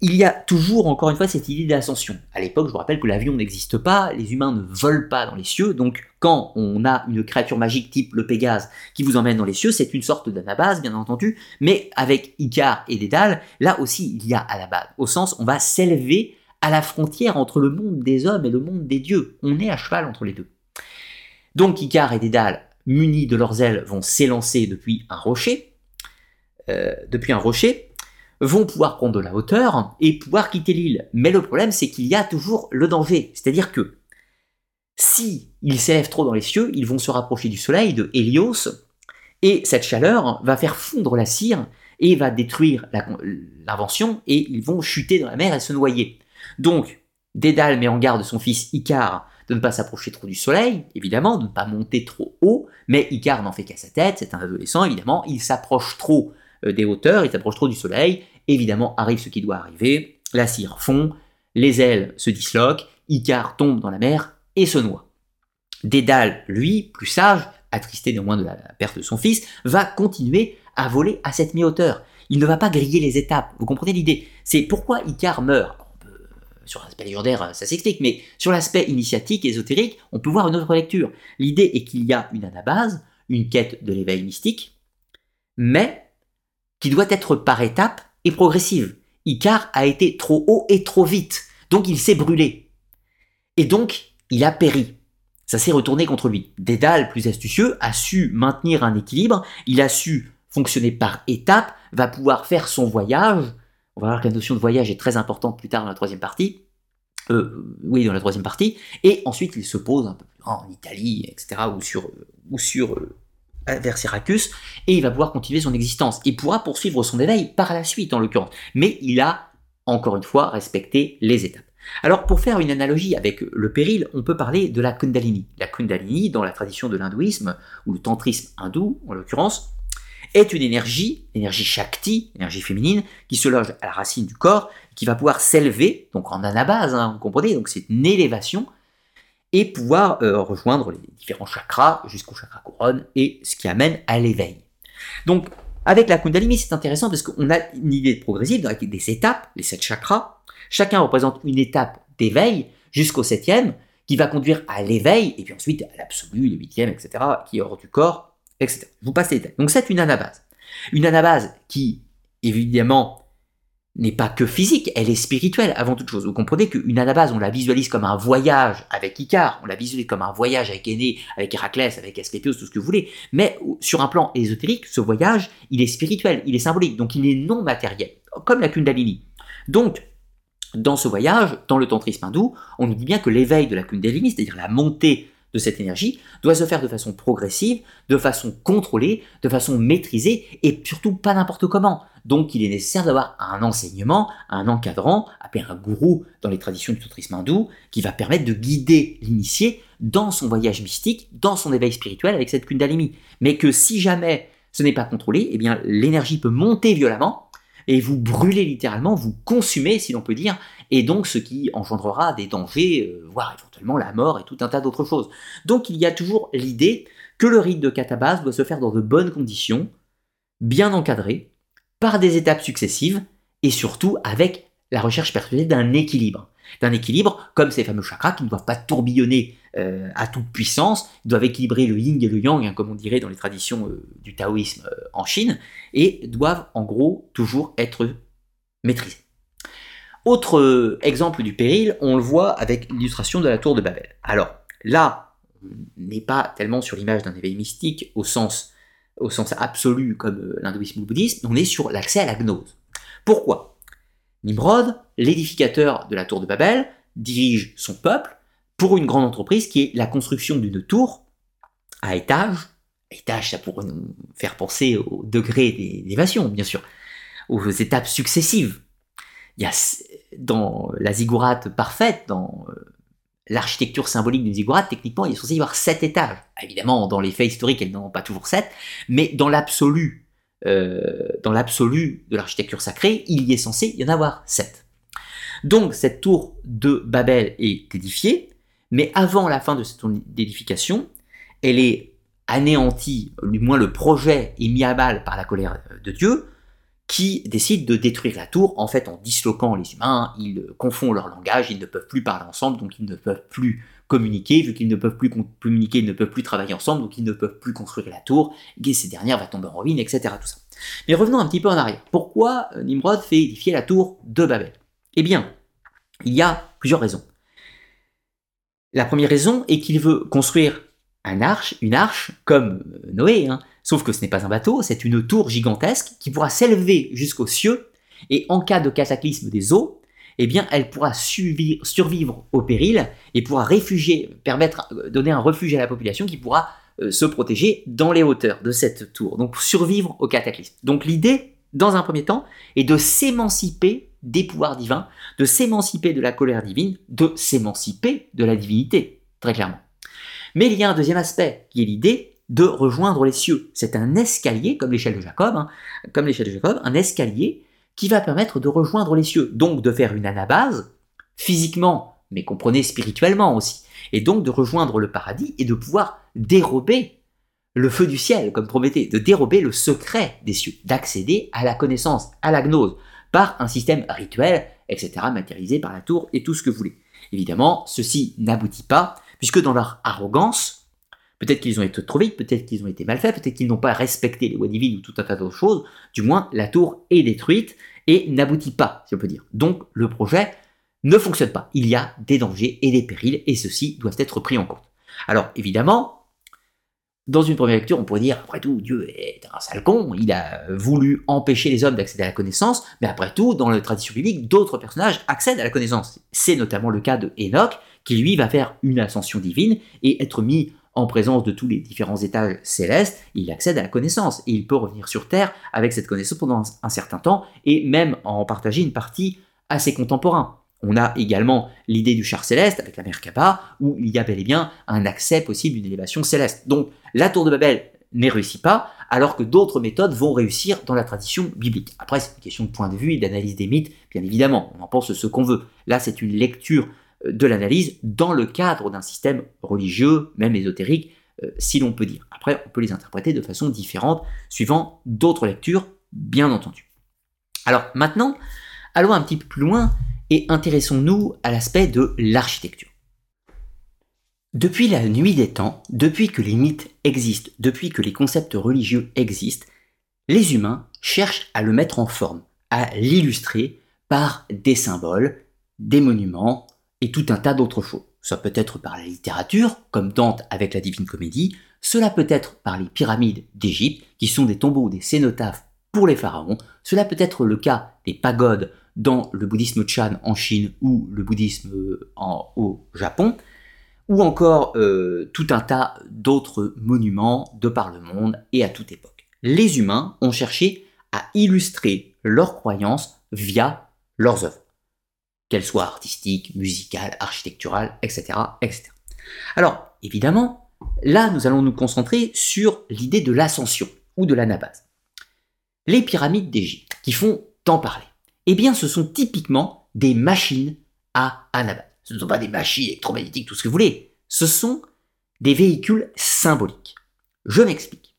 il y a toujours, encore une fois, cette idée d'ascension. À l'époque, je vous rappelle que l'avion n'existe pas, les humains ne volent pas dans les cieux, donc quand on a une créature magique type le Pégase qui vous emmène dans les cieux, c'est une sorte d'anabase, bien entendu, mais avec Icar et Dédale, là aussi, il y a à la base, au sens, on va s'élever à la frontière entre le monde des hommes et le monde des dieux. On est à cheval entre les deux. Donc Icar et Dédale, munis de leurs ailes, vont s'élancer depuis un rocher, euh, depuis un rocher, vont pouvoir prendre de la hauteur et pouvoir quitter l'île. Mais le problème, c'est qu'il y a toujours le danger. C'est-à-dire que si ils s'élèvent trop dans les cieux, ils vont se rapprocher du soleil, de Hélios, et cette chaleur va faire fondre la cire et va détruire l'invention, et ils vont chuter dans la mer et se noyer. Donc, Dédale met en garde son fils Icare de ne pas s'approcher trop du soleil, évidemment, de ne pas monter trop haut, mais Icare n'en fait qu'à sa tête, c'est un adolescent, évidemment, il s'approche trop euh, des hauteurs, il s'approche trop du soleil, évidemment, arrive ce qui doit arriver, la cire fond, les ailes se disloquent, Icare tombe dans la mer et se noie. Dédale, lui, plus sage, attristé néanmoins de la perte de son fils, va continuer à voler à cette mi-hauteur. Il ne va pas griller les étapes, vous comprenez l'idée C'est pourquoi Icare meurt sur l'aspect légendaire, ça s'explique, mais sur l'aspect initiatique, ésotérique, on peut voir une autre lecture. L'idée est qu'il y a une anabase, une quête de l'éveil mystique, mais qui doit être par étapes et progressive. Icar a été trop haut et trop vite, donc il s'est brûlé. Et donc, il a péri. Ça s'est retourné contre lui. Dédale, plus astucieux, a su maintenir un équilibre, il a su fonctionner par étapes, va pouvoir faire son voyage, on va voir que la notion de voyage est très importante plus tard dans la troisième partie. Euh, oui, dans la troisième partie. Et ensuite, il se pose un peu plus en Italie, etc., ou sur, ou sur euh, vers Syracuse, et il va pouvoir continuer son existence. Il pourra poursuivre son éveil par la suite, en l'occurrence. Mais il a, encore une fois, respecté les étapes. Alors, pour faire une analogie avec le péril, on peut parler de la Kundalini. La Kundalini, dans la tradition de l'hindouisme, ou le tantrisme hindou, en l'occurrence, est une énergie, l'énergie Shakti, énergie féminine, qui se loge à la racine du corps, qui va pouvoir s'élever, donc en anabase, hein, vous comprenez, donc c'est une élévation, et pouvoir euh, rejoindre les différents chakras jusqu'au chakra couronne, et ce qui amène à l'éveil. Donc, avec la Kundalini, c'est intéressant parce qu'on a une idée progressive avec des étapes, les sept chakras. Chacun représente une étape d'éveil jusqu'au septième, qui va conduire à l'éveil, et puis ensuite à l'absolu, le huitième, etc., qui est hors du corps, vous passe les détails. Donc c'est une anabase. Une anabase qui, évidemment, n'est pas que physique, elle est spirituelle avant toute chose. Vous comprenez qu'une anabase, on la visualise comme un voyage avec Icare, on la visualise comme un voyage avec Aîné, avec Héraclès, avec Asclépios, tout ce que vous voulez. Mais sur un plan ésotérique, ce voyage, il est spirituel, il est symbolique, donc il est non matériel, comme la Kundalini. Donc, dans ce voyage, dans le tantrisme hindou, on nous dit bien que l'éveil de la Kundalini, c'est-à-dire la montée de cette énergie, doit se faire de façon progressive, de façon contrôlée, de façon maîtrisée, et surtout pas n'importe comment. Donc il est nécessaire d'avoir un enseignement, un encadrant, appelé un gourou dans les traditions du tantrisme hindou, qui va permettre de guider l'initié dans son voyage mystique, dans son éveil spirituel avec cette Kundalini. Mais que si jamais ce n'est pas contrôlé, eh bien l'énergie peut monter violemment, et vous brûlez littéralement, vous consumez, si l'on peut dire, et donc ce qui engendrera des dangers, euh, voire éventuellement la mort et tout un tas d'autres choses. Donc il y a toujours l'idée que le rite de catabase doit se faire dans de bonnes conditions, bien encadré, par des étapes successives, et surtout avec la recherche perpétuelle d'un équilibre. D'un équilibre comme ces fameux chakras qui ne doivent pas tourbillonner euh, à toute puissance, doivent équilibrer le yin et le yang, hein, comme on dirait dans les traditions euh, du taoïsme euh, en Chine, et doivent en gros toujours être maîtrisés. Autre exemple du péril, on le voit avec l'illustration de la tour de Babel. Alors là, on n'est pas tellement sur l'image d'un éveil mystique au sens, au sens absolu comme l'hindouisme ou le bouddhisme, on est sur l'accès à la gnose. Pourquoi? Nimrod, l'édificateur de la tour de Babel, dirige son peuple pour une grande entreprise qui est la construction d'une tour à étage. Étage, ça pourrait nous faire penser au degré d'élévation, bien sûr, aux étapes successives. Il dans la ziggourate parfaite, dans euh, l'architecture symbolique d'une ziggourate, techniquement, il est censé y avoir sept étages. Évidemment, dans les faits historiques, elles n'en ont pas toujours sept, mais dans l'absolu, euh, dans l'absolu de l'architecture sacrée, il y est censé y en avoir sept. Donc, cette tour de Babel est édifiée, mais avant la fin de cette édification, elle est anéantie, du moins le projet est mis à balle par la colère de Dieu, qui décide de détruire la tour, en fait en disloquant les humains, ils confondent leur langage, ils ne peuvent plus parler ensemble, donc ils ne peuvent plus communiquer, vu qu'ils ne peuvent plus communiquer, ils ne peuvent plus travailler ensemble, donc ils ne peuvent plus construire la tour, et ces dernières vont tomber en ruine, etc. Tout ça. Mais revenons un petit peu en arrière. Pourquoi euh, Nimrod fait édifier la tour de Babel? Eh bien, il y a plusieurs raisons. La première raison est qu'il veut construire un arche, une arche comme euh, Noé, hein. sauf que ce n'est pas un bateau, c'est une tour gigantesque qui pourra s'élever jusqu'aux cieux, et en cas de cataclysme des eaux, eh bien, elle pourra survivre au péril et pourra réfugier, permettre, euh, donner un refuge à la population qui pourra euh, se protéger dans les hauteurs de cette tour, donc survivre au cataclysme. Donc l'idée, dans un premier temps, est de s'émanciper des pouvoirs divins, de s'émanciper de la colère divine, de s'émanciper de la divinité, très clairement. Mais il y a un deuxième aspect, qui est l'idée de rejoindre les cieux. C'est un escalier, comme l'échelle de Jacob, hein, comme l'échelle de Jacob, un escalier qui va permettre de rejoindre les cieux, donc de faire une anabase, physiquement, mais comprenez spirituellement aussi, et donc de rejoindre le paradis et de pouvoir dérober le feu du ciel, comme Prométhée, de dérober le secret des cieux, d'accéder à la connaissance, à la gnose, par un système rituel, etc., matérialisé par la tour et tout ce que vous voulez. Évidemment, ceci n'aboutit pas, puisque dans leur arrogance, peut-être qu'ils ont été trop vite, peut-être qu'ils ont été mal faits, peut-être qu'ils n'ont pas respecté les lois divines ou tout un tas d'autres choses, du moins la tour est détruite et n'aboutit pas, si on peut dire. Donc le projet ne fonctionne pas. Il y a des dangers et des périls, et ceux-ci doivent être pris en compte. Alors évidemment, dans une première lecture, on pourrait dire, après tout, Dieu est un sale con, il a voulu empêcher les hommes d'accéder à la connaissance, mais après tout, dans la tradition biblique, d'autres personnages accèdent à la connaissance. C'est notamment le cas de Enoch, qui lui va faire une ascension divine et être mis en présence de tous les différents étages célestes, il accède à la connaissance et il peut revenir sur Terre avec cette connaissance pendant un certain temps et même en partager une partie à ses contemporains. On a également l'idée du char céleste avec la mer Kappa, où il y a bel et bien un accès possible d'une élévation céleste. Donc la tour de Babel ne réussit pas, alors que d'autres méthodes vont réussir dans la tradition biblique. Après, c'est une question de point de vue et d'analyse des mythes, bien évidemment, on en pense ce qu'on veut. Là, c'est une lecture de l'analyse dans le cadre d'un système religieux, même ésotérique, euh, si l'on peut dire. Après, on peut les interpréter de façon différente, suivant d'autres lectures, bien entendu. Alors maintenant, allons un petit peu plus loin et intéressons-nous à l'aspect de l'architecture. Depuis la nuit des temps, depuis que les mythes existent, depuis que les concepts religieux existent, les humains cherchent à le mettre en forme, à l'illustrer par des symboles, des monuments et tout un tas d'autres choses. Ça peut être par la littérature, comme Dante avec la Divine Comédie, cela peut être par les pyramides d'Égypte, qui sont des tombeaux, des cénotaphes pour les pharaons, cela peut être le cas des pagodes dans le bouddhisme Chan en Chine ou le bouddhisme en, au Japon, ou encore euh, tout un tas d'autres monuments de par le monde et à toute époque. Les humains ont cherché à illustrer leurs croyances via leurs œuvres, qu'elles soient artistiques, musicales, architecturales, etc., etc. Alors, évidemment, là, nous allons nous concentrer sur l'idée de l'ascension ou de l'anabase. Les pyramides d'Égypte, qui font tant parler, eh bien, ce sont typiquement des machines à anabase. Ce ne sont pas des machines électromagnétiques, tout ce que vous voulez. Ce sont des véhicules symboliques. Je m'explique.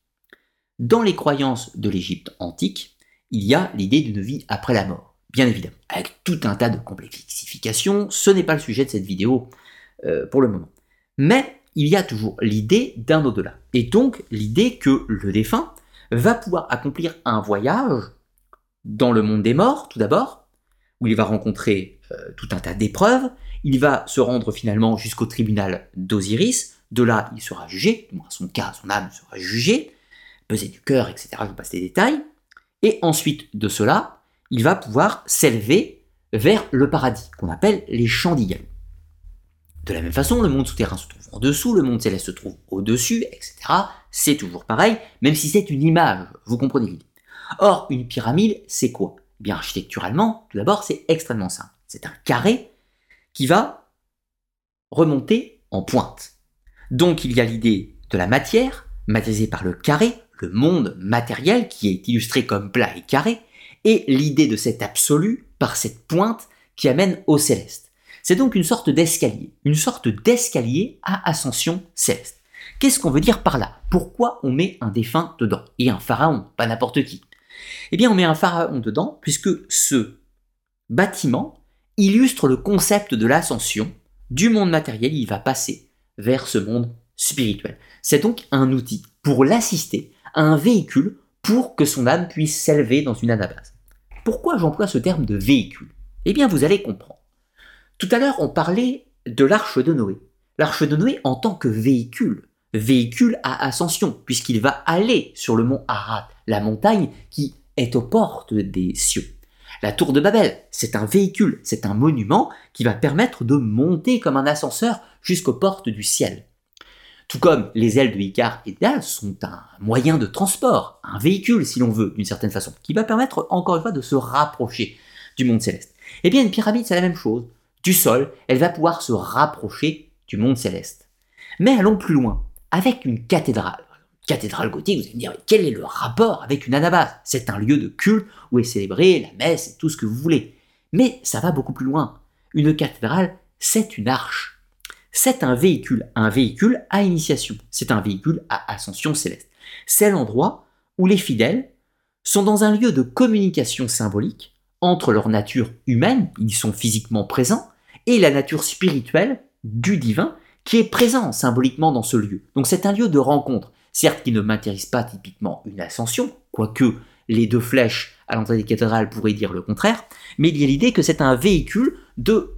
Dans les croyances de l'Égypte antique, il y a l'idée d'une vie après la mort, bien évidemment, avec tout un tas de complexifications. Ce n'est pas le sujet de cette vidéo euh, pour le moment. Mais il y a toujours l'idée d'un au-delà. Et donc l'idée que le défunt va pouvoir accomplir un voyage dans le monde des morts, tout d'abord, où il va rencontrer euh, tout un tas d'épreuves, il va se rendre finalement jusqu'au tribunal d'Osiris. De là, il sera jugé, son cas, son âme sera jugée, pesée du cœur, etc. Je vous passe les détails. Et ensuite de cela, il va pouvoir s'élever vers le paradis, qu'on appelle les champs d'Igal. De la même façon, le monde souterrain se trouve en dessous, le monde céleste se trouve au-dessus, etc. C'est toujours pareil, même si c'est une image, vous comprenez l'idée. Or, une pyramide, c'est quoi? Eh Bien, architecturalement, tout d'abord, c'est extrêmement simple. C'est un carré qui va remonter en pointe. Donc il y a l'idée de la matière, matérialisée par le carré, le monde matériel qui est illustré comme plat et carré, et l'idée de cet absolu par cette pointe qui amène au céleste. C'est donc une sorte d'escalier, une sorte d'escalier à ascension céleste. Qu'est-ce qu'on veut dire par là? Pourquoi on met un défunt dedans? Et un pharaon, pas n'importe qui. Eh bien, on met un pharaon dedans puisque ce bâtiment illustre le concept de l'ascension du monde matériel, il va passer vers ce monde spirituel. C'est donc un outil pour l'assister, un véhicule pour que son âme puisse s'élever dans une anabase. Pourquoi j'emploie ce terme de véhicule? Eh bien, vous allez comprendre. Tout à l'heure, on parlait de l'arche de Noé. L'arche de Noé en tant que véhicule, véhicule à ascension, puisqu'il va aller sur le mont Arad, la montagne qui est aux portes des cieux. La tour de Babel, c'est un véhicule, c'est un monument qui va permettre de monter comme un ascenseur jusqu'aux portes du ciel. Tout comme les ailes de Icar et d'Al sont un moyen de transport, un véhicule si l'on veut, d'une certaine façon, qui va permettre encore une fois de se rapprocher du monde céleste. Eh bien, une pyramide, c'est la même chose. Du sol, elle va pouvoir se rapprocher du monde céleste. Mais allons plus loin, avec une cathédrale cathédrale gothique, vous allez me dire, quel est le rapport avec une anabase? C'est un lieu de culte où est célébrée la messe et tout ce que vous voulez. Mais ça va beaucoup plus loin. Une cathédrale, c'est une arche. C'est un véhicule, un véhicule à initiation. C'est un véhicule à ascension céleste. C'est l'endroit où les fidèles sont dans un lieu de communication symbolique entre leur nature humaine, ils sont physiquement présents, et la nature spirituelle du divin qui est présent symboliquement dans ce lieu. Donc c'est un lieu de rencontre certes qui ne matérialise pas typiquement une ascension, quoique les deux flèches à l'entrée des cathédrales pourraient dire le contraire, mais il y a l'idée que c'est un véhicule de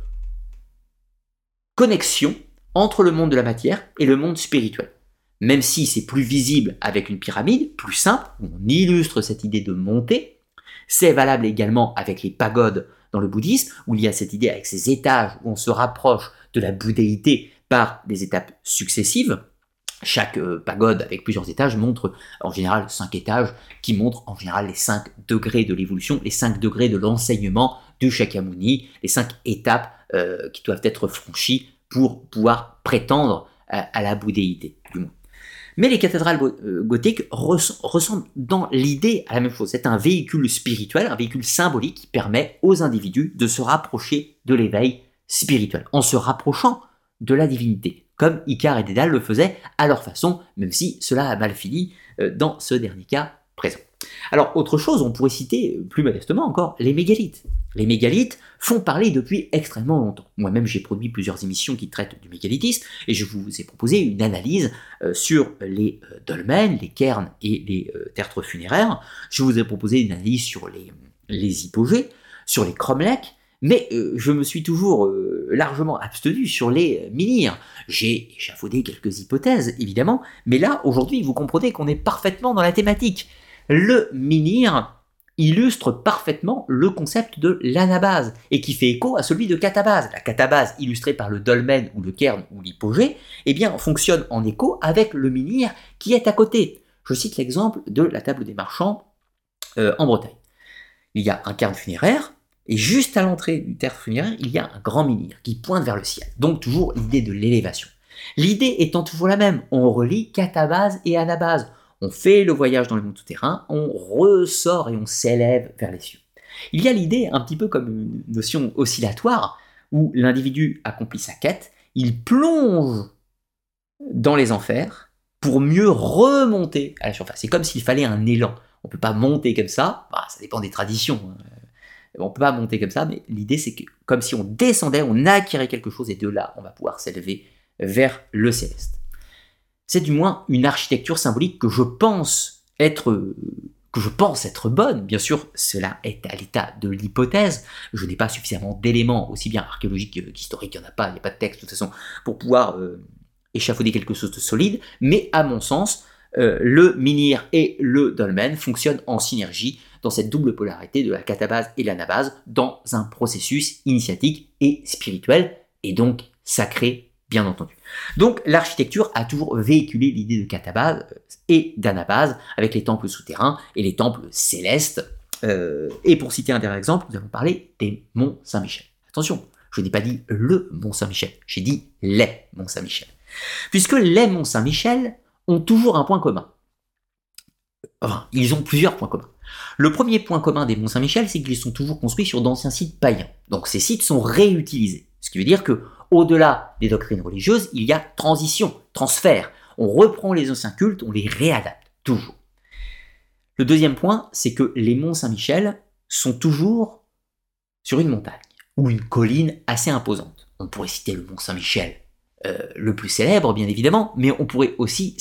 connexion entre le monde de la matière et le monde spirituel. Même si c'est plus visible avec une pyramide, plus simple, on illustre cette idée de montée, c'est valable également avec les pagodes dans le bouddhisme, où il y a cette idée avec ces étages, où on se rapproche de la bouddhéité par des étapes successives, chaque euh, pagode avec plusieurs étages montre en général cinq étages qui montrent en général les cinq degrés de l'évolution, les cinq degrés de l'enseignement du Shakyamuni, les cinq étapes euh, qui doivent être franchies pour pouvoir prétendre à, la bouddhéité, du moins. Mais les cathédrales euh, gothiques ressemblent dans l'idée à la même chose. C'est un véhicule spirituel, un véhicule symbolique qui permet aux individus de se rapprocher de l'éveil spirituel, en se rapprochant de la divinité, comme Icare et Dédale le faisaient à leur façon, même si cela a mal fini euh, dans ce dernier cas présent. Alors, autre chose, on pourrait citer euh, plus modestement encore les mégalithes. Les mégalithes font parler depuis extrêmement longtemps. Moi-même, j'ai produit plusieurs émissions qui traitent du mégalithisme et je vous ai proposé une analyse euh, sur les dolmens, les cairns et les tertres funéraires. Je vous ai proposé une analyse sur les, hypogées, sur les cromlechs, mais euh, je me suis toujours euh, largement abstenu sur les euh, menhirs. J'ai échafaudé quelques hypothèses, évidemment, mais là, aujourd'hui, vous comprenez qu'on est parfaitement dans la thématique. Le menhir illustre parfaitement le concept de l'anabase, et qui fait écho à celui de catabase. La catabase, illustrée par le dolmen ou le cairn ou l'hypogée, eh bien, fonctionne en écho avec le menhir qui est à côté. Je cite l'exemple de la table des marchands en Bretagne. Il y a un cairn funéraire, et juste à l'entrée du terre funéraire, il y a un grand menhir qui pointe vers le ciel. Donc toujours l'idée de l'élévation. L'idée étant toujours la même, on relie catabase et anabase. On fait le voyage dans le monde tout-terrain, on ressort et on s'élève vers les cieux. Il y a l'idée un petit peu comme une notion oscillatoire, où l'individu accomplit sa quête, il plonge dans les enfers pour mieux remonter à la surface. C'est comme s'il fallait un élan. On ne peut pas monter comme ça, bah, ça dépend des traditions. Hein. On peut pas monter comme ça, mais l'idée c'est que comme si on descendait, on acquérait quelque chose et de là, on va pouvoir s'élever vers le céleste. C'est du moins une architecture symbolique que je pense être que je pense être bonne. Bien sûr, cela est à l'état de l'hypothèse. Je n'ai pas suffisamment d'éléments, aussi bien archéologiques qu'historiques, il n'y en a pas, il n'y a pas de texte de toute façon, pour pouvoir euh, échafauder quelque chose de solide. Mais à mon sens, euh, le menhir et le dolmen fonctionnent en synergie dans cette double polarité de la catabase et l'anabase dans un processus initiatique et spirituel, et donc sacré, bien entendu. Donc l'architecture a toujours véhiculé l'idée de catabase euh, et d'anabase avec les temples souterrains et les temples célestes. Euh, et pour citer un dernier exemple, nous allons parler des monts Saint-Michel. Attention, je n'ai pas dit le mont Saint-Michel, j'ai dit les monts Saint-Michel. Puisque les monts Saint-Michel ont toujours un point commun. Enfin, ils ont plusieurs points communs. Le premier point commun des Monts Saint-Michel, c'est qu'ils sont toujours construits sur d'anciens sites païens. Donc ces sites sont réutilisés. Ce qui veut dire que, au-delà des doctrines religieuses, il y a transition, transfert. On reprend les anciens cultes, on les réadapte, toujours. Le deuxième point, c'est que les Monts Saint-Michel sont toujours sur une montagne, ou une colline assez imposante. On pourrait citer le Mont Saint-Michel, euh, le plus célèbre, bien évidemment, mais on pourrait aussi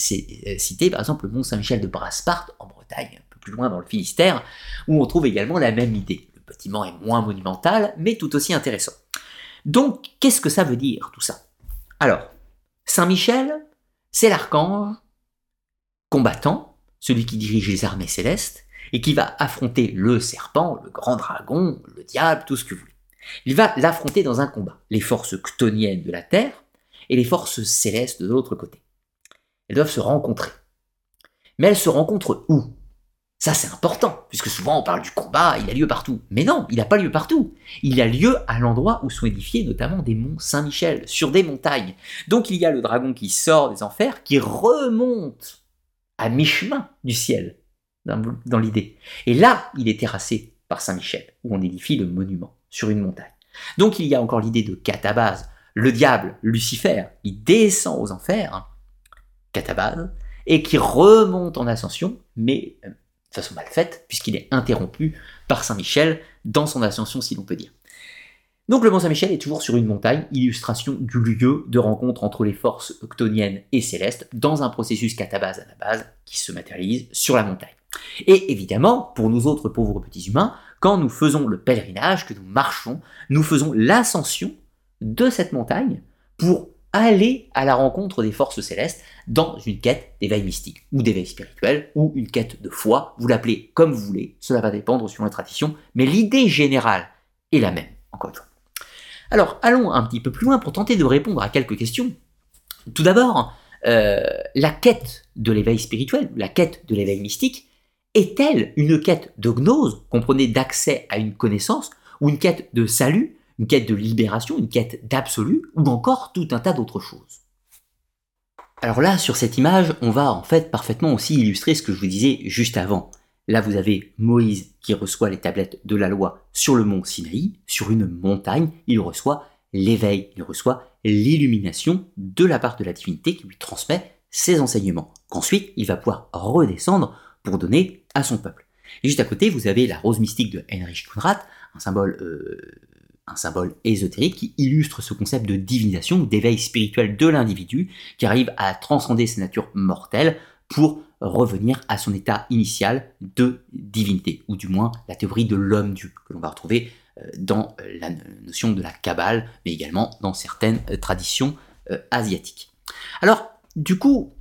euh, citer par exemple le Mont Saint-Michel de Brasparte en Bretagne, plus loin dans le Finistère, où on trouve également la même idée. Le bâtiment est moins monumental, mais tout aussi intéressant. Donc, qu'est-ce que ça veut dire tout ça? Alors, Saint-Michel, c'est l'archange combattant, celui qui dirige les armées célestes, et qui va affronter le serpent, le grand dragon, le diable, tout ce que vous voulez. Il va l'affronter dans un combat, les forces ctoniennes de la Terre et les forces célestes de l'autre côté. Elles doivent se rencontrer. Mais elles se rencontrent où? Ça, c'est important, puisque souvent on parle du combat, il a lieu partout. Mais non, il n'a pas lieu partout. Il a lieu à l'endroit où sont édifiés notamment des monts Saint-Michel, sur des montagnes. Donc il y a le dragon qui sort des enfers, qui remonte à mi-chemin du ciel, dans, l'idée. Et là, il est terrassé par Saint-Michel, où on édifie le monument, sur une montagne. Donc il y a encore l'idée de catabase. Le diable, Lucifer, il descend aux enfers, catabase, et qui remonte en ascension, mais euh, façon mal faite, puisqu'il est interrompu par Saint-Michel dans son ascension, si l'on peut dire. Donc le Mont Saint-Michel est toujours sur une montagne, illustration du lieu de rencontre entre les forces octoniennes et célestes, dans un processus catabase à la base qui se matérialise sur la montagne. Et évidemment, pour nous autres pauvres petits humains, quand nous faisons le pèlerinage, que nous marchons, nous faisons l'ascension de cette montagne pour aller à la rencontre des forces célestes dans une quête d'éveil mystique, ou d'éveil spirituel, ou une quête de foi, vous l'appelez comme vous voulez, cela va dépendre sur la tradition, mais l'idée générale est la même, encore une fois. Alors, allons un petit peu plus loin pour tenter de répondre à quelques questions. Tout d'abord, euh, la quête de l'éveil spirituel, la quête de l'éveil mystique, est-elle une quête de gnose, comprenez d'accès à une connaissance, ou une quête de salut, une quête de libération, une quête d'absolu, ou encore tout un tas d'autres choses Alors là, sur cette image, on va en fait parfaitement aussi illustrer ce que je vous disais juste avant. Là, vous avez Moïse qui reçoit les tablettes de la loi sur le mont Sinaï, sur une montagne, il reçoit l'éveil, il reçoit l'illumination de la part de la divinité qui lui transmet ses enseignements, qu'ensuite il va pouvoir redescendre pour donner à son peuple. Et juste à côté, vous avez la rose mystique de Heinrich Kunrat, un symbole, euh, un symbole ésotérique qui illustre ce concept de divinisation, d'éveil spirituel de l'individu, qui arrive à transcender sa nature mortelle pour revenir à son état initial de divinité, ou du moins la théorie de l'homme-dieu, que l'on va retrouver euh, dans euh, la notion de la Kabbale, mais également dans certaines traditions asiatiques. Alors, du coup,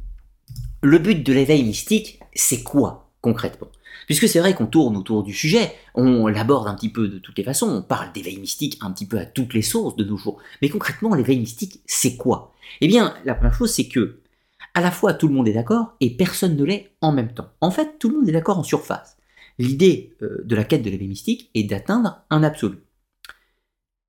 le but de l'éveil mystique, c'est quoi concrètement? Puisque c'est vrai qu'on tourne autour du sujet, on l'aborde un petit peu de toutes les façons, on parle d'éveil mystique un petit peu à toutes les sources de nos jours. Mais concrètement, l'éveil mystique, c'est quoi? Eh bien, la première chose, c'est que à la fois tout le monde est d'accord et personne ne l'est en même temps. En fait, tout le monde est d'accord en surface. L'idée euh, de la quête de l'éveil mystique est d'atteindre un absolu.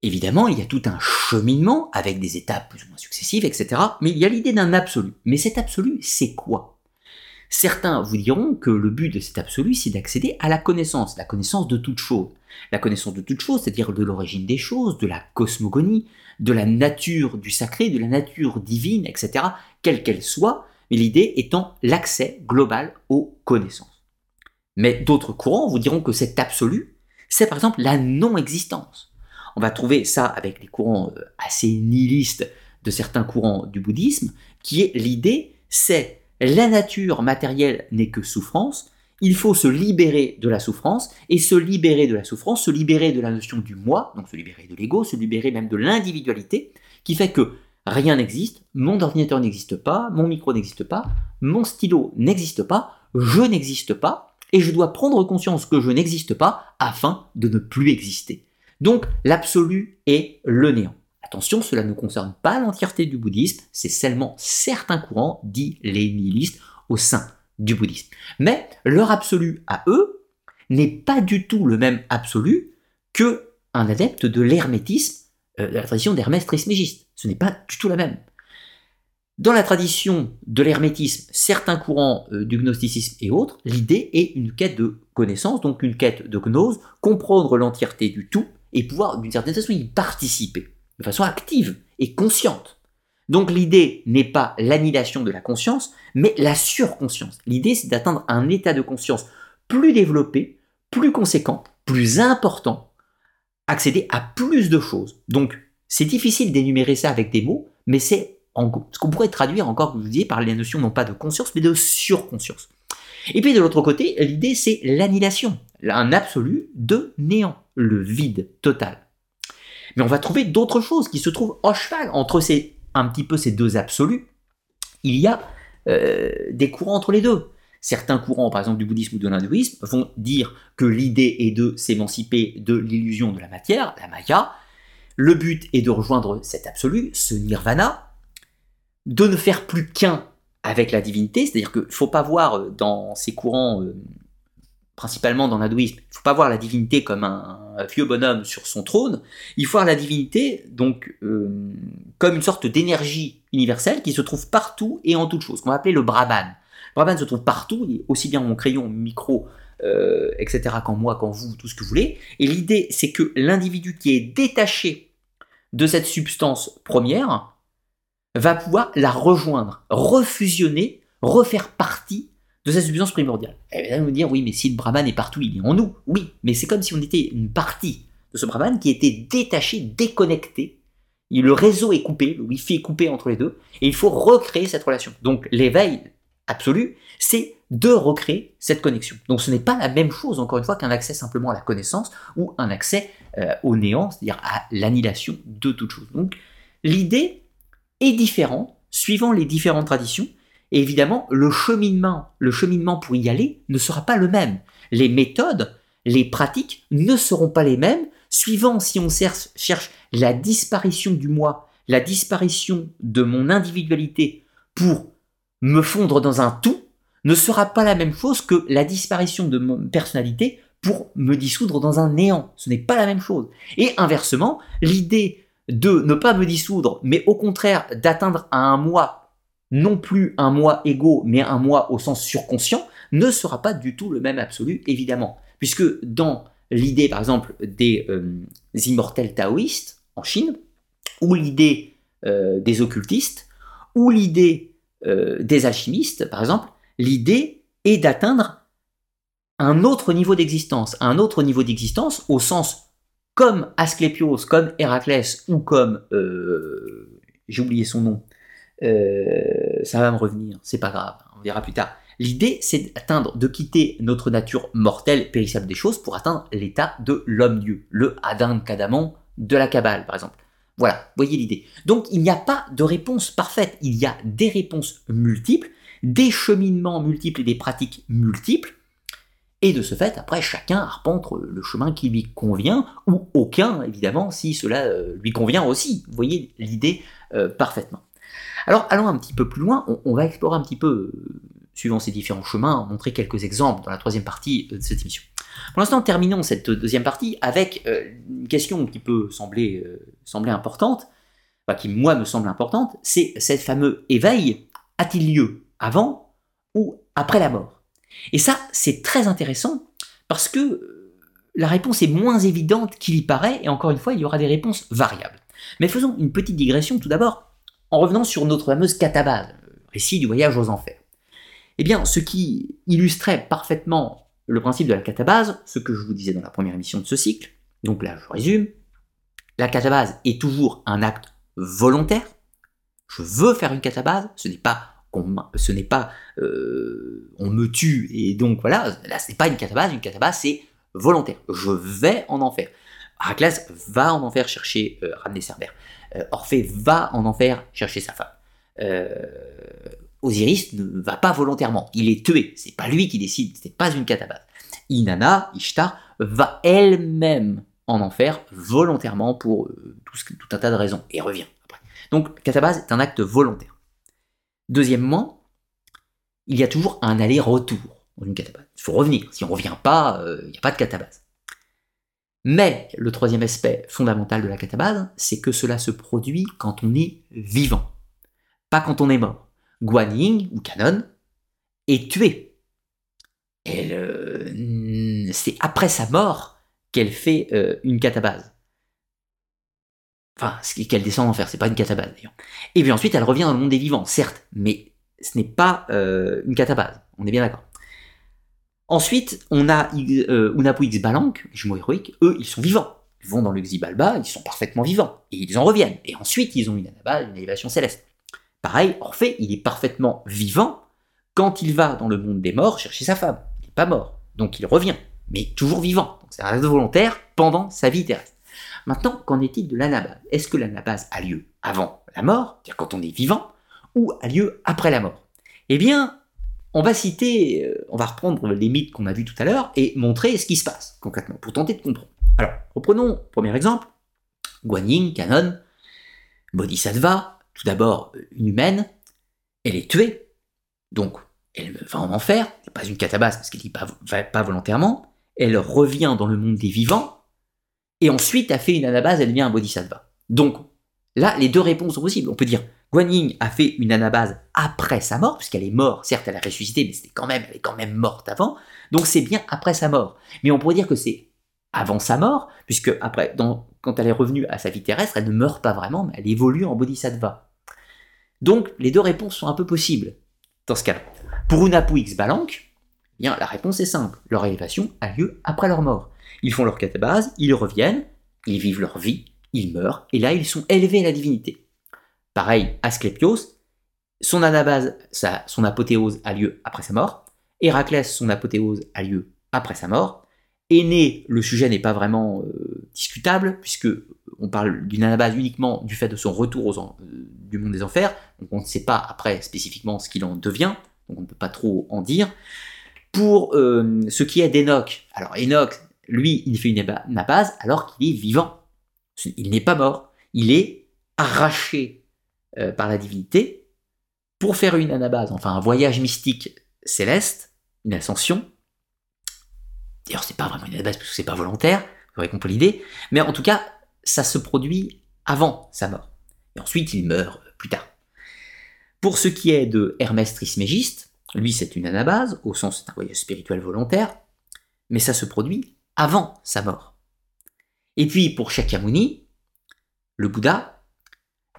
Évidemment, il y a tout un cheminement avec des étapes plus ou moins successives, etc. Mais il y a l'idée d'un absolu. Mais cet absolu, c'est quoi? Certains vous diront que le but de cet absolu, c'est d'accéder à la connaissance, la connaissance de toute chose. La connaissance de toute chose, c'est-à-dire de l'origine des choses, de la cosmogonie, de la nature du sacré, de la nature divine, etc., quelle qu'elle soit, mais l'idée étant l'accès global aux connaissances. Mais d'autres courants vous diront que cet absolu, c'est par exemple la non-existence. On va trouver ça avec les courants euh, assez nihilistes de certains courants du bouddhisme, qui est l'idée, c'est la nature matérielle n'est que souffrance, il faut se libérer de la souffrance, et se libérer de la souffrance, se libérer de la notion du moi, donc se libérer de l'ego, se libérer même de l'individualité, qui fait que rien n'existe, mon ordinateur n'existe pas, mon micro n'existe pas, mon stylo n'existe pas, je n'existe pas, et je dois prendre conscience que je n'existe pas afin de ne plus exister. Donc l'absolu est le néant. Attention, cela ne concerne pas l'entièreté du bouddhisme, c'est seulement certains courants, dits les nihilistes, au sein du bouddhisme. Mais leur absolu à eux n'est pas du tout le même absolu que un adepte de l'hermétisme, euh, de la tradition d'Hermès Trismégiste. Ce n'est pas du tout la même. Dans la tradition de l'hermétisme, certains courants euh, du gnosticisme et autres, l'idée est une quête de connaissance, donc une quête de gnose, comprendre l'entièreté du tout, et pouvoir d'une certaine façon y participer, de façon active et consciente. Donc l'idée n'est pas l'annihilation de la conscience, mais la surconscience. L'idée c'est d'atteindre un état de conscience plus développé, plus conséquent, plus important, accéder à plus de choses. Donc c'est difficile d'énumérer ça avec des mots, mais c'est ce qu'on pourrait traduire encore, vous disiez, par la notion non pas de conscience, mais de surconscience. Et puis de l'autre côté, l'idée c'est l'annihilation, un absolu de néant le vide total. Mais on va trouver d'autres choses qui se trouvent en cheval entre ces, un petit peu ces deux absolus. Il y a euh, des courants entre les deux. Certains courants, par exemple du bouddhisme ou de l'hindouisme, vont dire que l'idée est de s'émanciper de l'illusion de la matière, la maya. Le but est de rejoindre cet absolu, ce nirvana, de ne faire plus qu'un avec la divinité, c'est-à-dire qu'il ne faut pas voir euh, dans ces courants euh, principalement dans l'hindouisme, il ne faut pas voir la divinité comme un, vieux bonhomme sur son trône, il faut voir la divinité donc euh, comme une sorte d'énergie universelle qui se trouve partout et en toute chose, qu'on va appeler le Brahman. Le Brahman se trouve partout, aussi bien mon crayon, micro, euh, etc., qu'en moi, qu'en vous, tout ce que vous voulez. Et l'idée, c'est que l'individu qui est détaché de cette substance première va pouvoir la rejoindre, refusionner, refaire partie de cette substance primordiale. Et vous me dire, oui, mais si le Brahman est partout, il est en nous. Oui, mais c'est comme si on était une partie de ce Brahman qui était détaché, déconnecté. le réseau est coupé, le Wi-Fi est coupé entre les deux, et il faut recréer cette relation. Donc l'éveil absolu, c'est de recréer cette connexion. Donc ce n'est pas la même chose, encore une fois, qu'un accès simplement à la connaissance ou un accès euh, au néant, c'est-à-dire à l'annihilation de toute chose. Donc l'idée est différente suivant les différentes traditions, évidemment, le cheminement, le cheminement pour y aller ne sera pas le même. Les méthodes, les pratiques ne seront pas les mêmes suivant si on cherche la disparition du moi, la disparition de mon individualité pour me fondre dans un tout, ne sera pas la même chose que la disparition de mon personnalité pour me dissoudre dans un néant. Ce n'est pas la même chose. Et inversement, l'idée de ne pas me dissoudre, mais au contraire d'atteindre à un moi non plus un moi égaux, mais un moi au sens surconscient, ne sera pas du tout le même absolu, évidemment. Puisque dans l'idée, par exemple, des euh, immortels taoïstes en Chine, ou l'idée euh, des occultistes, ou l'idée euh, des alchimistes, par exemple, l'idée est d'atteindre un autre niveau d'existence, un autre niveau d'existence au sens comme Asclépios, comme Héraclès, ou comme, j'ai oublié son nom, ça va me revenir, c'est pas grave, on verra plus tard. L'idée, c'est d'atteindre, de quitter notre nature mortelle, périssable des choses, pour atteindre l'état de l'homme-dieu, le Adam Kadamon de la Kabbale, par exemple. Voilà, voyez l'idée. Donc, il n'y a pas de réponse parfaite, il y a des réponses multiples, des cheminements multiples et des pratiques multiples, et de ce fait, après, chacun arpente le chemin qui lui convient, ou aucun, évidemment, si cela euh, lui convient aussi. Vous voyez l'idée euh, parfaitement. Alors, allons un petit peu plus loin, on, va explorer un petit peu euh, suivant ces différents chemins, montrer quelques exemples dans la troisième partie de cette émission. Pour l'instant, terminons cette deuxième partie avec euh, une question qui peut sembler, euh, sembler importante, enfin, qui moi me semble importante, c'est cette fameux éveil a-t-il lieu avant ou après la mort? Et ça, c'est très intéressant parce que euh, la réponse est moins évidente qu'il y paraît, et encore une fois, il y aura des réponses variables. Mais faisons une petite digression tout d'abord, en revenant sur notre fameuse catabase, récit du voyage aux enfers. Eh bien, ce qui illustrait parfaitement le principe de la catabase, ce que je vous disais dans la première émission de ce cycle, donc là je résume, la catabase est toujours un acte volontaire. Je veux faire une catabase, ce n'est pas ce n'est pas euh, on me tue et donc voilà, là ce n'est pas une catabase, une catabase c'est volontaire. Je vais en enfer. Héraclès va en enfer chercher euh, Rhamné Cerbère. Euh, Orphée va en enfer chercher sa femme. Euh, Osiris ne va pas volontairement, il est tué, c'est pas lui qui décide, c'est pas une catabase. Inanna, Ishtar, va elle-même en enfer volontairement pour euh, tout, un tas de raisons et revient après. Donc catabase est un acte volontaire. Deuxièmement, il y a toujours un aller-retour dans une catabase. Il faut revenir. Si on ne revient pas, euh, il n'y a pas de catabase. Mais le troisième aspect fondamental de la catabase, c'est que cela se produit quand on est vivant, pas quand on est mort. Guan Ying, ou Canon, est tuée. c'est après sa mort qu'elle fait euh, une catabase. Enfin, qu'elle descend en enfer, c'est pas une catabase d'ailleurs. Et puis ensuite, elle revient dans le monde des vivants, certes, mais ce n'est pas euh, une catabase, on est bien d'accord. Ensuite, on a euh, Unapu X Balank, jumeaux héroïques, eux, ils sont vivants. Ils vont dans le Xibalba, ils sont parfaitement vivants, et ils en reviennent. Et ensuite, ils ont une anabase, une élévation céleste. Pareil, Orphée, il est parfaitement vivant quand il va dans le monde des morts chercher sa femme. Il n'est pas mort, donc il revient, mais toujours vivant. C'est un acte volontaire pendant sa vie terrestre. Maintenant, qu'en est-il de l'anabase? Est-ce que l'anabase a lieu avant la mort, c'est-à-dire quand on est vivant, ou a lieu après la mort? Eh bien, on va citer, euh, on va reprendre les mythes qu'on a vus tout à l'heure et montrer ce qui se passe concrètement pour tenter de comprendre. Alors, reprenons premier exemple Guan Yin, Canon, Bodhisattva, tout d'abord une humaine, elle est tuée, donc elle va en enfer, c'est pas une catabase parce qu'elle ne va pas volontairement, elle revient dans le monde des vivants, et ensuite a fait une anabase, elle devient un bodhisattva. Donc là, les deux réponses sont possibles. On peut dire Guan Yin a fait une anabase après sa mort, puisqu'elle est morte, certes elle a ressuscité, mais c'était quand même, elle est quand même morte avant, donc c'est bien après sa mort. Mais on pourrait dire que c'est avant sa mort, puisque après, quand elle est revenue à sa vie terrestre, elle ne meurt pas vraiment, mais elle évolue en bodhisattva. Donc les deux réponses sont un peu possibles dans ce cas-là. Pour Unapu X Balank, eh bien, la réponse est simple. Leur élévation a lieu après leur mort. Ils font leur catabase, ils reviennent, ils vivent leur vie, ils meurent, et là ils sont élevés à la divinité. Pareil, Asclépios, son anabase, son apothéose a lieu après sa mort. Héraclès, son apothéose a lieu après sa mort. Aîné, le sujet n'est pas vraiment euh, discutable, puisque on parle d'une anabase uniquement du fait de son retour euh, du monde des enfers, donc on ne sait pas après spécifiquement ce qu'il en devient, donc on ne peut pas trop en dire. Pour euh, ce qui est d'Enoch, alors Enoch, lui, il fait une anabase alors qu'il est vivant. Il n'est pas mort, il est arraché euh, par la divinité pour faire une anabase, enfin un voyage mystique céleste, une ascension. D'ailleurs, c'est pas vraiment une anabase parce que c'est pas volontaire, vous aurez compris l'idée, mais en tout cas, ça se produit avant sa mort. Et ensuite, il meurt plus tard. Pour ce qui est de Hermès Trismégiste, lui c'est une anabase, au sens d'un voyage spirituel volontaire, mais ça se produit avant sa mort. Et puis pour Shakyamuni, le Bouddha,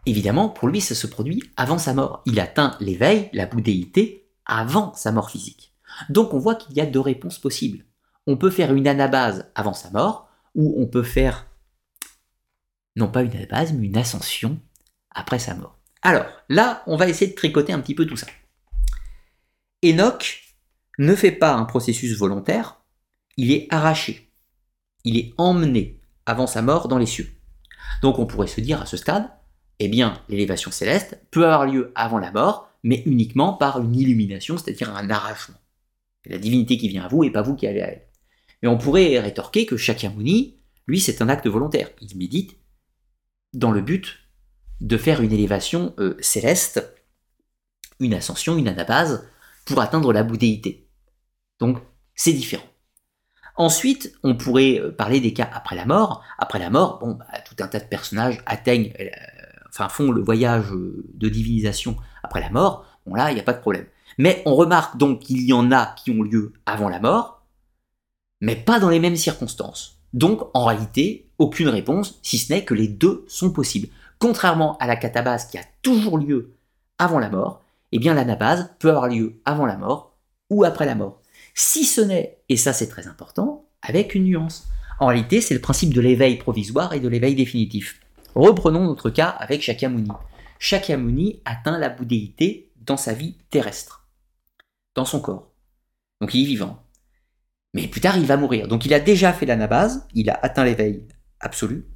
évidemment, pour lui ça se produit avant sa mort. Il atteint l'éveil, la bouddhéité, avant sa mort physique. Donc on voit qu'il y a deux réponses possibles. On peut faire une anabase avant sa mort, ou on peut faire, non pas une anabase, mais une ascension après sa mort. Alors, là, on va essayer de tricoter un petit peu tout ça. Enoch ne fait pas un processus volontaire, il est arraché, il est emmené avant sa mort dans les cieux. Donc on pourrait se dire à ce stade, eh bien, l'élévation céleste peut avoir lieu avant la mort, mais uniquement par une illumination, c'est-à-dire un arrachement. C'est la divinité qui vient à vous et pas vous qui allez à elle. Mais on pourrait rétorquer que Shakyamuni, lui, c'est un acte volontaire. Il médite dans le but de faire une élévation euh, céleste, une ascension, une anabase, pour atteindre la bouddhéité. Donc, c'est différent. Ensuite, on pourrait euh, parler des cas après la mort. Après la mort, bon, bah, tout un tas de personnages atteignent, euh, enfin font le voyage de divinisation après la mort. Bon là, il n'y a pas de problème. Mais on remarque donc qu'il y en a qui ont lieu avant la mort, mais pas dans les mêmes circonstances. Donc, en réalité, aucune réponse, si ce n'est que les deux sont possibles. Contrairement à la catabase qui a toujours lieu avant la mort, eh bien l'anabase peut avoir lieu avant la mort ou après la mort. Si ce n'est, et ça c'est très important, avec une nuance. En réalité, c'est le principe de l'éveil provisoire et de l'éveil définitif. Reprenons notre cas avec Shakyamuni. Shakyamuni atteint la bouddhéité dans sa vie terrestre, dans son corps. Donc il est vivant. Mais plus tard, il va mourir. Donc il a déjà fait l'anabase, il a atteint l'éveil absolu,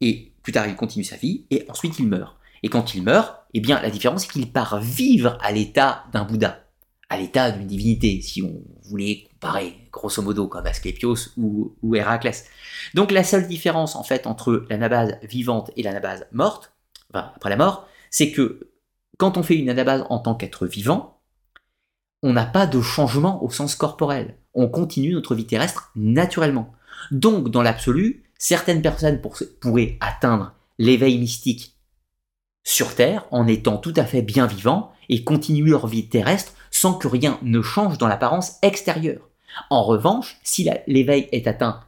et plus tard, il continue sa vie, et ensuite il meurt. Et quand il meurt, eh bien, la différence, c'est qu'il part vivre à l'état d'un Bouddha, à l'état d'une divinité, si on voulait comparer, grosso modo, comme Asclepios ou, Héraclès. Donc la seule différence, en fait, entre l'anabase vivante et l'anabase morte, après la mort, c'est que quand on fait une anabase en tant qu'être vivant, on n'a pas de changement au sens corporel. On continue notre vie terrestre naturellement. Donc, dans l'absolu, certaines personnes pourraient atteindre l'éveil mystique sur Terre en étant tout à fait bien vivants et continuer leur vie terrestre sans que rien ne change dans l'apparence extérieure. En revanche, si l'éveil est atteint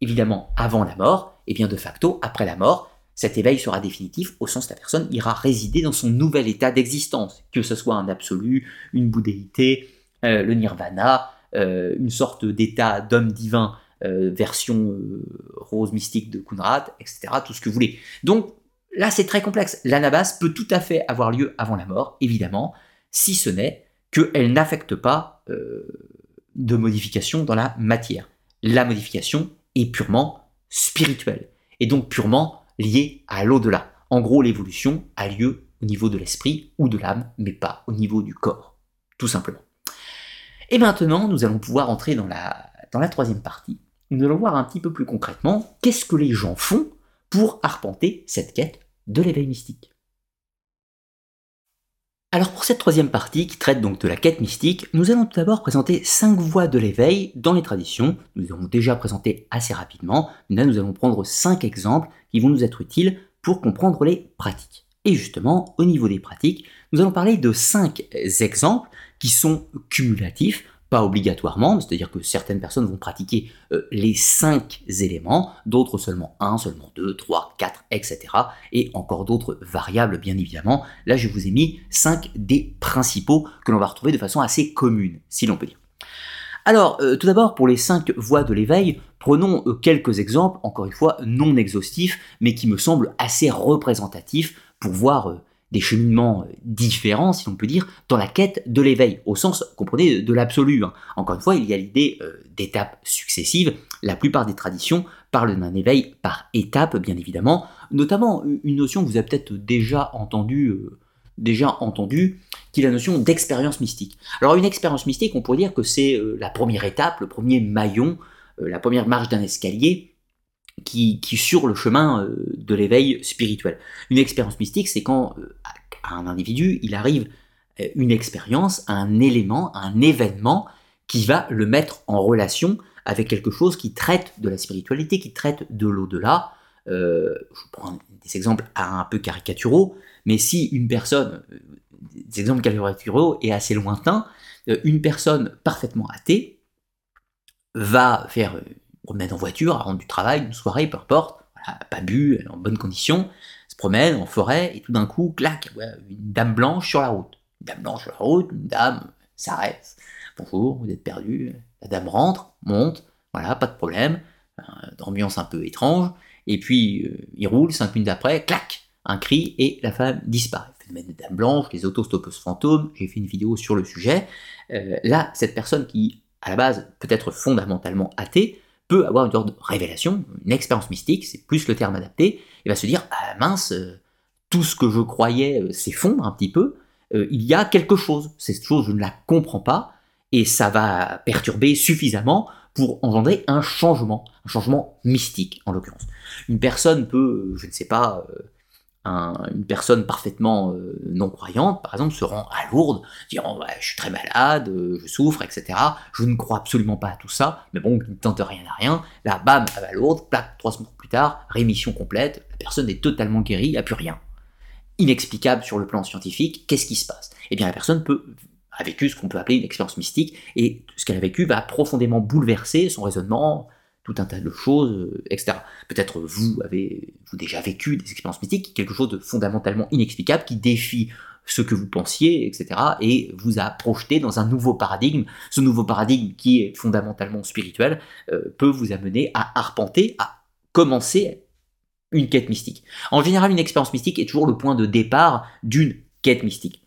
évidemment avant la mort, et eh bien de facto, après la mort, cet éveil sera définitif au sens que la personne ira résider dans son nouvel état d'existence, que ce soit un absolu, une bouddhéité, euh, le nirvana, euh, une sorte d'état d'homme divin, euh, version rose mystique de Kunrad, etc., tout ce que vous voulez. Donc là, c'est très complexe. L'anabase peut tout à fait avoir lieu avant la mort, évidemment, si ce n'est qu'elle n'affecte pas de modification dans la matière. La modification est purement spirituelle, et donc purement lié à l'au-delà. En gros, l'évolution a lieu au niveau de l'esprit ou de l'âme, mais pas au niveau du corps, tout simplement. Et maintenant, nous allons pouvoir entrer dans la, dans la troisième partie. Nous allons voir un petit peu plus concrètement qu'est-ce que les gens font pour arpenter cette quête de l'éveil mystique. Alors pour cette troisième partie qui traite donc de la quête mystique, nous allons tout d'abord présenter cinq voies de l'éveil dans les traditions. Nous avons déjà présenté assez rapidement, mais là nous allons prendre cinq exemples qui vont nous être utiles pour comprendre les pratiques. Et justement, au niveau des pratiques, nous allons parler de cinq exemples qui sont cumulatifs pas obligatoirement, c'est-à-dire que certaines personnes vont pratiquer euh, les cinq éléments, d'autres seulement un, seulement deux, trois, quatre, etc. Et encore d'autres variables, bien évidemment. Là, je vous ai mis cinq des principaux que l'on va retrouver de façon assez commune, si l'on peut dire. Alors, euh, tout d'abord, pour les cinq voies de l'éveil, prenons euh, quelques exemples, encore une fois, non exhaustifs, mais qui me semblent assez représentatifs pour voir des cheminements euh, différents, si on peut dire, dans la quête de l'éveil, au sens, comprenez, de l'absolu. Hein. Encore une fois, il y a l'idée euh, d'étapes successives. La plupart des traditions parlent d'un éveil par étapes, bien évidemment, notamment une notion que vous avez peut-être déjà entendue, euh, déjà entendu, qui est la notion d'expérience mystique. Alors une expérience mystique, on pourrait dire que c'est la première étape, le premier maillon, la première marche d'un escalier qui, sur le chemin euh, de l'éveil spirituel. Une expérience mystique, c'est quand euh, à un individu, il arrive euh, une expérience, un élément, un événement qui va le mettre en relation avec quelque chose qui traite de la spiritualité, qui traite de l'au-delà. je prends des exemples un peu caricaturaux, mais si une personne, des exemples caricaturaux et assez lointains, une personne parfaitement athée va faire une promenade en voiture, à rendre du travail, une soirée, peu importe, pas bu, en bonne condition, se promène en forêt, et tout d'un coup, clac, une dame blanche sur la route. Une dame blanche sur la route, une dame s'arrête. Bonjour, vous êtes perdu. La dame rentre, monte, voilà, pas de problème. D'ambiance un peu étrange. Et puis, euh, il roule, cinq minutes après, clac, un cri, et la femme disparaît. Phénomène de dame blanche, les autostoppeuses fantômes, j'ai fait une vidéo sur le sujet. Euh, là, cette personne qui, à la base, peut être fondamentalement athée, peut avoir une sorte de révélation, une expérience mystique, c'est plus le terme adapté, et va se dire, ah mince, euh, tout ce que je croyais s'effondre un petit peu, il y a quelque chose, cette chose, je ne la comprends pas, et ça va perturber suffisamment pour engendrer un changement, un changement mystique en l'occurrence. Une personne peut, je ne sais pas, une personne parfaitement euh, non croyante, par exemple, se rend à Lourdes, disant je suis très malade, euh, je souffre, etc. Je ne crois absolument pas à tout ça, mais bon, ne tente rien à rien. Là, bam, à Lourdes, plaque, trois semaines plus tard, rémission complète, la personne est totalement guérie, il n'y a plus rien. Inexplicable sur le plan scientifique, qu'est-ce qui se passe? Eh bien, la personne peut a vécu ce qu'on peut appeler une expérience mystique, et ce qu'elle a vécu va profondément bouleverser son raisonnement, tout un tas de choses, euh, etc. Peut-être vous avez vous déjà vécu des expériences mystiques, quelque chose de fondamentalement inexplicable qui défie ce que vous pensiez, etc. et vous a projeté dans un nouveau paradigme. Ce nouveau paradigme qui est fondamentalement spirituel euh, peut vous amener à arpenter, à commencer une quête mystique. En général, une expérience mystique est toujours le point de départ d'une quête mystique.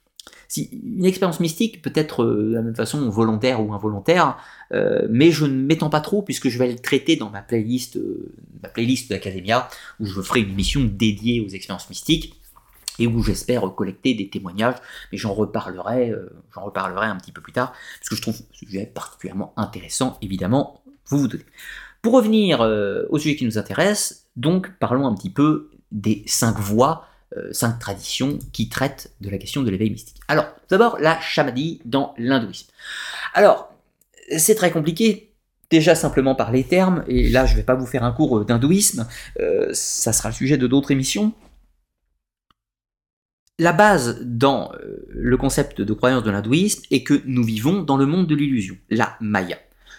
Une expérience mystique peut être euh, de la même façon volontaire ou involontaire, euh, mais je ne m'étends pas trop puisque je vais le traiter dans ma playlist, euh, ma playlist d'Academia, où je ferai une émission dédiée aux expériences mystiques et où j'espère collecter des témoignages, mais j'en reparlerai, un petit peu plus tard, parce que je trouve ce sujet particulièrement intéressant, évidemment, vous vous donnez. Pour revenir au sujet qui nous intéresse, donc parlons un petit peu des cinq voies cinq traditions qui traitent de la question de l'éveil mystique. Alors, d'abord, la chamadie dans l'hindouisme. Alors, c'est très compliqué, déjà simplement par les termes, et là je ne vais pas vous faire un cours d'hindouisme, euh, ça sera le sujet de d'autres émissions. La base dans euh, le concept de croyance de l'hindouisme est que nous vivons dans le monde de l'illusion, la Maya.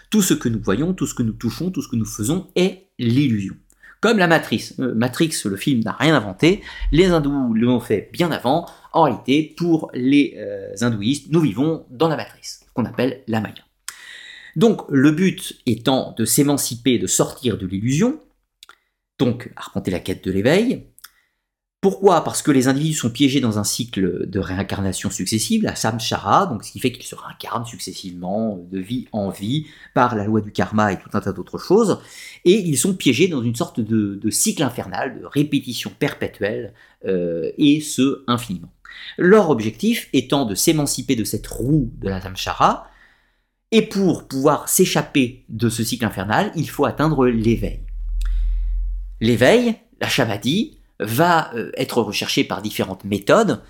Tout ce que nous voyons, tout ce que nous touchons, tout ce que nous faisons est l'illusion. Comme la Matrice. Euh, Matrix, le film n'a rien inventé, les hindous l'ont fait bien avant. En réalité, pour les euh, hindouistes, nous vivons dans la Matrice, qu'on appelle la Maya. Donc le but étant de s'émanciper, de sortir de l'illusion, donc arpenter la quête de l'éveil, pourquoi? Parce que les individus sont piégés dans un cycle de réincarnation successive, la samsara, donc ce qui fait qu'ils se réincarnent successivement de vie en vie par la loi du karma et tout un tas d'autres choses, et ils sont piégés dans une sorte de, cycle infernal, de répétition perpétuelle, euh, et ce infiniment. Leur objectif étant de s'émanciper de cette roue de la samsara, et pour pouvoir s'échapper de ce cycle infernal, il faut atteindre l'éveil. L'éveil, la shamadi, va euh, être recherché par différentes méthodes,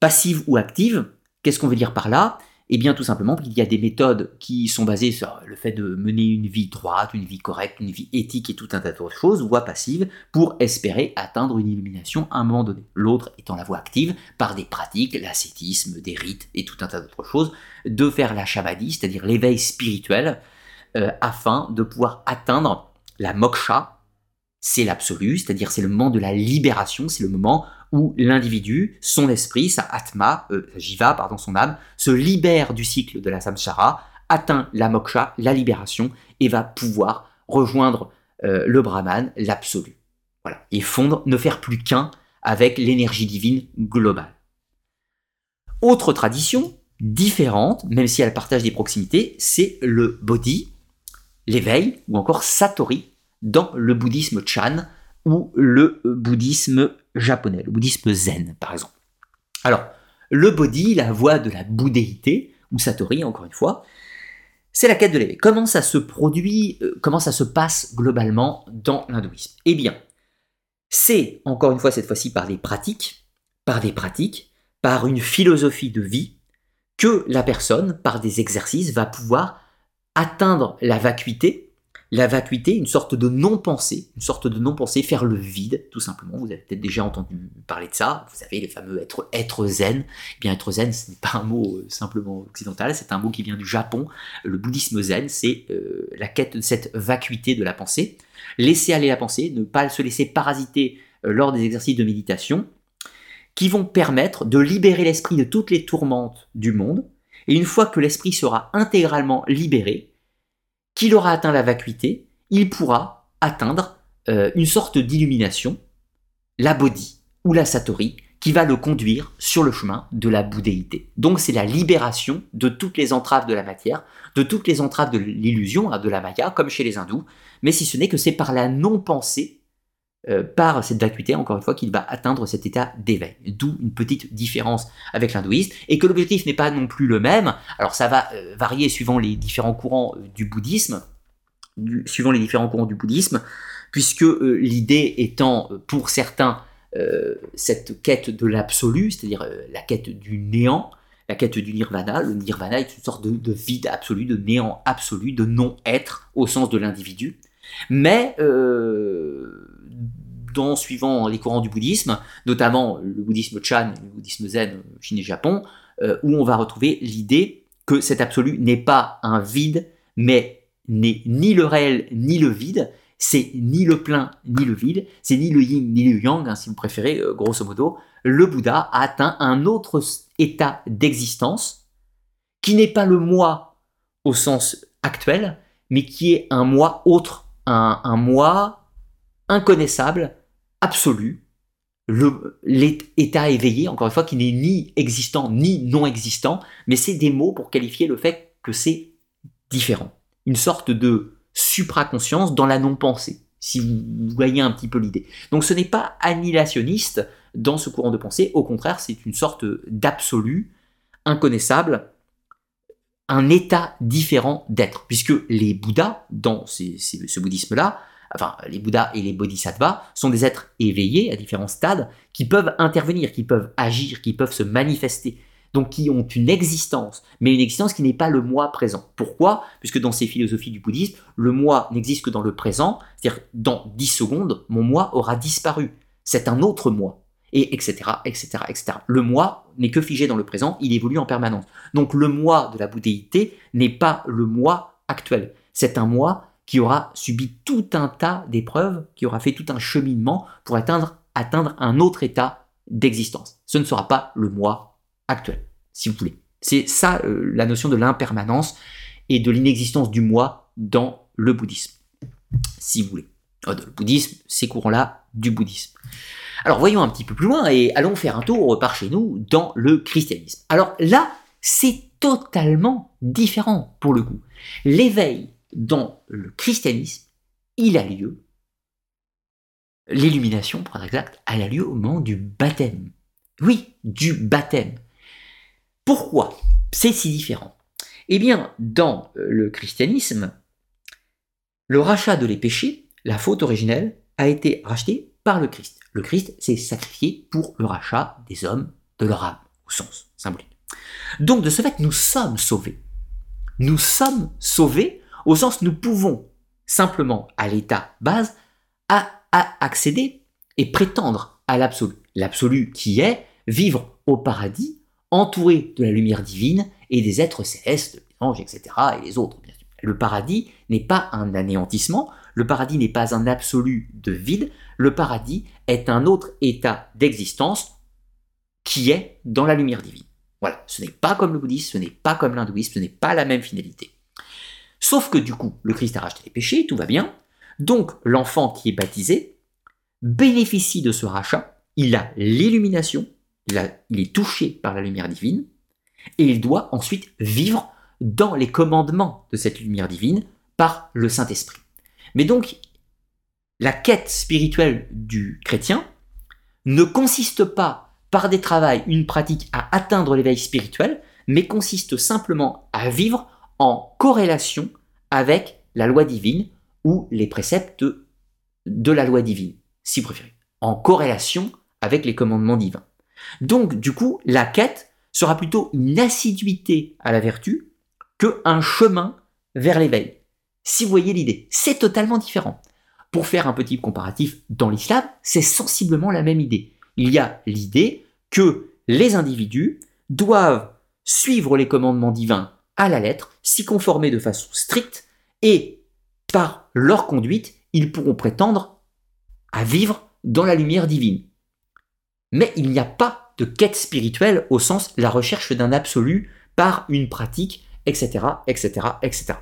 passives ou actives. Qu'est-ce qu'on veut dire par là? Eh bien tout simplement qu'il y a des méthodes qui sont basées sur le fait de mener une vie droite, une vie correcte, une vie éthique et tout un tas d'autres choses, voie passive, pour espérer atteindre une illumination à un moment donné. L'autre étant la voie active, par des pratiques, l'ascétisme, des rites et tout un tas d'autres choses, de faire la shamadi, c'est-à-dire l'éveil spirituel, euh, afin de pouvoir atteindre la moksha, c'est l'absolu, c'est-à-dire c'est le moment de la libération, c'est le moment où l'individu, son esprit, sa atma, euh, jiva, pardon, son âme, se libère du cycle de la samsara, atteint la moksha, la libération, et va pouvoir rejoindre euh, le brahman, l'absolu. Voilà, et fondre, ne faire plus qu'un avec l'énergie divine globale. Autre tradition, différente, même si elle partage des proximités, c'est le bodhi, l'éveil, ou encore satori, dans le bouddhisme Chan ou le bouddhisme japonais, le bouddhisme zen par exemple. Alors, le bodhi, la voie de la bouddhéité, ou satori encore une fois, c'est la quête de l'éveil. Comment ça se produit, euh, comment ça se passe globalement dans l'hindouisme? Eh bien, c'est encore une fois cette fois-ci par des pratiques, par des pratiques, par une philosophie de vie, que la personne, par des exercices, va pouvoir atteindre la vacuité, la vacuité, une sorte de non-pensée, une sorte de non-pensée, faire le vide, tout simplement. Vous avez peut-être déjà entendu parler de ça. Vous savez, les fameux être, être zen. Eh bien, être zen, ce n'est pas un mot euh, simplement occidental, c'est un mot qui vient du Japon. Le bouddhisme zen, c'est euh, la quête de cette vacuité de la pensée. Laisser aller la pensée, ne pas se laisser parasiter euh, lors des exercices de méditation, qui vont permettre de libérer l'esprit de toutes les tourmentes du monde. Et une fois que l'esprit sera intégralement libéré, qu'il aura atteint la vacuité, il pourra atteindre euh, une sorte d'illumination, la bodhi ou la satori, qui va le conduire sur le chemin de la bouddhéité. Donc c'est la libération de toutes les entraves de la matière, de toutes les entraves de l'illusion, hein, de la maya, comme chez les hindous, mais si ce n'est que c'est par la non-pensée, euh, par cette vacuité, encore une fois, qu'il va atteindre cet état d'éveil. D'où une petite différence avec l'hindouisme, et que l'objectif n'est pas non plus le même. Alors ça va euh, varier suivant les différents courants euh, du bouddhisme, suivant les différents courants du bouddhisme, puisque l'idée étant pour certains cette quête de l'absolu, c'est-à-dire la quête du néant, la quête du nirvana. Le nirvana est une sorte de, vide absolu, de néant absolu, de non-être au sens de l'individu. Mais dans, suivant les courants du bouddhisme, notamment le bouddhisme Chan, le bouddhisme Zen, Chine et Japon, euh, où on va retrouver l'idée que cet absolu n'est pas un vide, mais n'est ni le réel ni le vide, c'est ni le plein ni le vide, c'est ni le yin ni le yang, hein, si vous préférez, euh, grosso modo. Le Bouddha a atteint un autre état d'existence qui n'est pas le moi au sens actuel, mais qui est un moi autre, un, un moi inconnaissable, absolu, l'état éveillé, encore une fois, qui n'est ni existant ni non existant, mais c'est des mots pour qualifier le fait que c'est différent. Une sorte de supraconscience dans la non-pensée, si vous voyez un petit peu l'idée. Donc ce n'est pas annihilationniste dans ce courant de pensée, au contraire, c'est une sorte d'absolu, inconnaissable, un état différent d'être, puisque les Bouddhas, dans ce bouddhisme-là, enfin les Bouddhas et les Bodhisattvas, sont des êtres éveillés à différents stades qui peuvent intervenir, qui peuvent agir, qui peuvent se manifester, donc qui ont une existence, mais une existence qui n'est pas le moi présent. Pourquoi? Puisque dans ces philosophies du bouddhisme, le moi n'existe que dans le présent, c'est-à-dire dans 10 secondes, mon moi aura disparu. C'est un autre moi. Et etc., etc., etc. Le moi n'est que figé dans le présent, il évolue en permanence. Donc le moi de la bouddhéité n'est pas le moi actuel. C'est un moi qui aura subi tout un tas d'épreuves, qui aura fait tout un cheminement pour atteindre, atteindre un autre état d'existence. Ce ne sera pas le moi actuel, si vous voulez. C'est ça euh, la notion de l'impermanence et de l'inexistence du moi dans le bouddhisme, si vous voulez. Oh, le bouddhisme, ces courants-là du bouddhisme. Alors voyons un petit peu plus loin et allons faire un tour par chez nous dans le christianisme. Alors là, c'est totalement différent pour le coup. L'éveil dans le christianisme, il a lieu, l'illumination pour être exact, elle a lieu au moment du baptême. Oui, du baptême. Pourquoi c'est si différent? Eh bien, dans le christianisme, le rachat de les péchés, la faute originelle, a été racheté par le Christ. Le Christ s'est sacrifié pour le rachat des hommes de leur âme, au sens symbolique. Donc, de ce fait, nous sommes sauvés. Nous sommes sauvés au sens nous pouvons simplement à l'état base accéder et prétendre à l'absolu. L'absolu qui est vivre au paradis entouré de la lumière divine et des êtres célestes, les anges, etc. et les autres. Bien sûr. Le paradis n'est pas un anéantissement, le paradis n'est pas un absolu de vide, le paradis est un autre état d'existence qui est dans la lumière divine. Voilà, ce n'est pas comme le bouddhisme, ce n'est pas comme l'hindouisme, ce n'est pas la même finalité. Sauf que du coup, le Christ a racheté les péchés, tout va bien. Donc l'enfant qui est baptisé bénéficie de ce rachat, il a l'illumination, il, est touché par la lumière divine, et il doit ensuite vivre dans les commandements de cette lumière divine par le Saint-Esprit. Mais donc, la quête spirituelle du chrétien ne consiste pas par des travaux, une pratique à atteindre l'éveil spirituel, mais consiste simplement à vivre en corrélation avec la loi divine ou les préceptes de la loi divine, si vous préférez, en corrélation avec les commandements divins. Donc, du coup, la quête sera plutôt une assiduité à la vertu que un chemin vers l'éveil. Si vous voyez l'idée, c'est totalement différent. Pour faire un petit comparatif dans l'islam, c'est sensiblement la même idée. Il y a l'idée que les individus doivent suivre les commandements divins à la lettre, s'y conformer de façon stricte, et par leur conduite, ils pourront prétendre à vivre dans la lumière divine. Mais il n'y a pas de quête spirituelle au sens la recherche d'un absolu par une pratique, etc., etc., etc.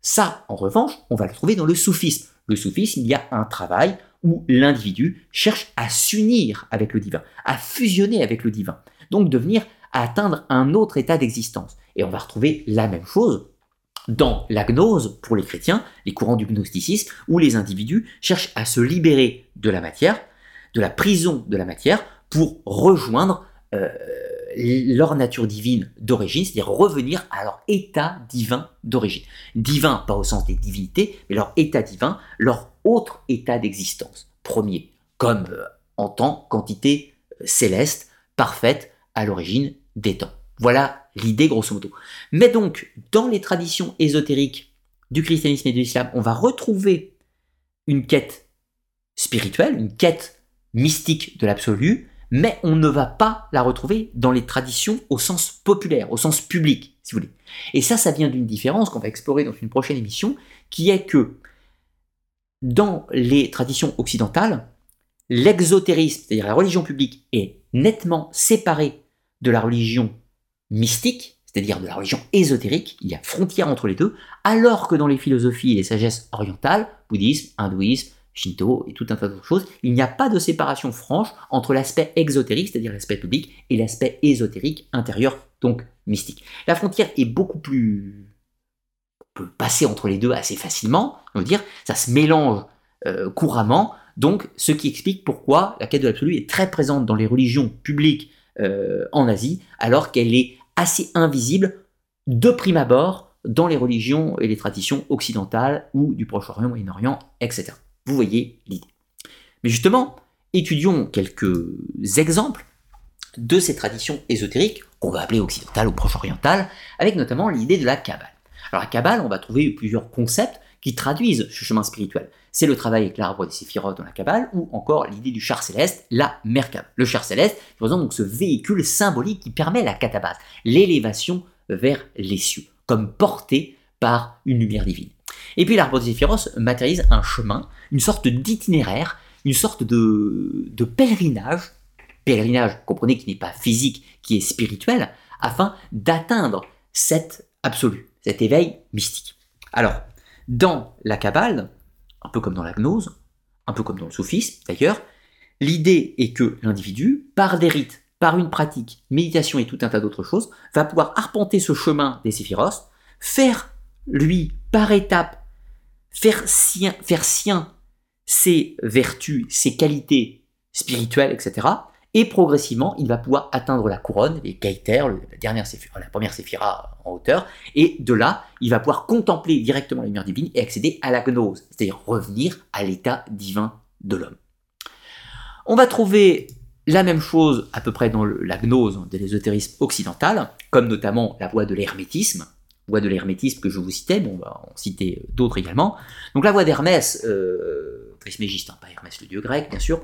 Ça, en revanche, on va le trouver dans le soufisme. Le soufisme, il y a un travail où l'individu cherche à s'unir avec le divin, à fusionner avec le divin, donc devenir à atteindre un autre état d'existence. Et on va retrouver la même chose dans la gnose pour les chrétiens, les courants du gnosticisme, où les individus cherchent à se libérer de la matière, de la prison de la matière, pour rejoindre euh, leur nature divine d'origine, c'est-à-dire revenir à leur état divin d'origine. Divin, pas au sens des divinités, mais leur état divin, leur autre état d'existence. Premier, comme euh, en tant qu'entité euh, céleste, parfaite à l'origine des temps. Voilà l'idée grosso modo. Mais donc, dans les traditions ésotériques du christianisme et de l'islam, on va retrouver une quête spirituelle, une quête mystique de l'absolu, mais on ne va pas la retrouver dans les traditions au sens populaire, au sens public, si vous voulez. Et ça, ça vient d'une différence qu'on va explorer dans une prochaine émission, qui est que dans les traditions occidentales, l'exotérisme, c'est-à-dire la religion publique, est nettement séparée de la religion mystique, c'est-à-dire de la religion ésotérique, il y a frontière entre les deux, alors que dans les philosophies et les sagesses orientales, bouddhisme, hindouisme, Shinto et tout un tas d'autres choses, il n'y a pas de séparation franche entre l'aspect exotérique, c'est-à-dire l'aspect public, et l'aspect ésotérique intérieur, donc mystique. La frontière est beaucoup plus... On peut passer entre les deux assez facilement, on veut dire, ça se mélange euh, couramment, donc ce qui explique pourquoi la quête de l'absolu est très présente dans les religions publiques euh, en Asie, alors qu'elle est assez invisible de prime abord dans les religions et les traditions occidentales ou du Proche-Orient, Moyen-Orient, etc. Vous voyez l'idée. Mais justement, étudions quelques exemples de ces traditions ésotériques, qu'on va appeler occidentales ou proche-orientales, avec notamment l'idée de la Kabbale. Alors la Kabbale, on va trouver plusieurs concepts qui traduisent ce chemin spirituel. C'est le travail avec l'arbre des séphirotes dans la Kabbale, ou encore l'idée du char céleste, la Merkab. Le char céleste représente donc ce véhicule symbolique qui permet la katabase, l'élévation vers les cieux, comme portée par une lumière divine. Et puis l'arbre des séphiros matérialise un chemin, une sorte d'itinéraire, une sorte de, pèlerinage, pèlerinage, comprenez, qui n'est pas physique, qui est spirituel, afin d'atteindre cet absolu, cet éveil mystique. Alors, dans la Kabbale, un peu comme dans la gnose, un peu comme dans le soufisme d'ailleurs, l'idée est que l'individu, par des rites, par une pratique, méditation et tout un tas d'autres choses, va pouvoir arpenter ce chemin des séphiros, faire, lui, par étapes, faire sien, faire sien ses vertus, ses qualités spirituelles, etc. Et progressivement, il va pouvoir atteindre la couronne, les kaiters, la, dernière la première séphira en hauteur, et de là, il va pouvoir contempler directement la lumière divine et accéder à la gnose, c'est-à-dire revenir à l'état divin de l'homme. On va trouver la même chose à peu près dans la gnose de l'ésotérisme occidental, comme notamment la voie de l'hermétisme, voie de l'hermétisme que je vous citais, bon, on va en citer d'autres également. Donc la voie d'Hermès, euh, hein, pas Hermès le dieu grec, bien sûr,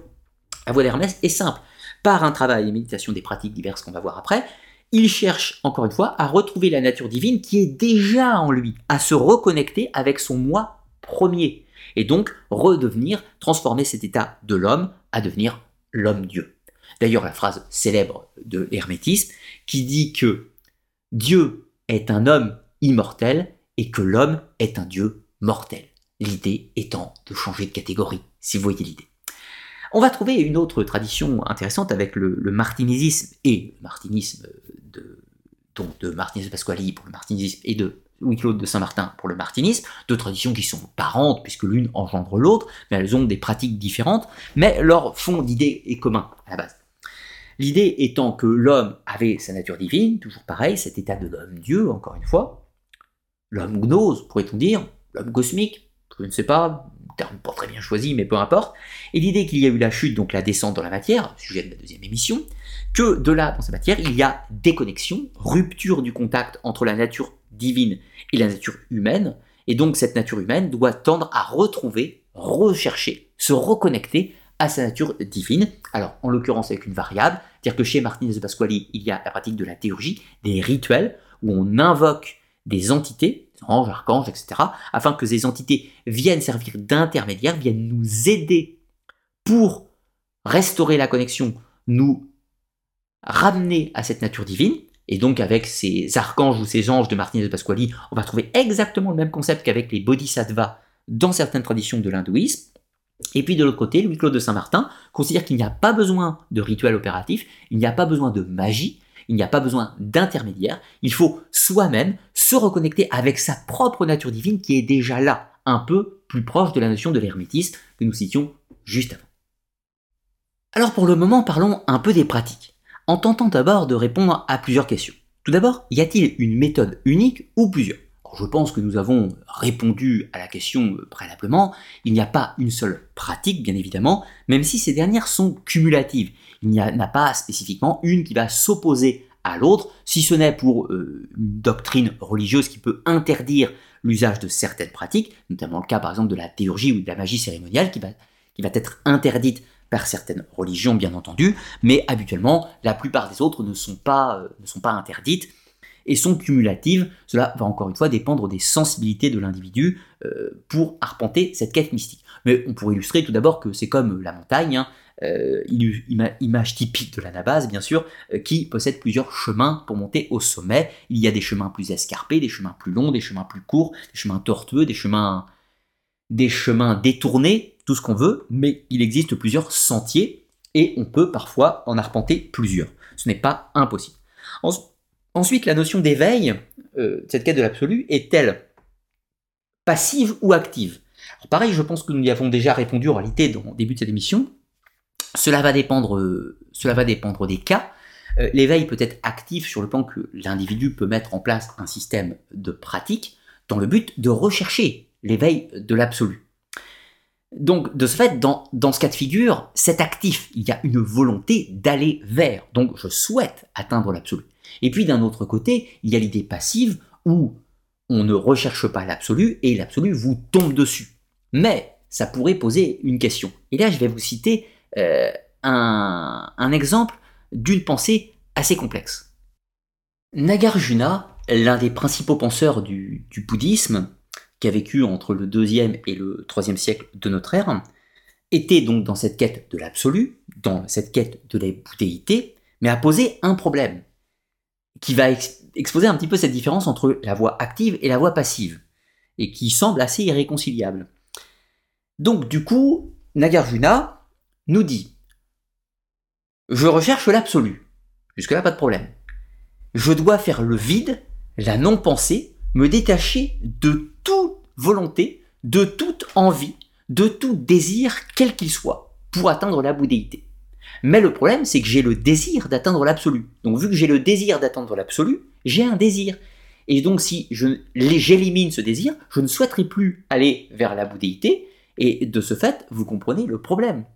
la voie d'Hermès est simple. Par un travail et méditation des pratiques diverses qu'on va voir après, il cherche, encore une fois, à retrouver la nature divine qui est déjà en lui, à se reconnecter avec son moi premier, et donc redevenir, transformer cet état de l'homme à devenir l'homme-dieu. D'ailleurs, la phrase célèbre de l'hermétisme qui dit que Dieu est un homme immortel et que l'homme est un dieu mortel. L'idée étant de changer de catégorie, si vous voyez l'idée. On va trouver une autre tradition intéressante avec le, martinisme et le martinisme de, donc de Martinez Pasquali pour le martinisme et de Louis-Claude de Saint-Martin pour le martinisme, deux traditions qui sont parentes puisque l'une engendre l'autre, mais elles ont des pratiques différentes, mais leur fond d'idée est commun à la base. L'idée étant que l'homme avait sa nature divine, toujours pareil, cet état de l'homme-dieu, encore une fois, l'homme gnose, pourrait-on dire, l'homme cosmique, je ne sais pas, terme pas très bien choisi, mais peu importe, et l'idée qu'il y a eu la chute, donc la descente dans la matière, sujet de la deuxième émission, que de là, dans cette matière, il y a déconnexion, rupture du contact entre la nature divine et la nature humaine, Et donc cette nature humaine doit tendre à retrouver, rechercher, se reconnecter à sa nature divine. Alors en l'occurrence avec une variable, c'est-à-dire que chez Martinez de Pasquali, il y a la pratique de la théurgie, des rituels où on invoque des entités, anges, archanges, etc., afin que ces entités viennent servir d'intermédiaires, viennent nous aider pour restaurer la connexion, nous ramener à cette nature divine. Et donc avec ces archanges ou ces anges de Martinez de Pasquali, on va trouver exactement le même concept qu'avec les bodhisattvas dans certaines traditions de l'hindouisme. Et puis de l'autre côté, Louis-Claude de Saint-Martin considère qu'il n'y a pas besoin de rituel opératif, il n'y a pas besoin de magie, il n'y a pas besoin d'intermédiaire, il faut soi-même se reconnecter avec sa propre nature divine qui est déjà là, un peu plus proche de la notion de l'hermétisme que nous citions juste avant. Alors pour le moment, parlons un peu des pratiques, en tentant d'abord de répondre à plusieurs questions. Tout d'abord, y a-t-il une méthode unique ou plusieurs? Je pense que nous avons répondu à la question préalablement. Il n'y a pas une seule pratique, bien évidemment, même si ces dernières sont cumulatives. Il n'y en a pas spécifiquement une qui va s'opposer à l'autre, si ce n'est pour euh, une doctrine religieuse qui peut interdire l'usage de certaines pratiques, notamment le cas par exemple de la théurgie ou de la magie cérémoniale qui va, être interdite par certaines religions bien entendu, mais habituellement la plupart des autres ne sont pas, euh, ne sont pas interdites et sont cumulatives. Cela va encore une fois dépendre des sensibilités de l'individu euh, pour arpenter cette quête mystique. Mais on pourrait illustrer tout d'abord que c'est comme la montagne, hein, euh, image typique de l'anabase bien sûr, euh, qui possède plusieurs chemins pour monter au sommet. Il y a des chemins plus escarpés, des chemins plus longs, des chemins plus courts, des chemins tortueux, des chemins, des chemins détournés, tout ce qu'on veut, mais il existe plusieurs sentiers et on peut parfois en arpenter plusieurs. Ce n'est pas impossible. Ensuite, la notion d'éveil, euh, cette quête de l'absolu, est-elle passive ou active? Pareil, je pense que nous y avons déjà répondu en réalité dans le début de cette émission. Cela va dépendre, euh, cela va dépendre des cas. Euh, l'éveil peut être actif sur le plan que l'individu peut mettre en place un système de pratique dans le but de rechercher l'éveil de l'absolu. Donc, de ce fait, dans, dans, ce cas de figure, c'est actif. Il y a une volonté d'aller vers. Donc, je souhaite atteindre l'absolu. Et puis d'un autre côté, il y a l'idée passive où on ne recherche pas l'absolu et l'absolu vous tombe dessus. Mais ça pourrait poser une question. Et là, je vais vous citer euh, un, exemple d'une pensée assez complexe. Nagarjuna, l'un des principaux penseurs du, du, bouddhisme, qui a vécu entre le 2e et le 3e siècle de notre ère, était donc dans cette quête de l'absolu, dans cette quête de la bouddhéité, mais a posé un problème qui va exposer un petit peu cette différence entre la voix active et la voix passive, et qui semble assez irréconciliable. Donc du coup, Nagarjuna nous dit Je recherche l'absolu. Jusque-là, pas de problème. Je dois faire le vide, la non-pensée, me détacher de toute volonté, de toute envie, de tout désir, quel qu'il soit, pour atteindre la bouddhéité. Mais le problème, c'est que j'ai le désir d'atteindre l'absolu. Donc vu que j'ai le désir d'atteindre l'absolu, j'ai un désir. Et donc si j'élimine ce désir, je ne souhaiterai plus aller vers la bouddhéité, et de ce fait, vous comprenez le problème.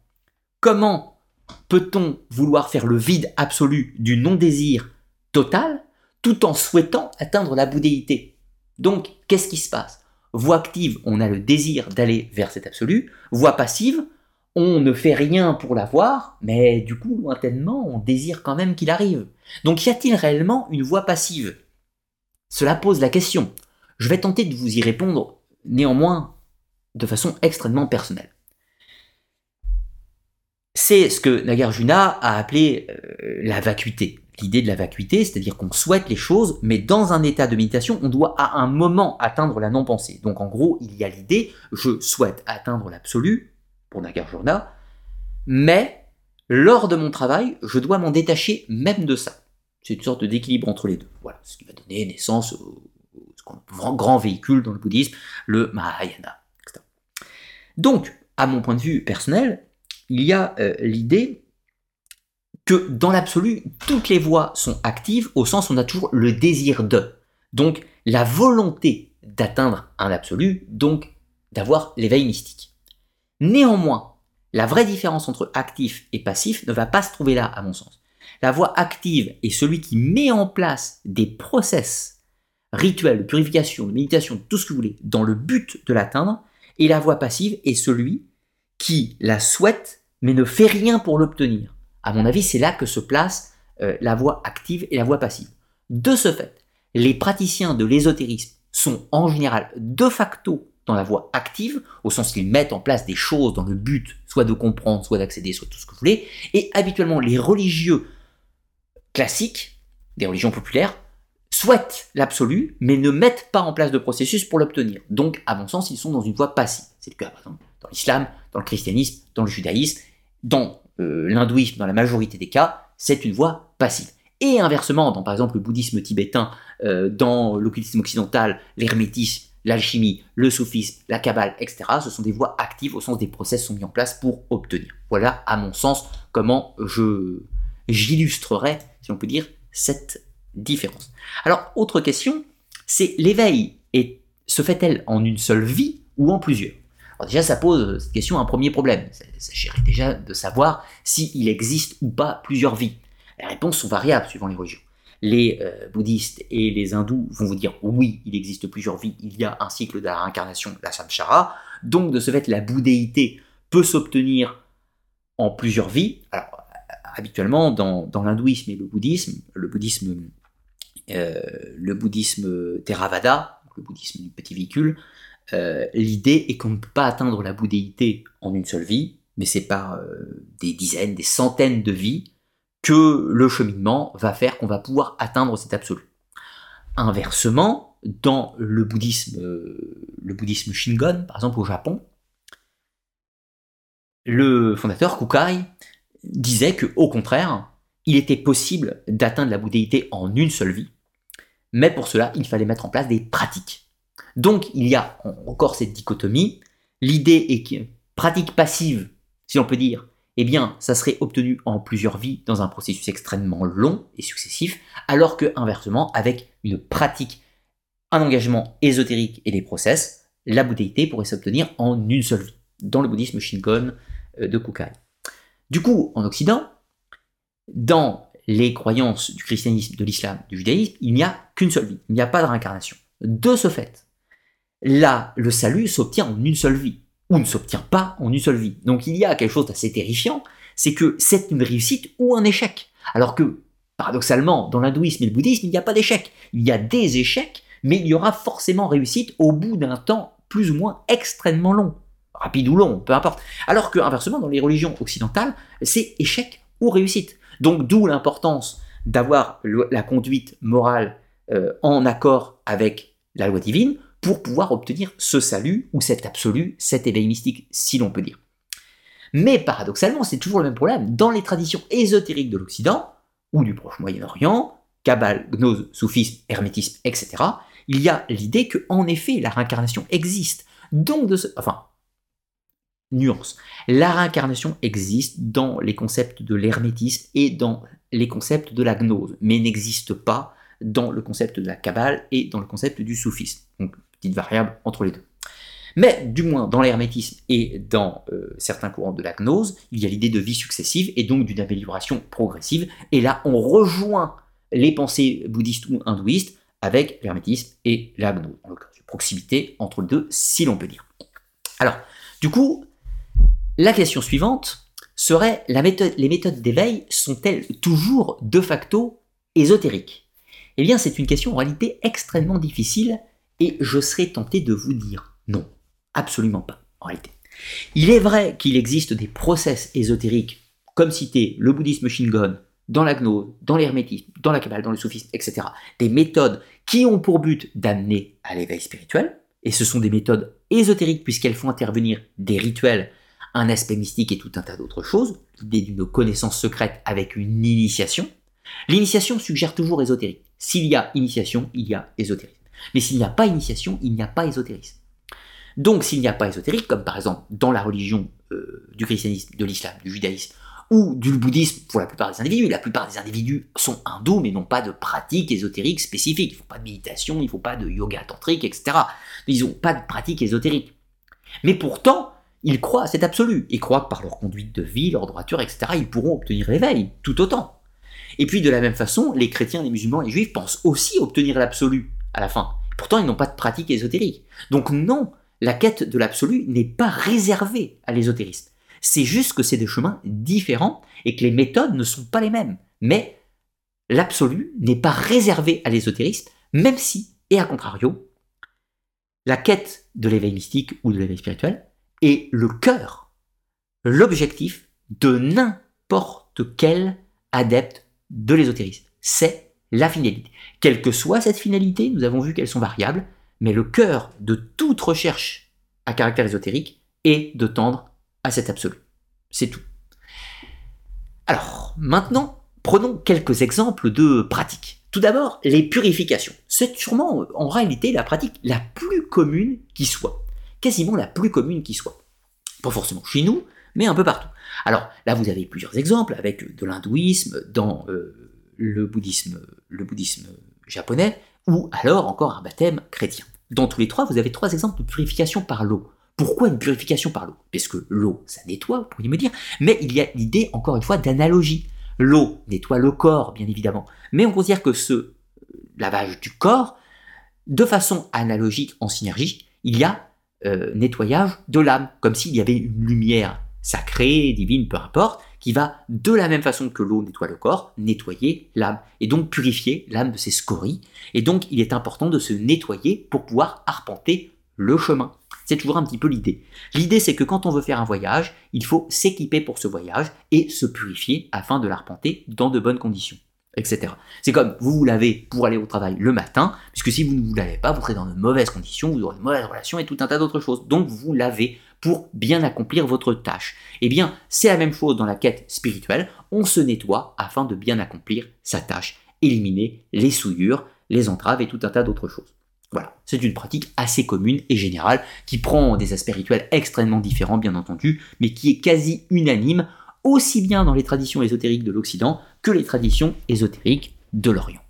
Comment peut-on vouloir faire le vide absolu du non-désir total tout en souhaitant atteindre la bouddhéité Donc, qu'est-ce qui se passe? Voix active, on a le désir d'aller vers cet absolu. Voix passive, on ne fait rien pour l'avoir, mais du coup, lointainement, on désire quand même qu'il arrive. Donc y a-t-il réellement une voie passive? Cela pose la question. Je vais tenter de vous y répondre, néanmoins, de façon extrêmement personnelle. C'est ce que Nagarjuna a appelé euh, la vacuité. L'idée de la vacuité, c'est-à-dire qu'on souhaite les choses, mais dans un état de méditation, on doit à un moment atteindre la non-pensée. Donc en gros, il y a l'idée, je souhaite atteindre l'absolu, pour Nagarjuna, mais lors de mon travail, je dois m'en détacher même de ça. C'est une sorte d'équilibre entre les deux. Voilà, ce qui va donner naissance au, grand véhicule dans le bouddhisme, le Mahayana. Donc, à mon point de vue personnel, il y a euh, l'idée que dans l'absolu, toutes les voies sont actives au sens où on a toujours le désir de. Donc, la volonté d'atteindre un absolu, donc d'avoir l'éveil mystique. Néanmoins, la vraie différence entre actif et passif ne va pas se trouver là, à mon sens. La voie active est celui qui met en place des process rituel de purification, de méditation, tout ce que vous voulez, dans le but de l'atteindre, et la voie passive est celui qui la souhaite mais ne fait rien pour l'obtenir. À mon avis, c'est là que se place euh, la voie active et la voie passive. De ce fait, les praticiens de l'ésotérisme sont en général de facto dans la voie active, au sens qu'ils mettent en place des choses dans le but soit de comprendre, soit d'accéder, soit tout ce que vous voulez, et habituellement les religieux classiques, des religions populaires, souhaitent l'absolu, mais ne mettent pas en place de processus pour l'obtenir. Donc, à mon sens, ils sont dans une voie passive. C'est le cas, par exemple, dans l'islam, dans le christianisme, dans le judaïsme, dans euh, l'hindouisme, dans la majorité des cas, c'est une voie passive. Et inversement, dans par exemple le bouddhisme tibétain, euh, dans l'occultisme occidental, l'hermétisme, l'alchimie, le soufisme, la kabbale, etc., ce sont des voies actives au sens des process sont mis en place pour obtenir. Voilà, à mon sens, comment je j'illustrerai, si on peut dire, cette différence. Alors, autre question, c'est l'éveil et se fait-elle en une seule vie ou en plusieurs? Alors déjà, ça pose cette question un premier problème. Il s'agirait déjà de savoir s'il existe ou pas plusieurs vies. Les réponses sont variables suivant les religions. Les euh, bouddhistes et les hindous vont vous dire oui, il existe plusieurs vies, il y a un cycle de la réincarnation, la samsara, donc de ce fait la bouddhéité peut s'obtenir en plusieurs vies. Alors, habituellement, dans, l'hindouisme et le bouddhisme, le bouddhisme euh, le bouddhisme Theravada, le bouddhisme du petit véhicule, euh, l'idée est qu'on ne peut pas atteindre la bouddhéité en une seule vie, mais c'est par des dizaines, des centaines de vies que le cheminement va faire qu'on va pouvoir atteindre cet absolu. Inversement, dans le bouddhisme, le bouddhisme Shingon, par exemple au Japon, le fondateur Kukai disait que, au contraire, il était possible d'atteindre la bouddhéité en une seule vie, mais pour cela, il fallait mettre en place des pratiques. Donc, il y a encore cette dichotomie. L'idée est que pratique passive, si on peut dire, eh bien, ça serait obtenu en plusieurs vies dans un processus extrêmement long et successif, alors que, inversement, avec une pratique, un engagement ésotérique et des process, la bouddhéité pourrait s'obtenir en une seule vie, dans le bouddhisme Shingon euh, de Kukai. Du coup, en Occident, dans les croyances du christianisme, de l'islam, du judaïsme, il n'y a qu'une seule vie, il n'y a pas de réincarnation. De ce fait, là, le salut s'obtient en une seule vie, ou ne s'obtient pas en une seule vie. Donc il y a quelque chose d'assez terrifiant, c'est que c'est une réussite ou un échec. Alors que, paradoxalement, dans l'hindouisme et le bouddhisme, il n'y a pas d'échec. Il y a des échecs, mais il y aura forcément réussite au bout d'un temps plus ou moins extrêmement long. Rapide ou long, peu importe. Alors que, inversement, dans les religions occidentales, c'est échec ou réussite. Donc d'où l'importance d'avoir la conduite morale euh, en accord avec la loi divine pour pouvoir obtenir ce salut ou cet absolu, cet éveil mystique, si l'on peut dire. Mais paradoxalement, c'est toujours le même problème. Dans les traditions ésotériques de l'Occident, ou du Proche Moyen-Orient, Kabbale, Gnose, Soufisme, Hermétisme, etc., il y a l'idée que, en effet, la réincarnation existe. Donc, de ce, enfin, nuance. La réincarnation existe dans les concepts de l'hermétisme et dans les concepts de la gnose, mais n'existe pas dans le concept de la Kabbale et dans le concept du soufisme. Petite variable entre les deux. Mais du moins dans l'hermétisme et dans euh, certains courants de la gnose, il y a l'idée de vie successive et donc d'une amélioration progressive. Et là, on rejoint les pensées bouddhistes ou hindouistes avec l'hermétisme et la gnose, en l'occurrence, proximité entre les deux, si l'on peut dire. Alors, du coup, la question suivante serait les méthodes d'éveil sont-elles toujours de facto ésotériques? Eh bien, c'est une question en réalité extrêmement difficile et je serais tenté de vous dire non, absolument pas en réalité. Il est vrai qu'il existe des process ésotériques, comme cité le bouddhisme Shingon, dans la gnose, dans l'hermétisme, dans la kabbale, dans le soufisme, etc. Des méthodes qui ont pour but d'amener à l'éveil spirituel, et ce sont des méthodes ésotériques puisqu'elles font intervenir des rituels un aspect mystique et tout un tas d'autres choses, l'idée d'une connaissance secrète avec une initiation. L'initiation suggère toujours ésotérique. S'il y a initiation, il y a ésotérisme. Mais s'il n'y a pas initiation, il n'y a pas ésotérisme. Donc s'il n'y a pas ésotérique, comme par exemple dans la religion euh, du christianisme, de l'islam, du judaïsme ou du bouddhisme pour la plupart des individus, la plupart des individus sont hindous mais n'ont pas de pratique ésotérique spécifique. Il ne faut pas de méditation, il ne faut pas de yoga tantrique, etc. Ils n'ont pas de pratique ésotérique. Mais pourtant, ils croient à cet absolu. Ils croient que par leur conduite de vie, leur droiture, etc., ils pourront obtenir l'éveil, tout autant. Et puis de la même façon, les chrétiens, les musulmans, les juifs pensent aussi obtenir l'absolu la fin. Pourtant, ils n'ont pas de pratique ésotérique. Donc non, la quête de l'absolu n'est pas réservée à l'ésotérisme. C'est juste que c'est des chemins différents et que les méthodes ne sont pas les mêmes. Mais l'absolu n'est pas réservé à l'ésotérisme, même si, et à contrario, la quête de l'éveil mystique ou de l'éveil spirituel est le cœur, l'objectif de n'importe quel adepte de l'ésotérisme. C'est la finalité. Quelle que soit cette finalité, nous avons vu qu'elles sont variables, mais le cœur de toute recherche à caractère ésotérique est de tendre à cet absolu. C'est tout. Alors, maintenant, prenons quelques exemples de pratiques. Tout d'abord, les purifications. C'est sûrement en réalité la pratique la plus commune qui soit. Quasiment la plus commune qui soit. Pas forcément chez nous, mais un peu partout. Alors là, vous avez plusieurs exemples avec de l'hindouisme, dans euh, le, bouddhisme, le bouddhisme japonais, ou alors encore un baptême chrétien. Dans tous les trois, vous avez trois exemples de purification par l'eau. Pourquoi une purification par l'eau? Parce que l'eau, ça nettoie, vous pourriez me dire, mais il y a l'idée, encore une fois, d'analogie. L'eau nettoie le corps, bien évidemment, mais on considère que ce lavage du corps, de façon analogique, en synergie, il y a euh, nettoyage de l'âme, comme s'il y avait une lumière sacrée, divine, peu importe, qui va, de la même façon que l'eau nettoie le corps, nettoyer l'âme, et donc purifier l'âme de ses scories. Et donc il est important de se nettoyer pour pouvoir arpenter le chemin. C'est toujours un petit peu l'idée. L'idée c'est que quand on veut faire un voyage, il faut s'équiper pour ce voyage et se purifier afin de l'arpenter dans de bonnes conditions etc. C'est comme vous vous lavez pour aller au travail le matin, puisque si vous ne vous lavez pas, vous serez dans de mauvaises conditions, vous aurez de mauvaises relations et tout un tas d'autres choses. Donc vous lavez pour bien accomplir votre tâche. Eh bien, c'est la même chose dans la quête spirituelle, on se nettoie afin de bien accomplir sa tâche, éliminer les souillures, les entraves et tout un tas d'autres choses. Voilà, c'est une pratique assez commune et générale qui prend des aspects rituels extrêmement différents bien entendu, mais qui est quasi unanime aussi bien dans les traditions ésotériques de l'Occident que les traditions ésotériques de l'Orient.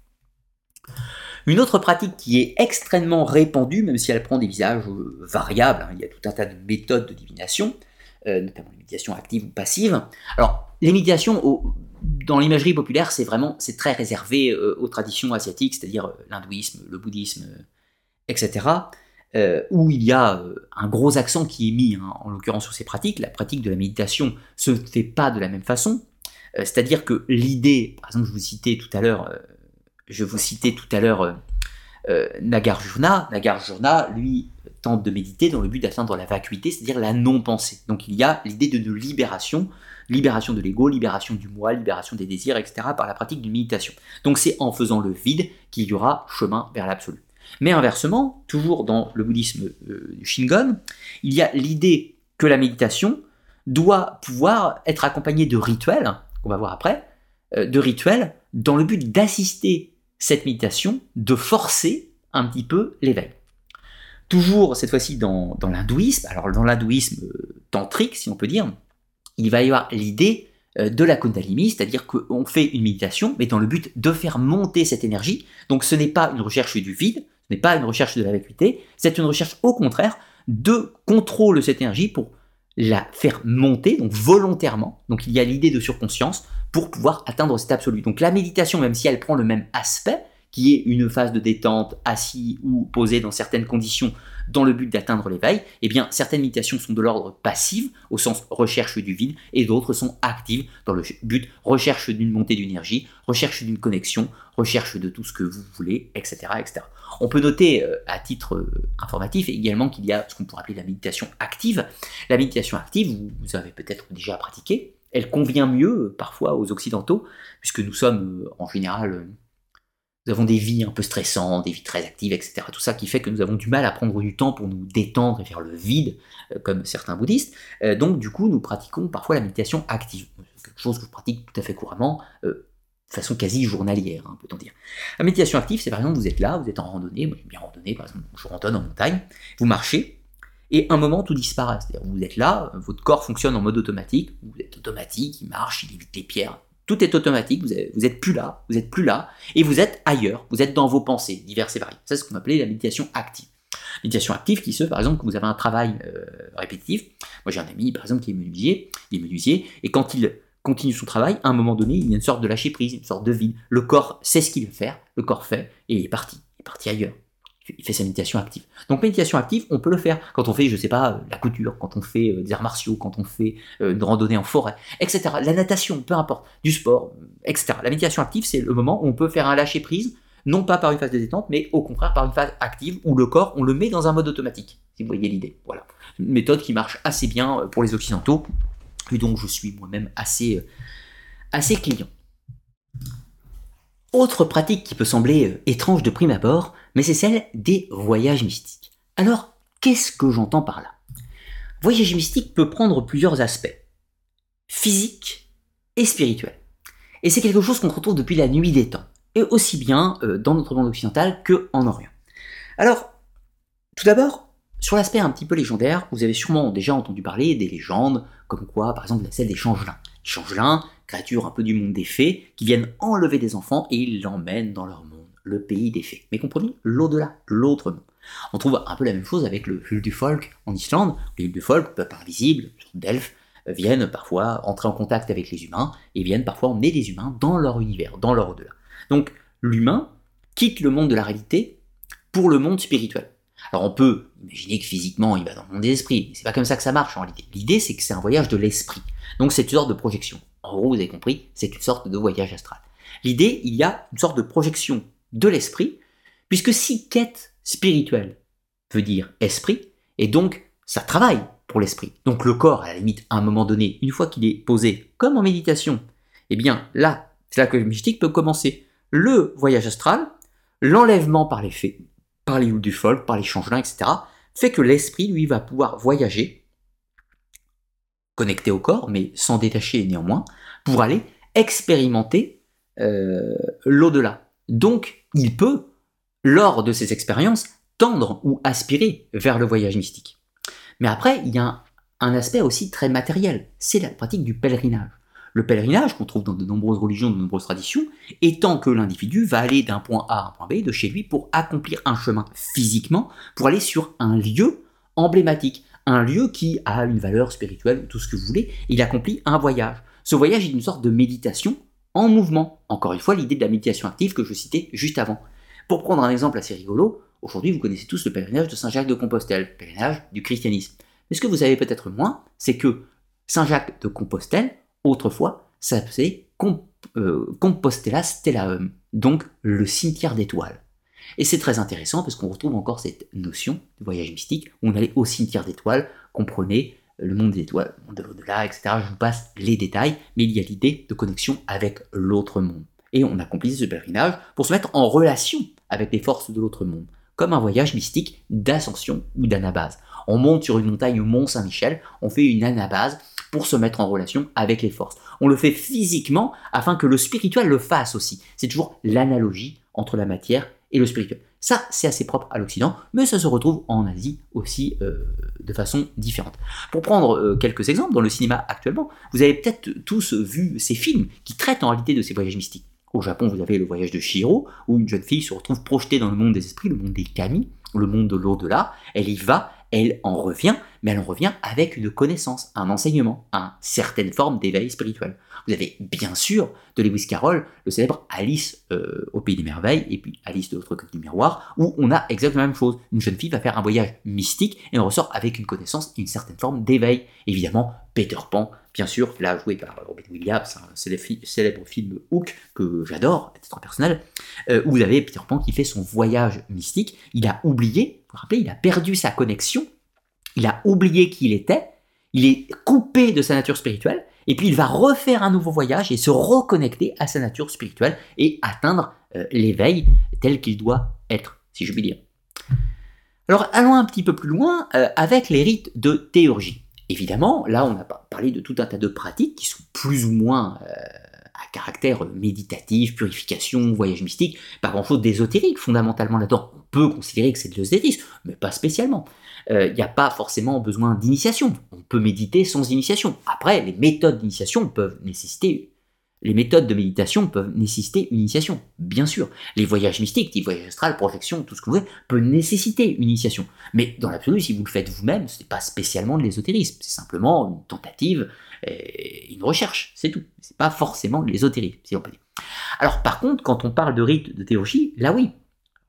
Une autre pratique qui est extrêmement répandue, même si elle prend des visages euh, variables, hein, il y a tout un tas de méthodes de divination, euh, notamment les méditations actives ou passives. Alors, les méditations, dans l'imagerie populaire, c'est vraiment, c'est très réservé euh, aux traditions asiatiques, c'est-à-dire l'hindouisme, le bouddhisme, etc. où il y a un gros accent qui est mis, hein, en l'occurrence sur ces pratiques. La pratique de la méditation se fait pas de la même façon. c'est-à-dire que l'idée, par exemple, je vous citais tout à l'heure je vous citais tout à l'heure euh, euh, Nagarjuna. Nagarjuna, lui, tente de méditer dans le but d'atteindre la vacuité, c'est-à-dire la non-pensée. Donc il y a l'idée de libération, libération de l'ego, libération du moi, libération des désirs, etc. par la pratique d'une méditation. Donc c'est en faisant le vide qu'il y aura chemin vers l'absolu. Mais inversement, toujours dans le bouddhisme euh, du Shingon, il y a l'idée que la méditation doit pouvoir être accompagnée de rituels, qu'on va voir après, de rituels dans le but d'assister cette méditation de forcer un petit peu l'éveil. Toujours cette fois-ci dans, l'hindouisme, alors dans l'hindouisme euh, tantrique si on peut dire, il va y avoir l'idée euh, de la kundalini, c'est-à-dire qu'on fait une méditation, mais dans le but de faire monter cette énergie. Donc ce n'est pas une recherche du vide, ce n'est pas une recherche de la vacuité, c'est une recherche au contraire de contrôle de cette énergie pour la faire monter, donc volontairement. Donc il y a l'idée de surconscience pour pouvoir atteindre cet absolu. Donc la méditation, même si elle prend le même aspect, qui est une phase de détente assis ou posé dans certaines conditions dans le but d'atteindre l'éveil, eh bien certaines méditations sont de l'ordre passif au sens recherche du vide et d'autres sont actives dans le but recherche d'une montée d'énergie, recherche d'une connexion, recherche de tout ce que vous voulez, etc. etc. On peut noter euh, à titre euh, informatif également qu'il y a ce qu'on pourrait appeler la méditation active. La méditation active, vous, vous avez peut-être déjà pratiqué, elle convient mieux euh, parfois aux Occidentaux, puisque nous sommes euh, en général, euh, nous avons des vies un peu stressantes, des vies très actives, etc. Tout ça qui fait que nous avons du mal à prendre du temps pour nous détendre et faire le vide, comme certains bouddhistes. donc du coup, nous pratiquons parfois la méditation active, quelque chose que je pratique tout à fait couramment, de façon quasi journalière, hein, peut-on dire. La méditation active, c'est par exemple, vous êtes là, vous êtes en randonnée, moi j'aime bien randonner, par exemple, je randonne en montagne, vous marchez, et un moment tout disparaît. C'est-à-dire vous êtes là, votre corps fonctionne en mode automatique, vous êtes automatique, il marche, il évite les pierres, tout est automatique, vous, êtes plus là, vous êtes plus là, et vous êtes ailleurs, vous êtes dans vos pensées diverses et variées. C'est ce qu'on appelait la méditation active. Méditation active qui se, par exemple, quand vous avez un travail euh, répétitif. Moi, j'ai un ami, par exemple, qui est menuisier, il est menuisier, et quand il continue son travail, à un moment donné, il y a une sorte de lâcher prise, une sorte de vide. Le corps sait ce qu'il veut faire, le corps fait, et il est parti, il est parti ailleurs. Il fait sa méditation active. Donc méditation active, on peut le faire quand on fait, je sais pas, la couture, quand on fait des arts martiaux, quand on fait une randonnée en forêt, etc. La natation, peu importe, du sport, etc. La méditation active, c'est le moment où on peut faire un lâcher prise, non pas par une phase de détente, mais au contraire par une phase active où le corps, on le met dans un mode automatique. Si vous voyez l'idée, voilà. Une méthode qui marche assez bien pour les occidentaux, et donc je suis moi-même assez, assez client. Autre pratique qui peut sembler étrange de prime abord, mais c'est celle des voyages mystiques. Alors, qu'est-ce que j'entends par là? Voyage mystique peut prendre plusieurs aspects, physiques et spirituels. Et c'est quelque chose qu'on retrouve depuis la nuit des temps, et aussi bien euh, dans notre monde occidental que en Orient. Alors, tout d'abord, sur l'aspect un petit peu légendaire, vous avez sûrement déjà entendu parler des légendes, comme quoi, par exemple, celle des changelins. Changelins, créatures un peu du monde des fées, qui viennent enlever des enfants et ils l'emmènent dans leur monde, le pays des fées. Mais comprenez, l'au-delà, l'autre monde. On trouve un peu la même chose avec le Hul du Folk en Islande. Le Hul du Folk, peuple invisible, d'elfes, viennent parfois entrer en contact avec les humains et viennent parfois emmener des humains dans leur univers, dans leur au-delà. Donc l'humain quitte le monde de la réalité pour le monde spirituel. Alors on peut imaginer que physiquement il va dans le monde des esprits, mais c'est pas comme ça que ça marche en réalité. L'idée c'est que c'est un voyage de l'esprit. Donc c'est une sorte de projection. En gros, vous avez compris, c'est une sorte de voyage astral. L'idée, il y a une sorte de projection de l'esprit, puisque si quête spirituelle veut dire esprit, et donc ça travaille pour l'esprit. Donc le corps, à la limite, à un moment donné, une fois qu'il est posé comme en méditation, eh bien là, c'est là que le mystique peut commencer. Le voyage astral, l'enlèvement par les faits, par les du folk, par les changelins, etc., fait que l'esprit, lui, va pouvoir voyager, connecté au corps, mais sans détacher néanmoins, pour aller expérimenter euh, l'au-delà. Donc, il peut, lors de ces expériences, tendre ou aspirer vers le voyage mystique. Mais après, il y a un, aspect aussi très matériel, c'est la pratique du pèlerinage. Le pèlerinage, qu'on trouve dans de nombreuses religions, de nombreuses traditions, étant que l'individu va aller d'un point A à un point B de chez lui pour accomplir un chemin physiquement, pour aller sur un lieu emblématique, un lieu qui a une valeur spirituelle, tout ce que vous voulez, il accomplit un voyage. Ce voyage est une sorte de méditation en mouvement. Encore une fois, l'idée de la méditation active que je citais juste avant. Pour prendre un exemple assez rigolo, Aujourd'hui, vous connaissez tous le pèlerinage de Saint-Jacques de Compostelle, pèlerinage du christianisme. Mais ce que vous savez peut-être moins, c'est que Saint-Jacques de Compostelle, autrefois, s'appelait euh, Compostela Stellaum, donc le cimetière d'étoiles. Et c'est très intéressant parce qu'on retrouve encore cette notion de voyage mystique où on allait au cimetière d'étoiles, comprenez le monde des étoiles, le monde de l'au-delà, etc. Je vous passe les détails, mais il y a l'idée de connexion avec l'autre monde. Et on accomplit ce pèlerinage pour se mettre en relation avec les forces de l'autre monde comme un voyage mystique d'ascension ou d'anabase. On monte sur une montagne au Mont Saint-Michel, on fait une anabase pour se mettre en relation avec les forces. On le fait physiquement afin que le spirituel le fasse aussi. C'est toujours l'analogie entre la matière et le spirituel. Ça, c'est assez propre à l'Occident, mais ça se retrouve en Asie aussi euh, de façon différente. Pour prendre euh, quelques exemples, dans le cinéma actuellement, vous avez peut-être tous vu ces films qui traitent en réalité de ces voyages mystiques. Au Japon, vous avez le voyage de Shiro, où une jeune fille se retrouve projetée dans le monde des esprits, le monde des kami, le monde de l'au-delà. Elle y va, elle en revient, mais elle en revient avec une connaissance, un enseignement, une certaine forme d'éveil spirituel. Vous avez bien sûr de Lewis Carroll, le célèbre Alice euh, au Pays des Merveilles, et puis Alice de l'autre côté du miroir, où on a exactement la même chose. Une jeune fille va faire un voyage mystique et on ressort avec une connaissance et une certaine forme d'éveil. Évidemment, Peter Pan, bien sûr, là joué par Robin Williams, un célèbre, film Hook que j'adore, à titre personnel, euh, où vous avez Peter Pan qui fait son voyage mystique. Il a oublié, vous rappelez, il a perdu sa connexion, il a oublié qui il était, il est coupé de sa nature spirituelle, et puis il va refaire un nouveau voyage et se reconnecter à sa nature spirituelle et atteindre euh, l'éveil tel qu'il doit être, si je puis dire. Alors allons un petit peu plus loin euh, avec les rites de théurgie. Évidemment, là on a parlé de tout un tas de pratiques qui sont plus ou moins euh, à caractère méditatif, purification, voyage mystique, pas grand-chose d'ésotérique fondamentalement là-dedans. Peut considérer que c'est de l'ésotérisme, mais pas spécialement il euh, n'y a pas forcément besoin d'initiation. On peut méditer sans initiation. Après, les méthodes d'initiation peuvent nécessiter les méthodes de méditation peuvent nécessiter une initiation, bien sûr. Les voyages mystiques, les voyages astrales, projection, tout ce que vous voulez, peut nécessiter une initiation. Mais dans l'absolu, si vous le faites vous-même, ce n'est pas spécialement de l'ésotérisme, c'est simplement une tentative, et une recherche, c'est tout. C'est pas forcément de l'ésotérisme, si on peut dire. Alors par contre, quand on parle de rite de théologie, là oui,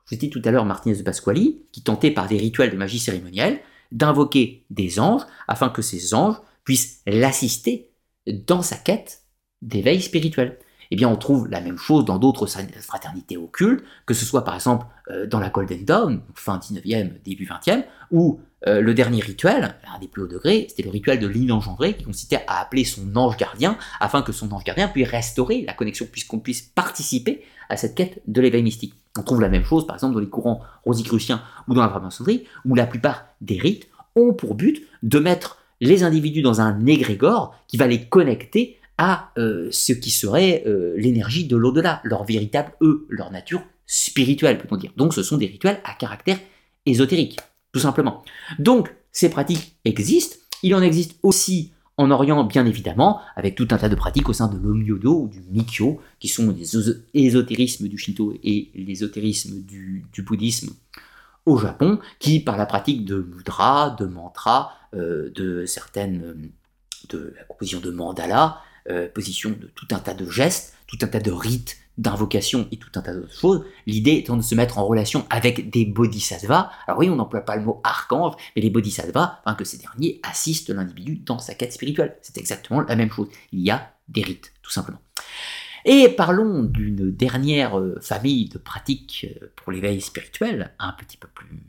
je dit tout à l'heure Martinez de Pasquali, qui tentait par des rituels de magie cérémonielle d'invoquer des anges afin que ces anges puissent l'assister dans sa quête d'éveil spirituel eh bien on trouve la même chose dans d'autres fraternités occultes, que ce soit par exemple euh, dans la Golden Dawn, fin 19e, début 20e, où euh, le dernier rituel, un des plus hauts degrés, c'était le rituel de l'inengendré, qui consistait à appeler son ange gardien, afin que son ange gardien puisse restaurer la connexion, puisqu'on puisse participer à cette quête de l'éveil mystique. On trouve la même chose par exemple dans les courants rosicruciens ou dans la franc-maçonnerie, où la plupart des rites ont pour but de mettre les individus dans un égrégore qui va les connecter à euh, ce qui serait euh, l'énergie de l'au-delà, leur véritable eux, leur nature spirituelle, peut-on dire. Donc ce sont des rituels à caractère ésotérique, tout simplement. Donc ces pratiques existent, il en existe aussi en Orient, bien évidemment, avec tout un tas de pratiques au sein de l'Omyodo ou du Mikyo, qui sont les ésotérismes du Shinto et l'ésotérisme du, bouddhisme au Japon, qui, par la pratique de mudra, de mantra, euh, de certaines, de la composition de mandala, euh, position de tout un tas de gestes, tout un tas de rites, d'invocation et tout un tas d'autres choses. L'idée étant de se mettre en relation avec des bodhisattvas. Alors oui, on n'emploie pas le mot archange, mais les bodhisattvas, afin que ces derniers assistent l'individu dans sa quête spirituelle. C'est exactement la même chose. Il y a des rites, tout simplement. Et parlons d'une dernière euh, famille de pratiques euh, pour l'éveil spirituel, un petit peu plus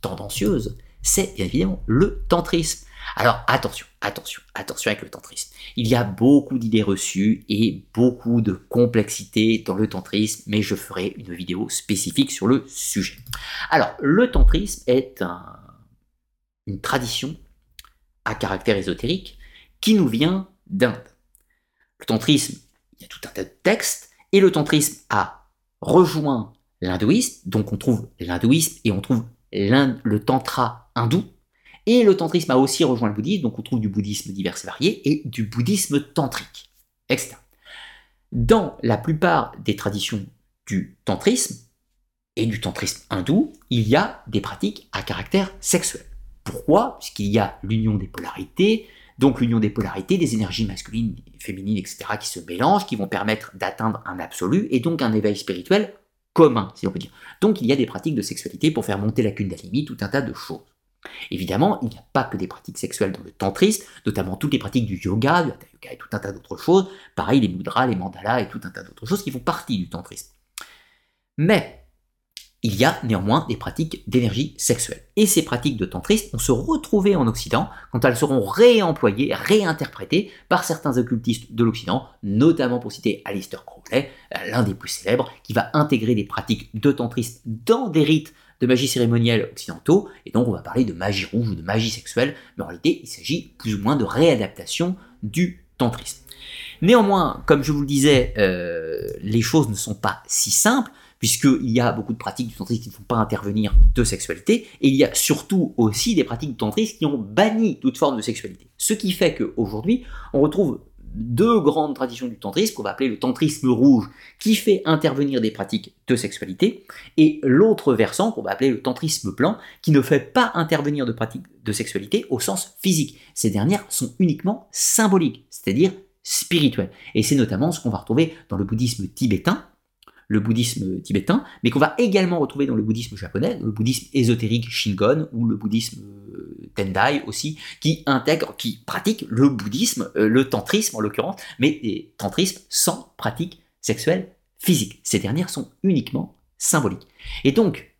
tendancieuse, c'est bien évidemment le tantrisme. Alors attention, attention, attention avec le tantrisme. Il y a beaucoup d'idées reçues et beaucoup de complexité dans le tantrisme, mais je ferai une vidéo spécifique sur le sujet. Alors, le tantrisme est une tradition à caractère ésotérique qui nous vient d'Inde. Le tantrisme, il y a tout un tas de textes, et le tantrisme a rejoint l'hindouisme, donc on trouve l'hindouisme et on trouve le tantra hindou, et le tantrisme a aussi rejoint le bouddhisme, donc on trouve du bouddhisme divers et varié et du bouddhisme tantrique, etc. Dans la plupart des traditions du tantrisme et du tantrisme hindou, il y a des pratiques à caractère sexuel. Pourquoi? Puisqu'il y a l'union des polarités, donc l'union des polarités, des énergies masculines, féminines, etc., qui se mélangent, qui vont permettre d'atteindre un absolu et donc un éveil spirituel commun, si on peut dire. Donc il y a des pratiques de sexualité pour faire monter la kundalini, tout un tas de choses. Évidemment, il n'y a pas que des pratiques sexuelles dans le tantrisme, notamment toutes les pratiques du yoga, du hatha yoga et tout un tas d'autres choses. Pareil, les mudras, les mandalas et tout un tas d'autres choses qui font partie du tantrisme. Mais il y a néanmoins des pratiques d'énergie sexuelle. Et ces pratiques de tantrisme vont se retrouver en Occident quand elles seront réemployées, réinterprétées par certains occultistes de l'Occident, notamment pour citer Alistair Crowley, l'un des plus célèbres, qui va intégrer des pratiques de tantrisme dans des rites de magie cérémonielle occidentaux, et donc on va parler de magie rouge ou de magie sexuelle, mais en réalité il s'agit plus ou moins de réadaptation du tantrisme. Néanmoins, comme je vous le disais, euh, les choses ne sont pas si simples, puisqu'il y a beaucoup de pratiques du tantrisme qui ne font pas intervenir de sexualité, et il y a surtout aussi des pratiques du tantrisme qui ont banni toute forme de sexualité. Ce qui fait qu'aujourd'hui, on retrouve deux grandes traditions du tantrisme, qu'on va appeler le tantrisme rouge, qui fait intervenir des pratiques de sexualité, et l'autre versant, qu'on va appeler le tantrisme blanc, qui ne fait pas intervenir de pratiques de sexualité au sens physique. Ces dernières sont uniquement symboliques, c'est-à-dire spirituelles. Et c'est notamment ce qu'on va retrouver dans le bouddhisme tibétain, le bouddhisme tibétain, mais qu'on va également retrouver dans le bouddhisme japonais, le bouddhisme ésotérique Shingon ou le bouddhisme Tendai aussi, qui intègre, qui pratique le bouddhisme, euh, le tantrisme en l'occurrence, mais des tantrismes sans pratique sexuelle physique. Ces dernières sont uniquement symboliques. Et donc,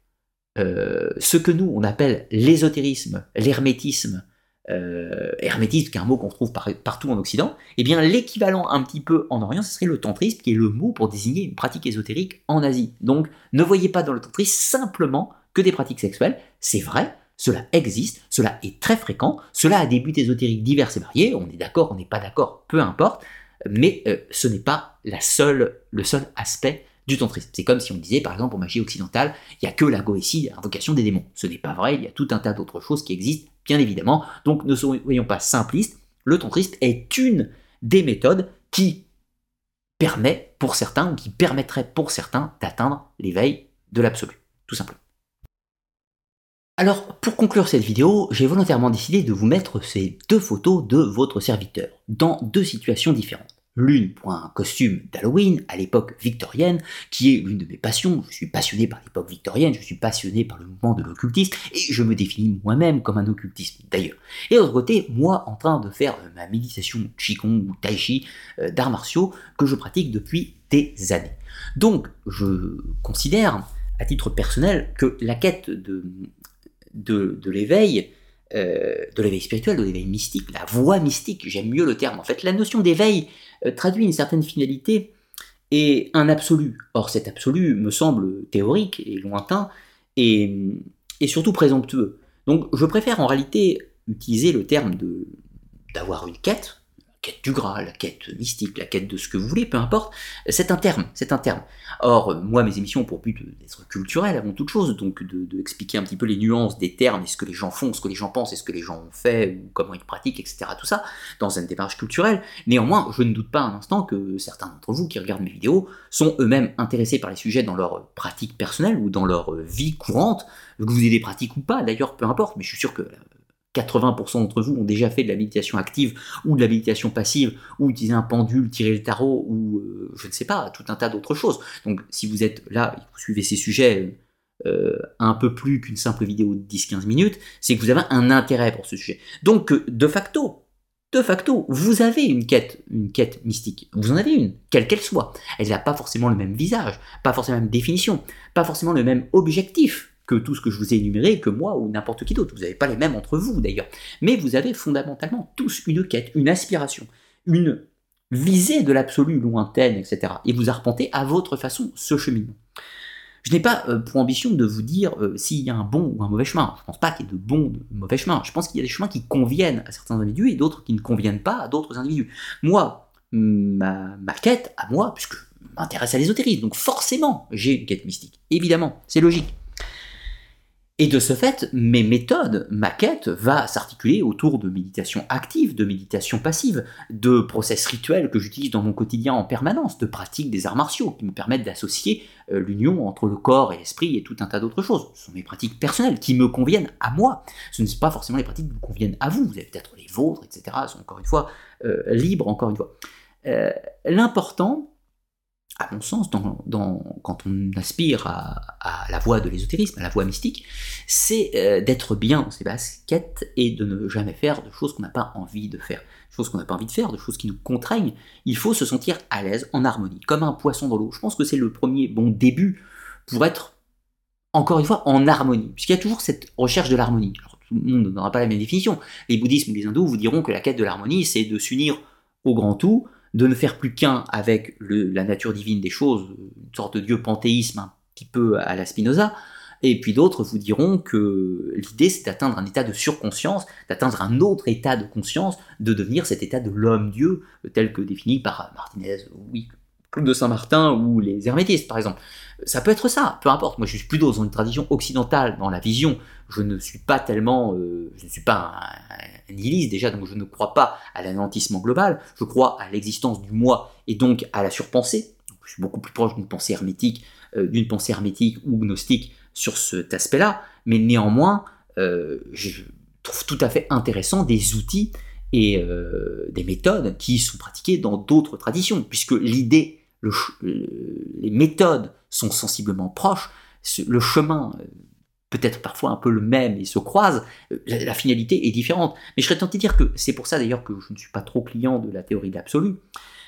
euh, ce que nous on appelle l'ésotérisme, l'hermétisme, euh, hermétisme, qui est un mot qu'on trouve partout en Occident, eh bien l'équivalent un petit peu en Orient, ce serait le tantrisme, qui est le mot pour désigner une pratique ésotérique en Asie. Donc ne voyez pas dans le tantrisme simplement que des pratiques sexuelles, c'est vrai, cela existe, cela est très fréquent, cela a des buts ésotériques divers et variés, on est d'accord, on n'est pas d'accord, peu importe, mais euh, ce n'est pas la seule, le seul aspect du tantrisme. C'est comme si on disait, par exemple, en magie occidentale, il n'y a que la goétie, l'invocation des démons. Ce n'est pas vrai, il y a tout un tas d'autres choses qui existent bien évidemment. Donc ne soyons pas simplistes, le tantrisme est une des méthodes qui permet pour certains, ou qui permettrait pour certains d'atteindre l'éveil de l'absolu, tout simplement. Alors, pour conclure cette vidéo, j'ai volontairement décidé de vous mettre ces deux photos de votre serviteur, dans deux situations différentes. L'une pour un costume d'Halloween à l'époque victorienne, qui est l'une de mes passions. Je suis passionné par l'époque victorienne, je suis passionné par le mouvement de l'occultisme, et je me définis moi-même comme un occultiste d'ailleurs. Et de l'autre côté, moi en train de faire ma méditation Qigong ou Tai Chi euh, d'arts martiaux que je pratique depuis des années. Donc je considère, à titre personnel, que la quête de, de, l'éveil euh, de l'éveil spirituel, de l'éveil mystique, la voie mystique, j'aime mieux le terme. En fait, la notion d'éveil euh, traduit une certaine finalité et un absolu. Or, cet absolu me semble théorique et lointain et, et surtout présomptueux. Donc, je préfère en réalité utiliser le terme d'avoir une quête, quête du Graal, la quête mystique, la quête de ce que vous voulez, peu importe, c'est un terme, c'est un terme. Or, moi, mes émissions ont pour but d'être culturelles avant toute chose, donc de, expliquer un petit peu les nuances des termes, et ce que les gens font, ce que les gens pensent, et ce que les gens ont fait, ou comment ils pratiquent, etc. Tout ça, dans une démarche culturelle. Néanmoins, je ne doute pas un instant que certains d'entre vous qui regardent mes vidéos sont eux-mêmes intéressés par les sujets dans leur pratique personnelle ou dans leur vie courante, que vous ayez des pratiques ou pas, d'ailleurs, peu importe, mais je suis sûr que 80% d'entre vous ont déjà fait de la méditation active ou de la méditation passive ou utiliser un pendule, tirer le tarot ou euh, je ne sais pas, tout un tas d'autres choses. Donc si vous êtes là et vous suivez ces sujets euh, un peu plus qu'une simple vidéo de 10-15 minutes, c'est que vous avez un intérêt pour ce sujet. Donc de facto, de facto, vous avez une quête, une quête mystique. Vous en avez une, quelle qu'elle soit. Elle n'a pas forcément le même visage, pas forcément la même définition, pas forcément le même objectif que tout ce que je vous ai énuméré, que moi ou n'importe qui d'autre. Vous n'avez pas les mêmes entre vous d'ailleurs. Mais vous avez fondamentalement tous une quête, une aspiration, une visée de l'absolu lointaine, etc. Et vous arpentez à votre façon ce cheminement. Je n'ai pas euh, pour ambition de vous dire euh, s'il y a un bon ou un mauvais chemin. Je ne pense pas qu'il y ait de bons ou de mauvais chemins. Je pense qu'il y a des chemins qui conviennent à certains individus et d'autres qui ne conviennent pas à d'autres individus. Moi, ma, ma quête à moi, puisque m'intéresse à l'ésotérisme, donc forcément j'ai une quête mystique. Évidemment, c'est logique. Et de ce fait, mes méthodes, ma quête va s'articuler autour de méditation active, de méditation passive, de process rituels que j'utilise dans mon quotidien en permanence, de pratiques des arts martiaux qui me permettent d'associer euh, l'union entre le corps et l'esprit et tout un tas d'autres choses. Ce sont mes pratiques personnelles qui me conviennent à moi. Ce ne sont pas forcément les pratiques qui vous conviennent à vous. Vous avez peut-être les vôtres, etc. Elles sont encore une fois euh, libres, encore une fois. Euh, l'important, à mon sens, quand on aspire à, la voie de l'ésotérisme, à la voie mystique, c'est euh, d'être bien dans ses baskets et de ne jamais faire de choses qu'on n'a pas envie de faire. De choses qu'on n'a pas envie de faire, de choses qui nous contraignent. Il faut se sentir à l'aise, en harmonie, comme un poisson dans l'eau. Je pense que c'est le premier bon début pour être, encore une fois, en harmonie. Puisqu'il y a toujours cette recherche de l'harmonie. Tout le monde n'aura pas la même définition. Les bouddhistes ou les hindous vous diront que la quête de l'harmonie, c'est de s'unir au grand tout, de ne faire plus qu'un avec la nature divine des choses, une sorte de dieu panthéisme un petit peu à la Spinoza, et puis d'autres vous diront que l'idée c'est d'atteindre un état de surconscience, d'atteindre un autre état de conscience, de devenir cet état de l'homme-dieu, tel que défini par Martinez, oui, Claude de Saint-Martin ou les hermétistes par exemple. Ça peut être ça, peu importe. Moi je suis plutôt dans une tradition occidentale, dans la vision. Je ne suis pas tellement, euh, je ne suis pas un, nihiliste déjà, donc je ne crois pas à l'anéantissement global. Je crois à l'existence du moi et donc à la surpensée. je suis beaucoup plus proche d'une pensée hermétique, euh, d'une pensée hermétique ou gnostique sur cet aspect-là. Mais néanmoins, euh, je trouve tout à fait intéressant des outils et des méthodes qui sont pratiquées dans d'autres traditions, puisque l'idée les méthodes sont sensiblement proches, le chemin euh, peut-être parfois un peu le même et se croise, euh, la, finalité est différente. Mais je serais tenté de dire que c'est pour ça d'ailleurs que je ne suis pas trop client de la théorie de l'absolu,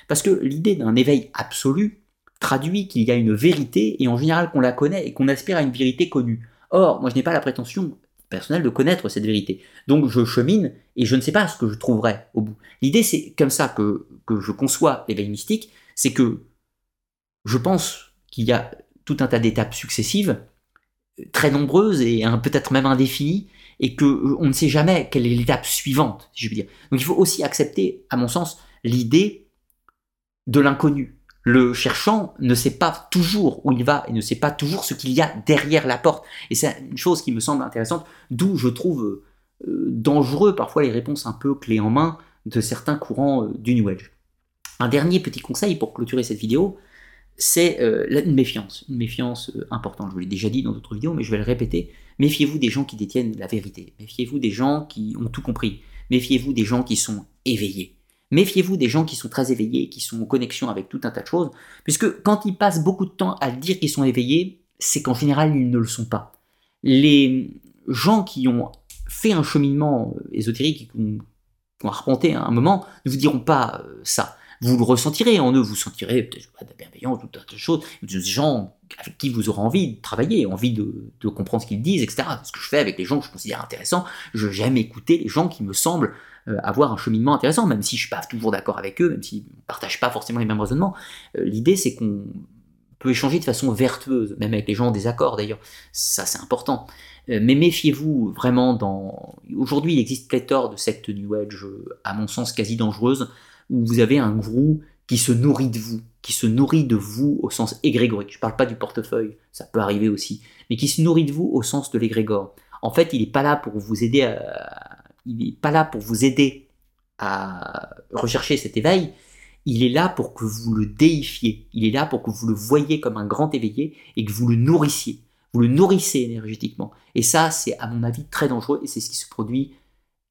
parce que l'idée d'un éveil absolu traduit qu'il y a une vérité et en général qu'on la connaît et qu'on aspire à une vérité connue. Or, moi je n'ai pas la prétention personnelle de connaître cette vérité. Donc je chemine et je ne sais pas ce que je trouverai au bout. L'idée c'est comme ça que, que je conçois l'éveil mystique, c'est que je pense qu'il y a tout un tas d'étapes successives, très nombreuses et peut-être même indéfinies, et que euh, on ne sait jamais quelle est l'étape suivante, si je veux dire. Donc il faut aussi accepter, à mon sens, l'idée de l'inconnu. Le cherchant ne sait pas toujours où il va et ne sait pas toujours ce qu'il y a derrière la porte. Et c'est une chose qui me semble intéressante, d'où je trouve euh, dangereux parfois les réponses un peu clés en main de certains courants euh, du New Age. Un dernier petit conseil pour clôturer cette vidéo, c'est euh, une méfiance, une méfiance euh, importante. Je vous l'ai déjà dit dans d'autres vidéos, mais je vais le répéter. Méfiez-vous des gens qui détiennent la vérité. Méfiez-vous des gens qui ont tout compris. Méfiez-vous des gens qui sont éveillés. Méfiez-vous des gens qui sont très éveillés, qui sont en connexion avec tout un tas de choses, puisque quand ils passent beaucoup de temps à dire qu'ils sont éveillés, c'est qu'en général, ils ne le sont pas. Les gens qui ont fait un cheminement ésotérique, qui ont arpenté à un moment, ne vous diront pas euh, ça. Vous le ressentirez en eux, vous sentirez peut-être de la bienveillance, tout un tas de choses, des gens avec qui vous aurez envie de travailler, envie de, comprendre ce qu'ils disent, etc. ce que je fais avec les gens que je considère intéressants. Je j'aime écouter les gens qui me semblent euh, avoir un cheminement intéressant, même si je suis pas toujours d'accord avec eux, même s'ils ne partagent pas forcément les mêmes raisonnements. Euh, l'idée, c'est qu'on peut échanger de façon vertueuse, même avec les gens en désaccord d'ailleurs. Ça, c'est important. Euh, mais méfiez-vous vraiment dans... Aujourd'hui, il existe pléthore de sectes New Age, à mon sens, quasi dangereuses, où vous avez un gourou qui se nourrit de vous, qui se nourrit de vous au sens égrégorique. Je ne parle pas du portefeuille, ça peut arriver aussi, mais qui se nourrit de vous au sens de l'égrégore. En fait, il n'est pas là pour vous aider à... il pas là pour vous aider à rechercher cet éveil, il est là pour que vous le déifiez, il est là pour que vous le voyez comme un grand éveillé et que vous le nourrissiez. Vous le nourrissez énergétiquement. Et ça, c'est à mon avis très dangereux et c'est ce qui se produit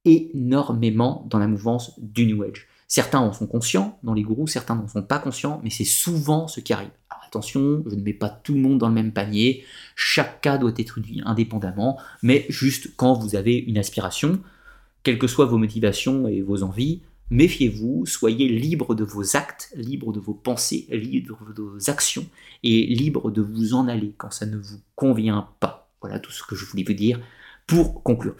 énormément dans la mouvance du New Age. Certains en sont conscients dans les gourous, certains n'en sont pas conscients, mais c'est souvent ce qui arrive. Alors attention, je ne mets pas tout le monde dans le même panier, chaque cas doit être étudié indépendamment, mais juste quand vous avez une aspiration, quelles que soient vos motivations et vos envies, méfiez-vous, soyez libre de vos actes, libre de vos pensées, libre de vos actions, et libre de vous en aller quand ça ne vous convient pas. Voilà tout ce que je voulais vous dire pour conclure.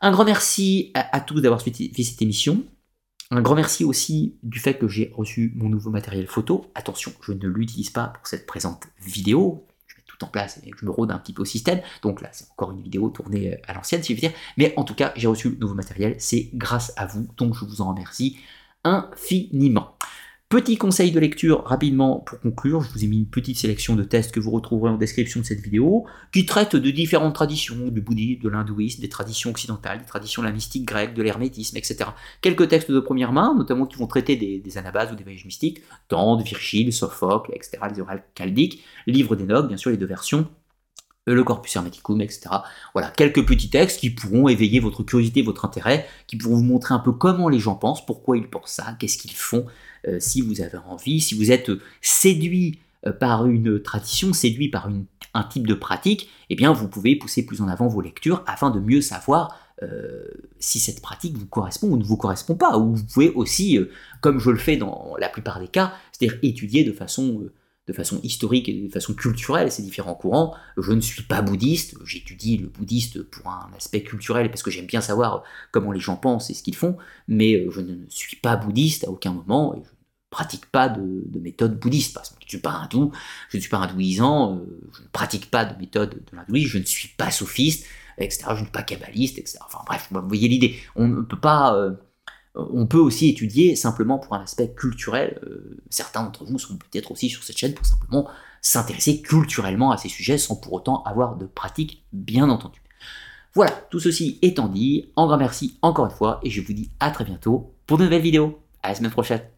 Un grand merci à, tous d'avoir suivi cette émission. Un grand merci aussi du fait que j'ai reçu mon nouveau matériel photo. Attention, je ne l'utilise pas pour cette présente vidéo. Je mets tout en place et je me rôde un petit peu au système. Donc là, c'est encore une vidéo tournée euh, à l'ancienne, si je veux dire. Mais en tout cas, j'ai reçu le nouveau matériel. C'est grâce à vous. Donc je vous en remercie infiniment. Petit conseil de lecture rapidement pour conclure, je vous ai mis une petite sélection de tests que vous retrouverez en description de cette vidéo, qui traitent de différentes traditions, du bouddhisme, de l'hindouisme, des traditions occidentales, des traditions de la mystique grecque, de l'hermétisme, etc. Quelques textes de première main, notamment qui vont traiter des, des anabas ou des voyages mystiques, Dante, Virgile, Sophocle, etc., les orales chaldiques, livre d'Enoch, bien sûr les deux versions, le corpus hermeticum, etc. Voilà, quelques petits textes qui pourront éveiller votre curiosité, votre intérêt, qui pourront vous montrer un peu comment les gens pensent, pourquoi ils pensent ça, qu'est-ce qu'ils font, euh, si vous avez envie, si vous êtes séduit euh, par une tradition, séduit par un type de pratique, eh bien vous pouvez pousser plus en avant vos lectures afin de mieux savoir euh, si cette pratique vous correspond ou ne vous correspond pas. Ou vous pouvez aussi, comme je le fais dans la plupart des cas, c'est-à-dire étudier de façon de façon historique et de façon culturelle ces différents courants. Je ne suis pas bouddhiste, j'étudie le bouddhiste pour un aspect culturel parce que j'aime bien savoir comment les gens pensent et ce qu'ils font, mais je ne suis pas bouddhiste à aucun moment et je ne pratique pas de, méthode bouddhiste parce que je ne suis pas hindou, je ne suis pas hindouisant, euh, je ne pratique pas de méthode de l'hindouisme, je ne suis pas sophiste, etc. Je ne suis pas kabbaliste, etc. Enfin bref, vous voyez l'idée. On ne peut pas euh, on peut aussi étudier simplement pour un aspect culturel. Euh, certains d'entre vous seront peut-être aussi sur cette chaîne pour simplement s'intéresser culturellement à ces sujets sans pour autant avoir de pratique, bien entendu. Voilà, tout ceci étant dit, un grand merci encore une fois et je vous dis à très bientôt pour de nouvelles vidéos. À la semaine prochaine.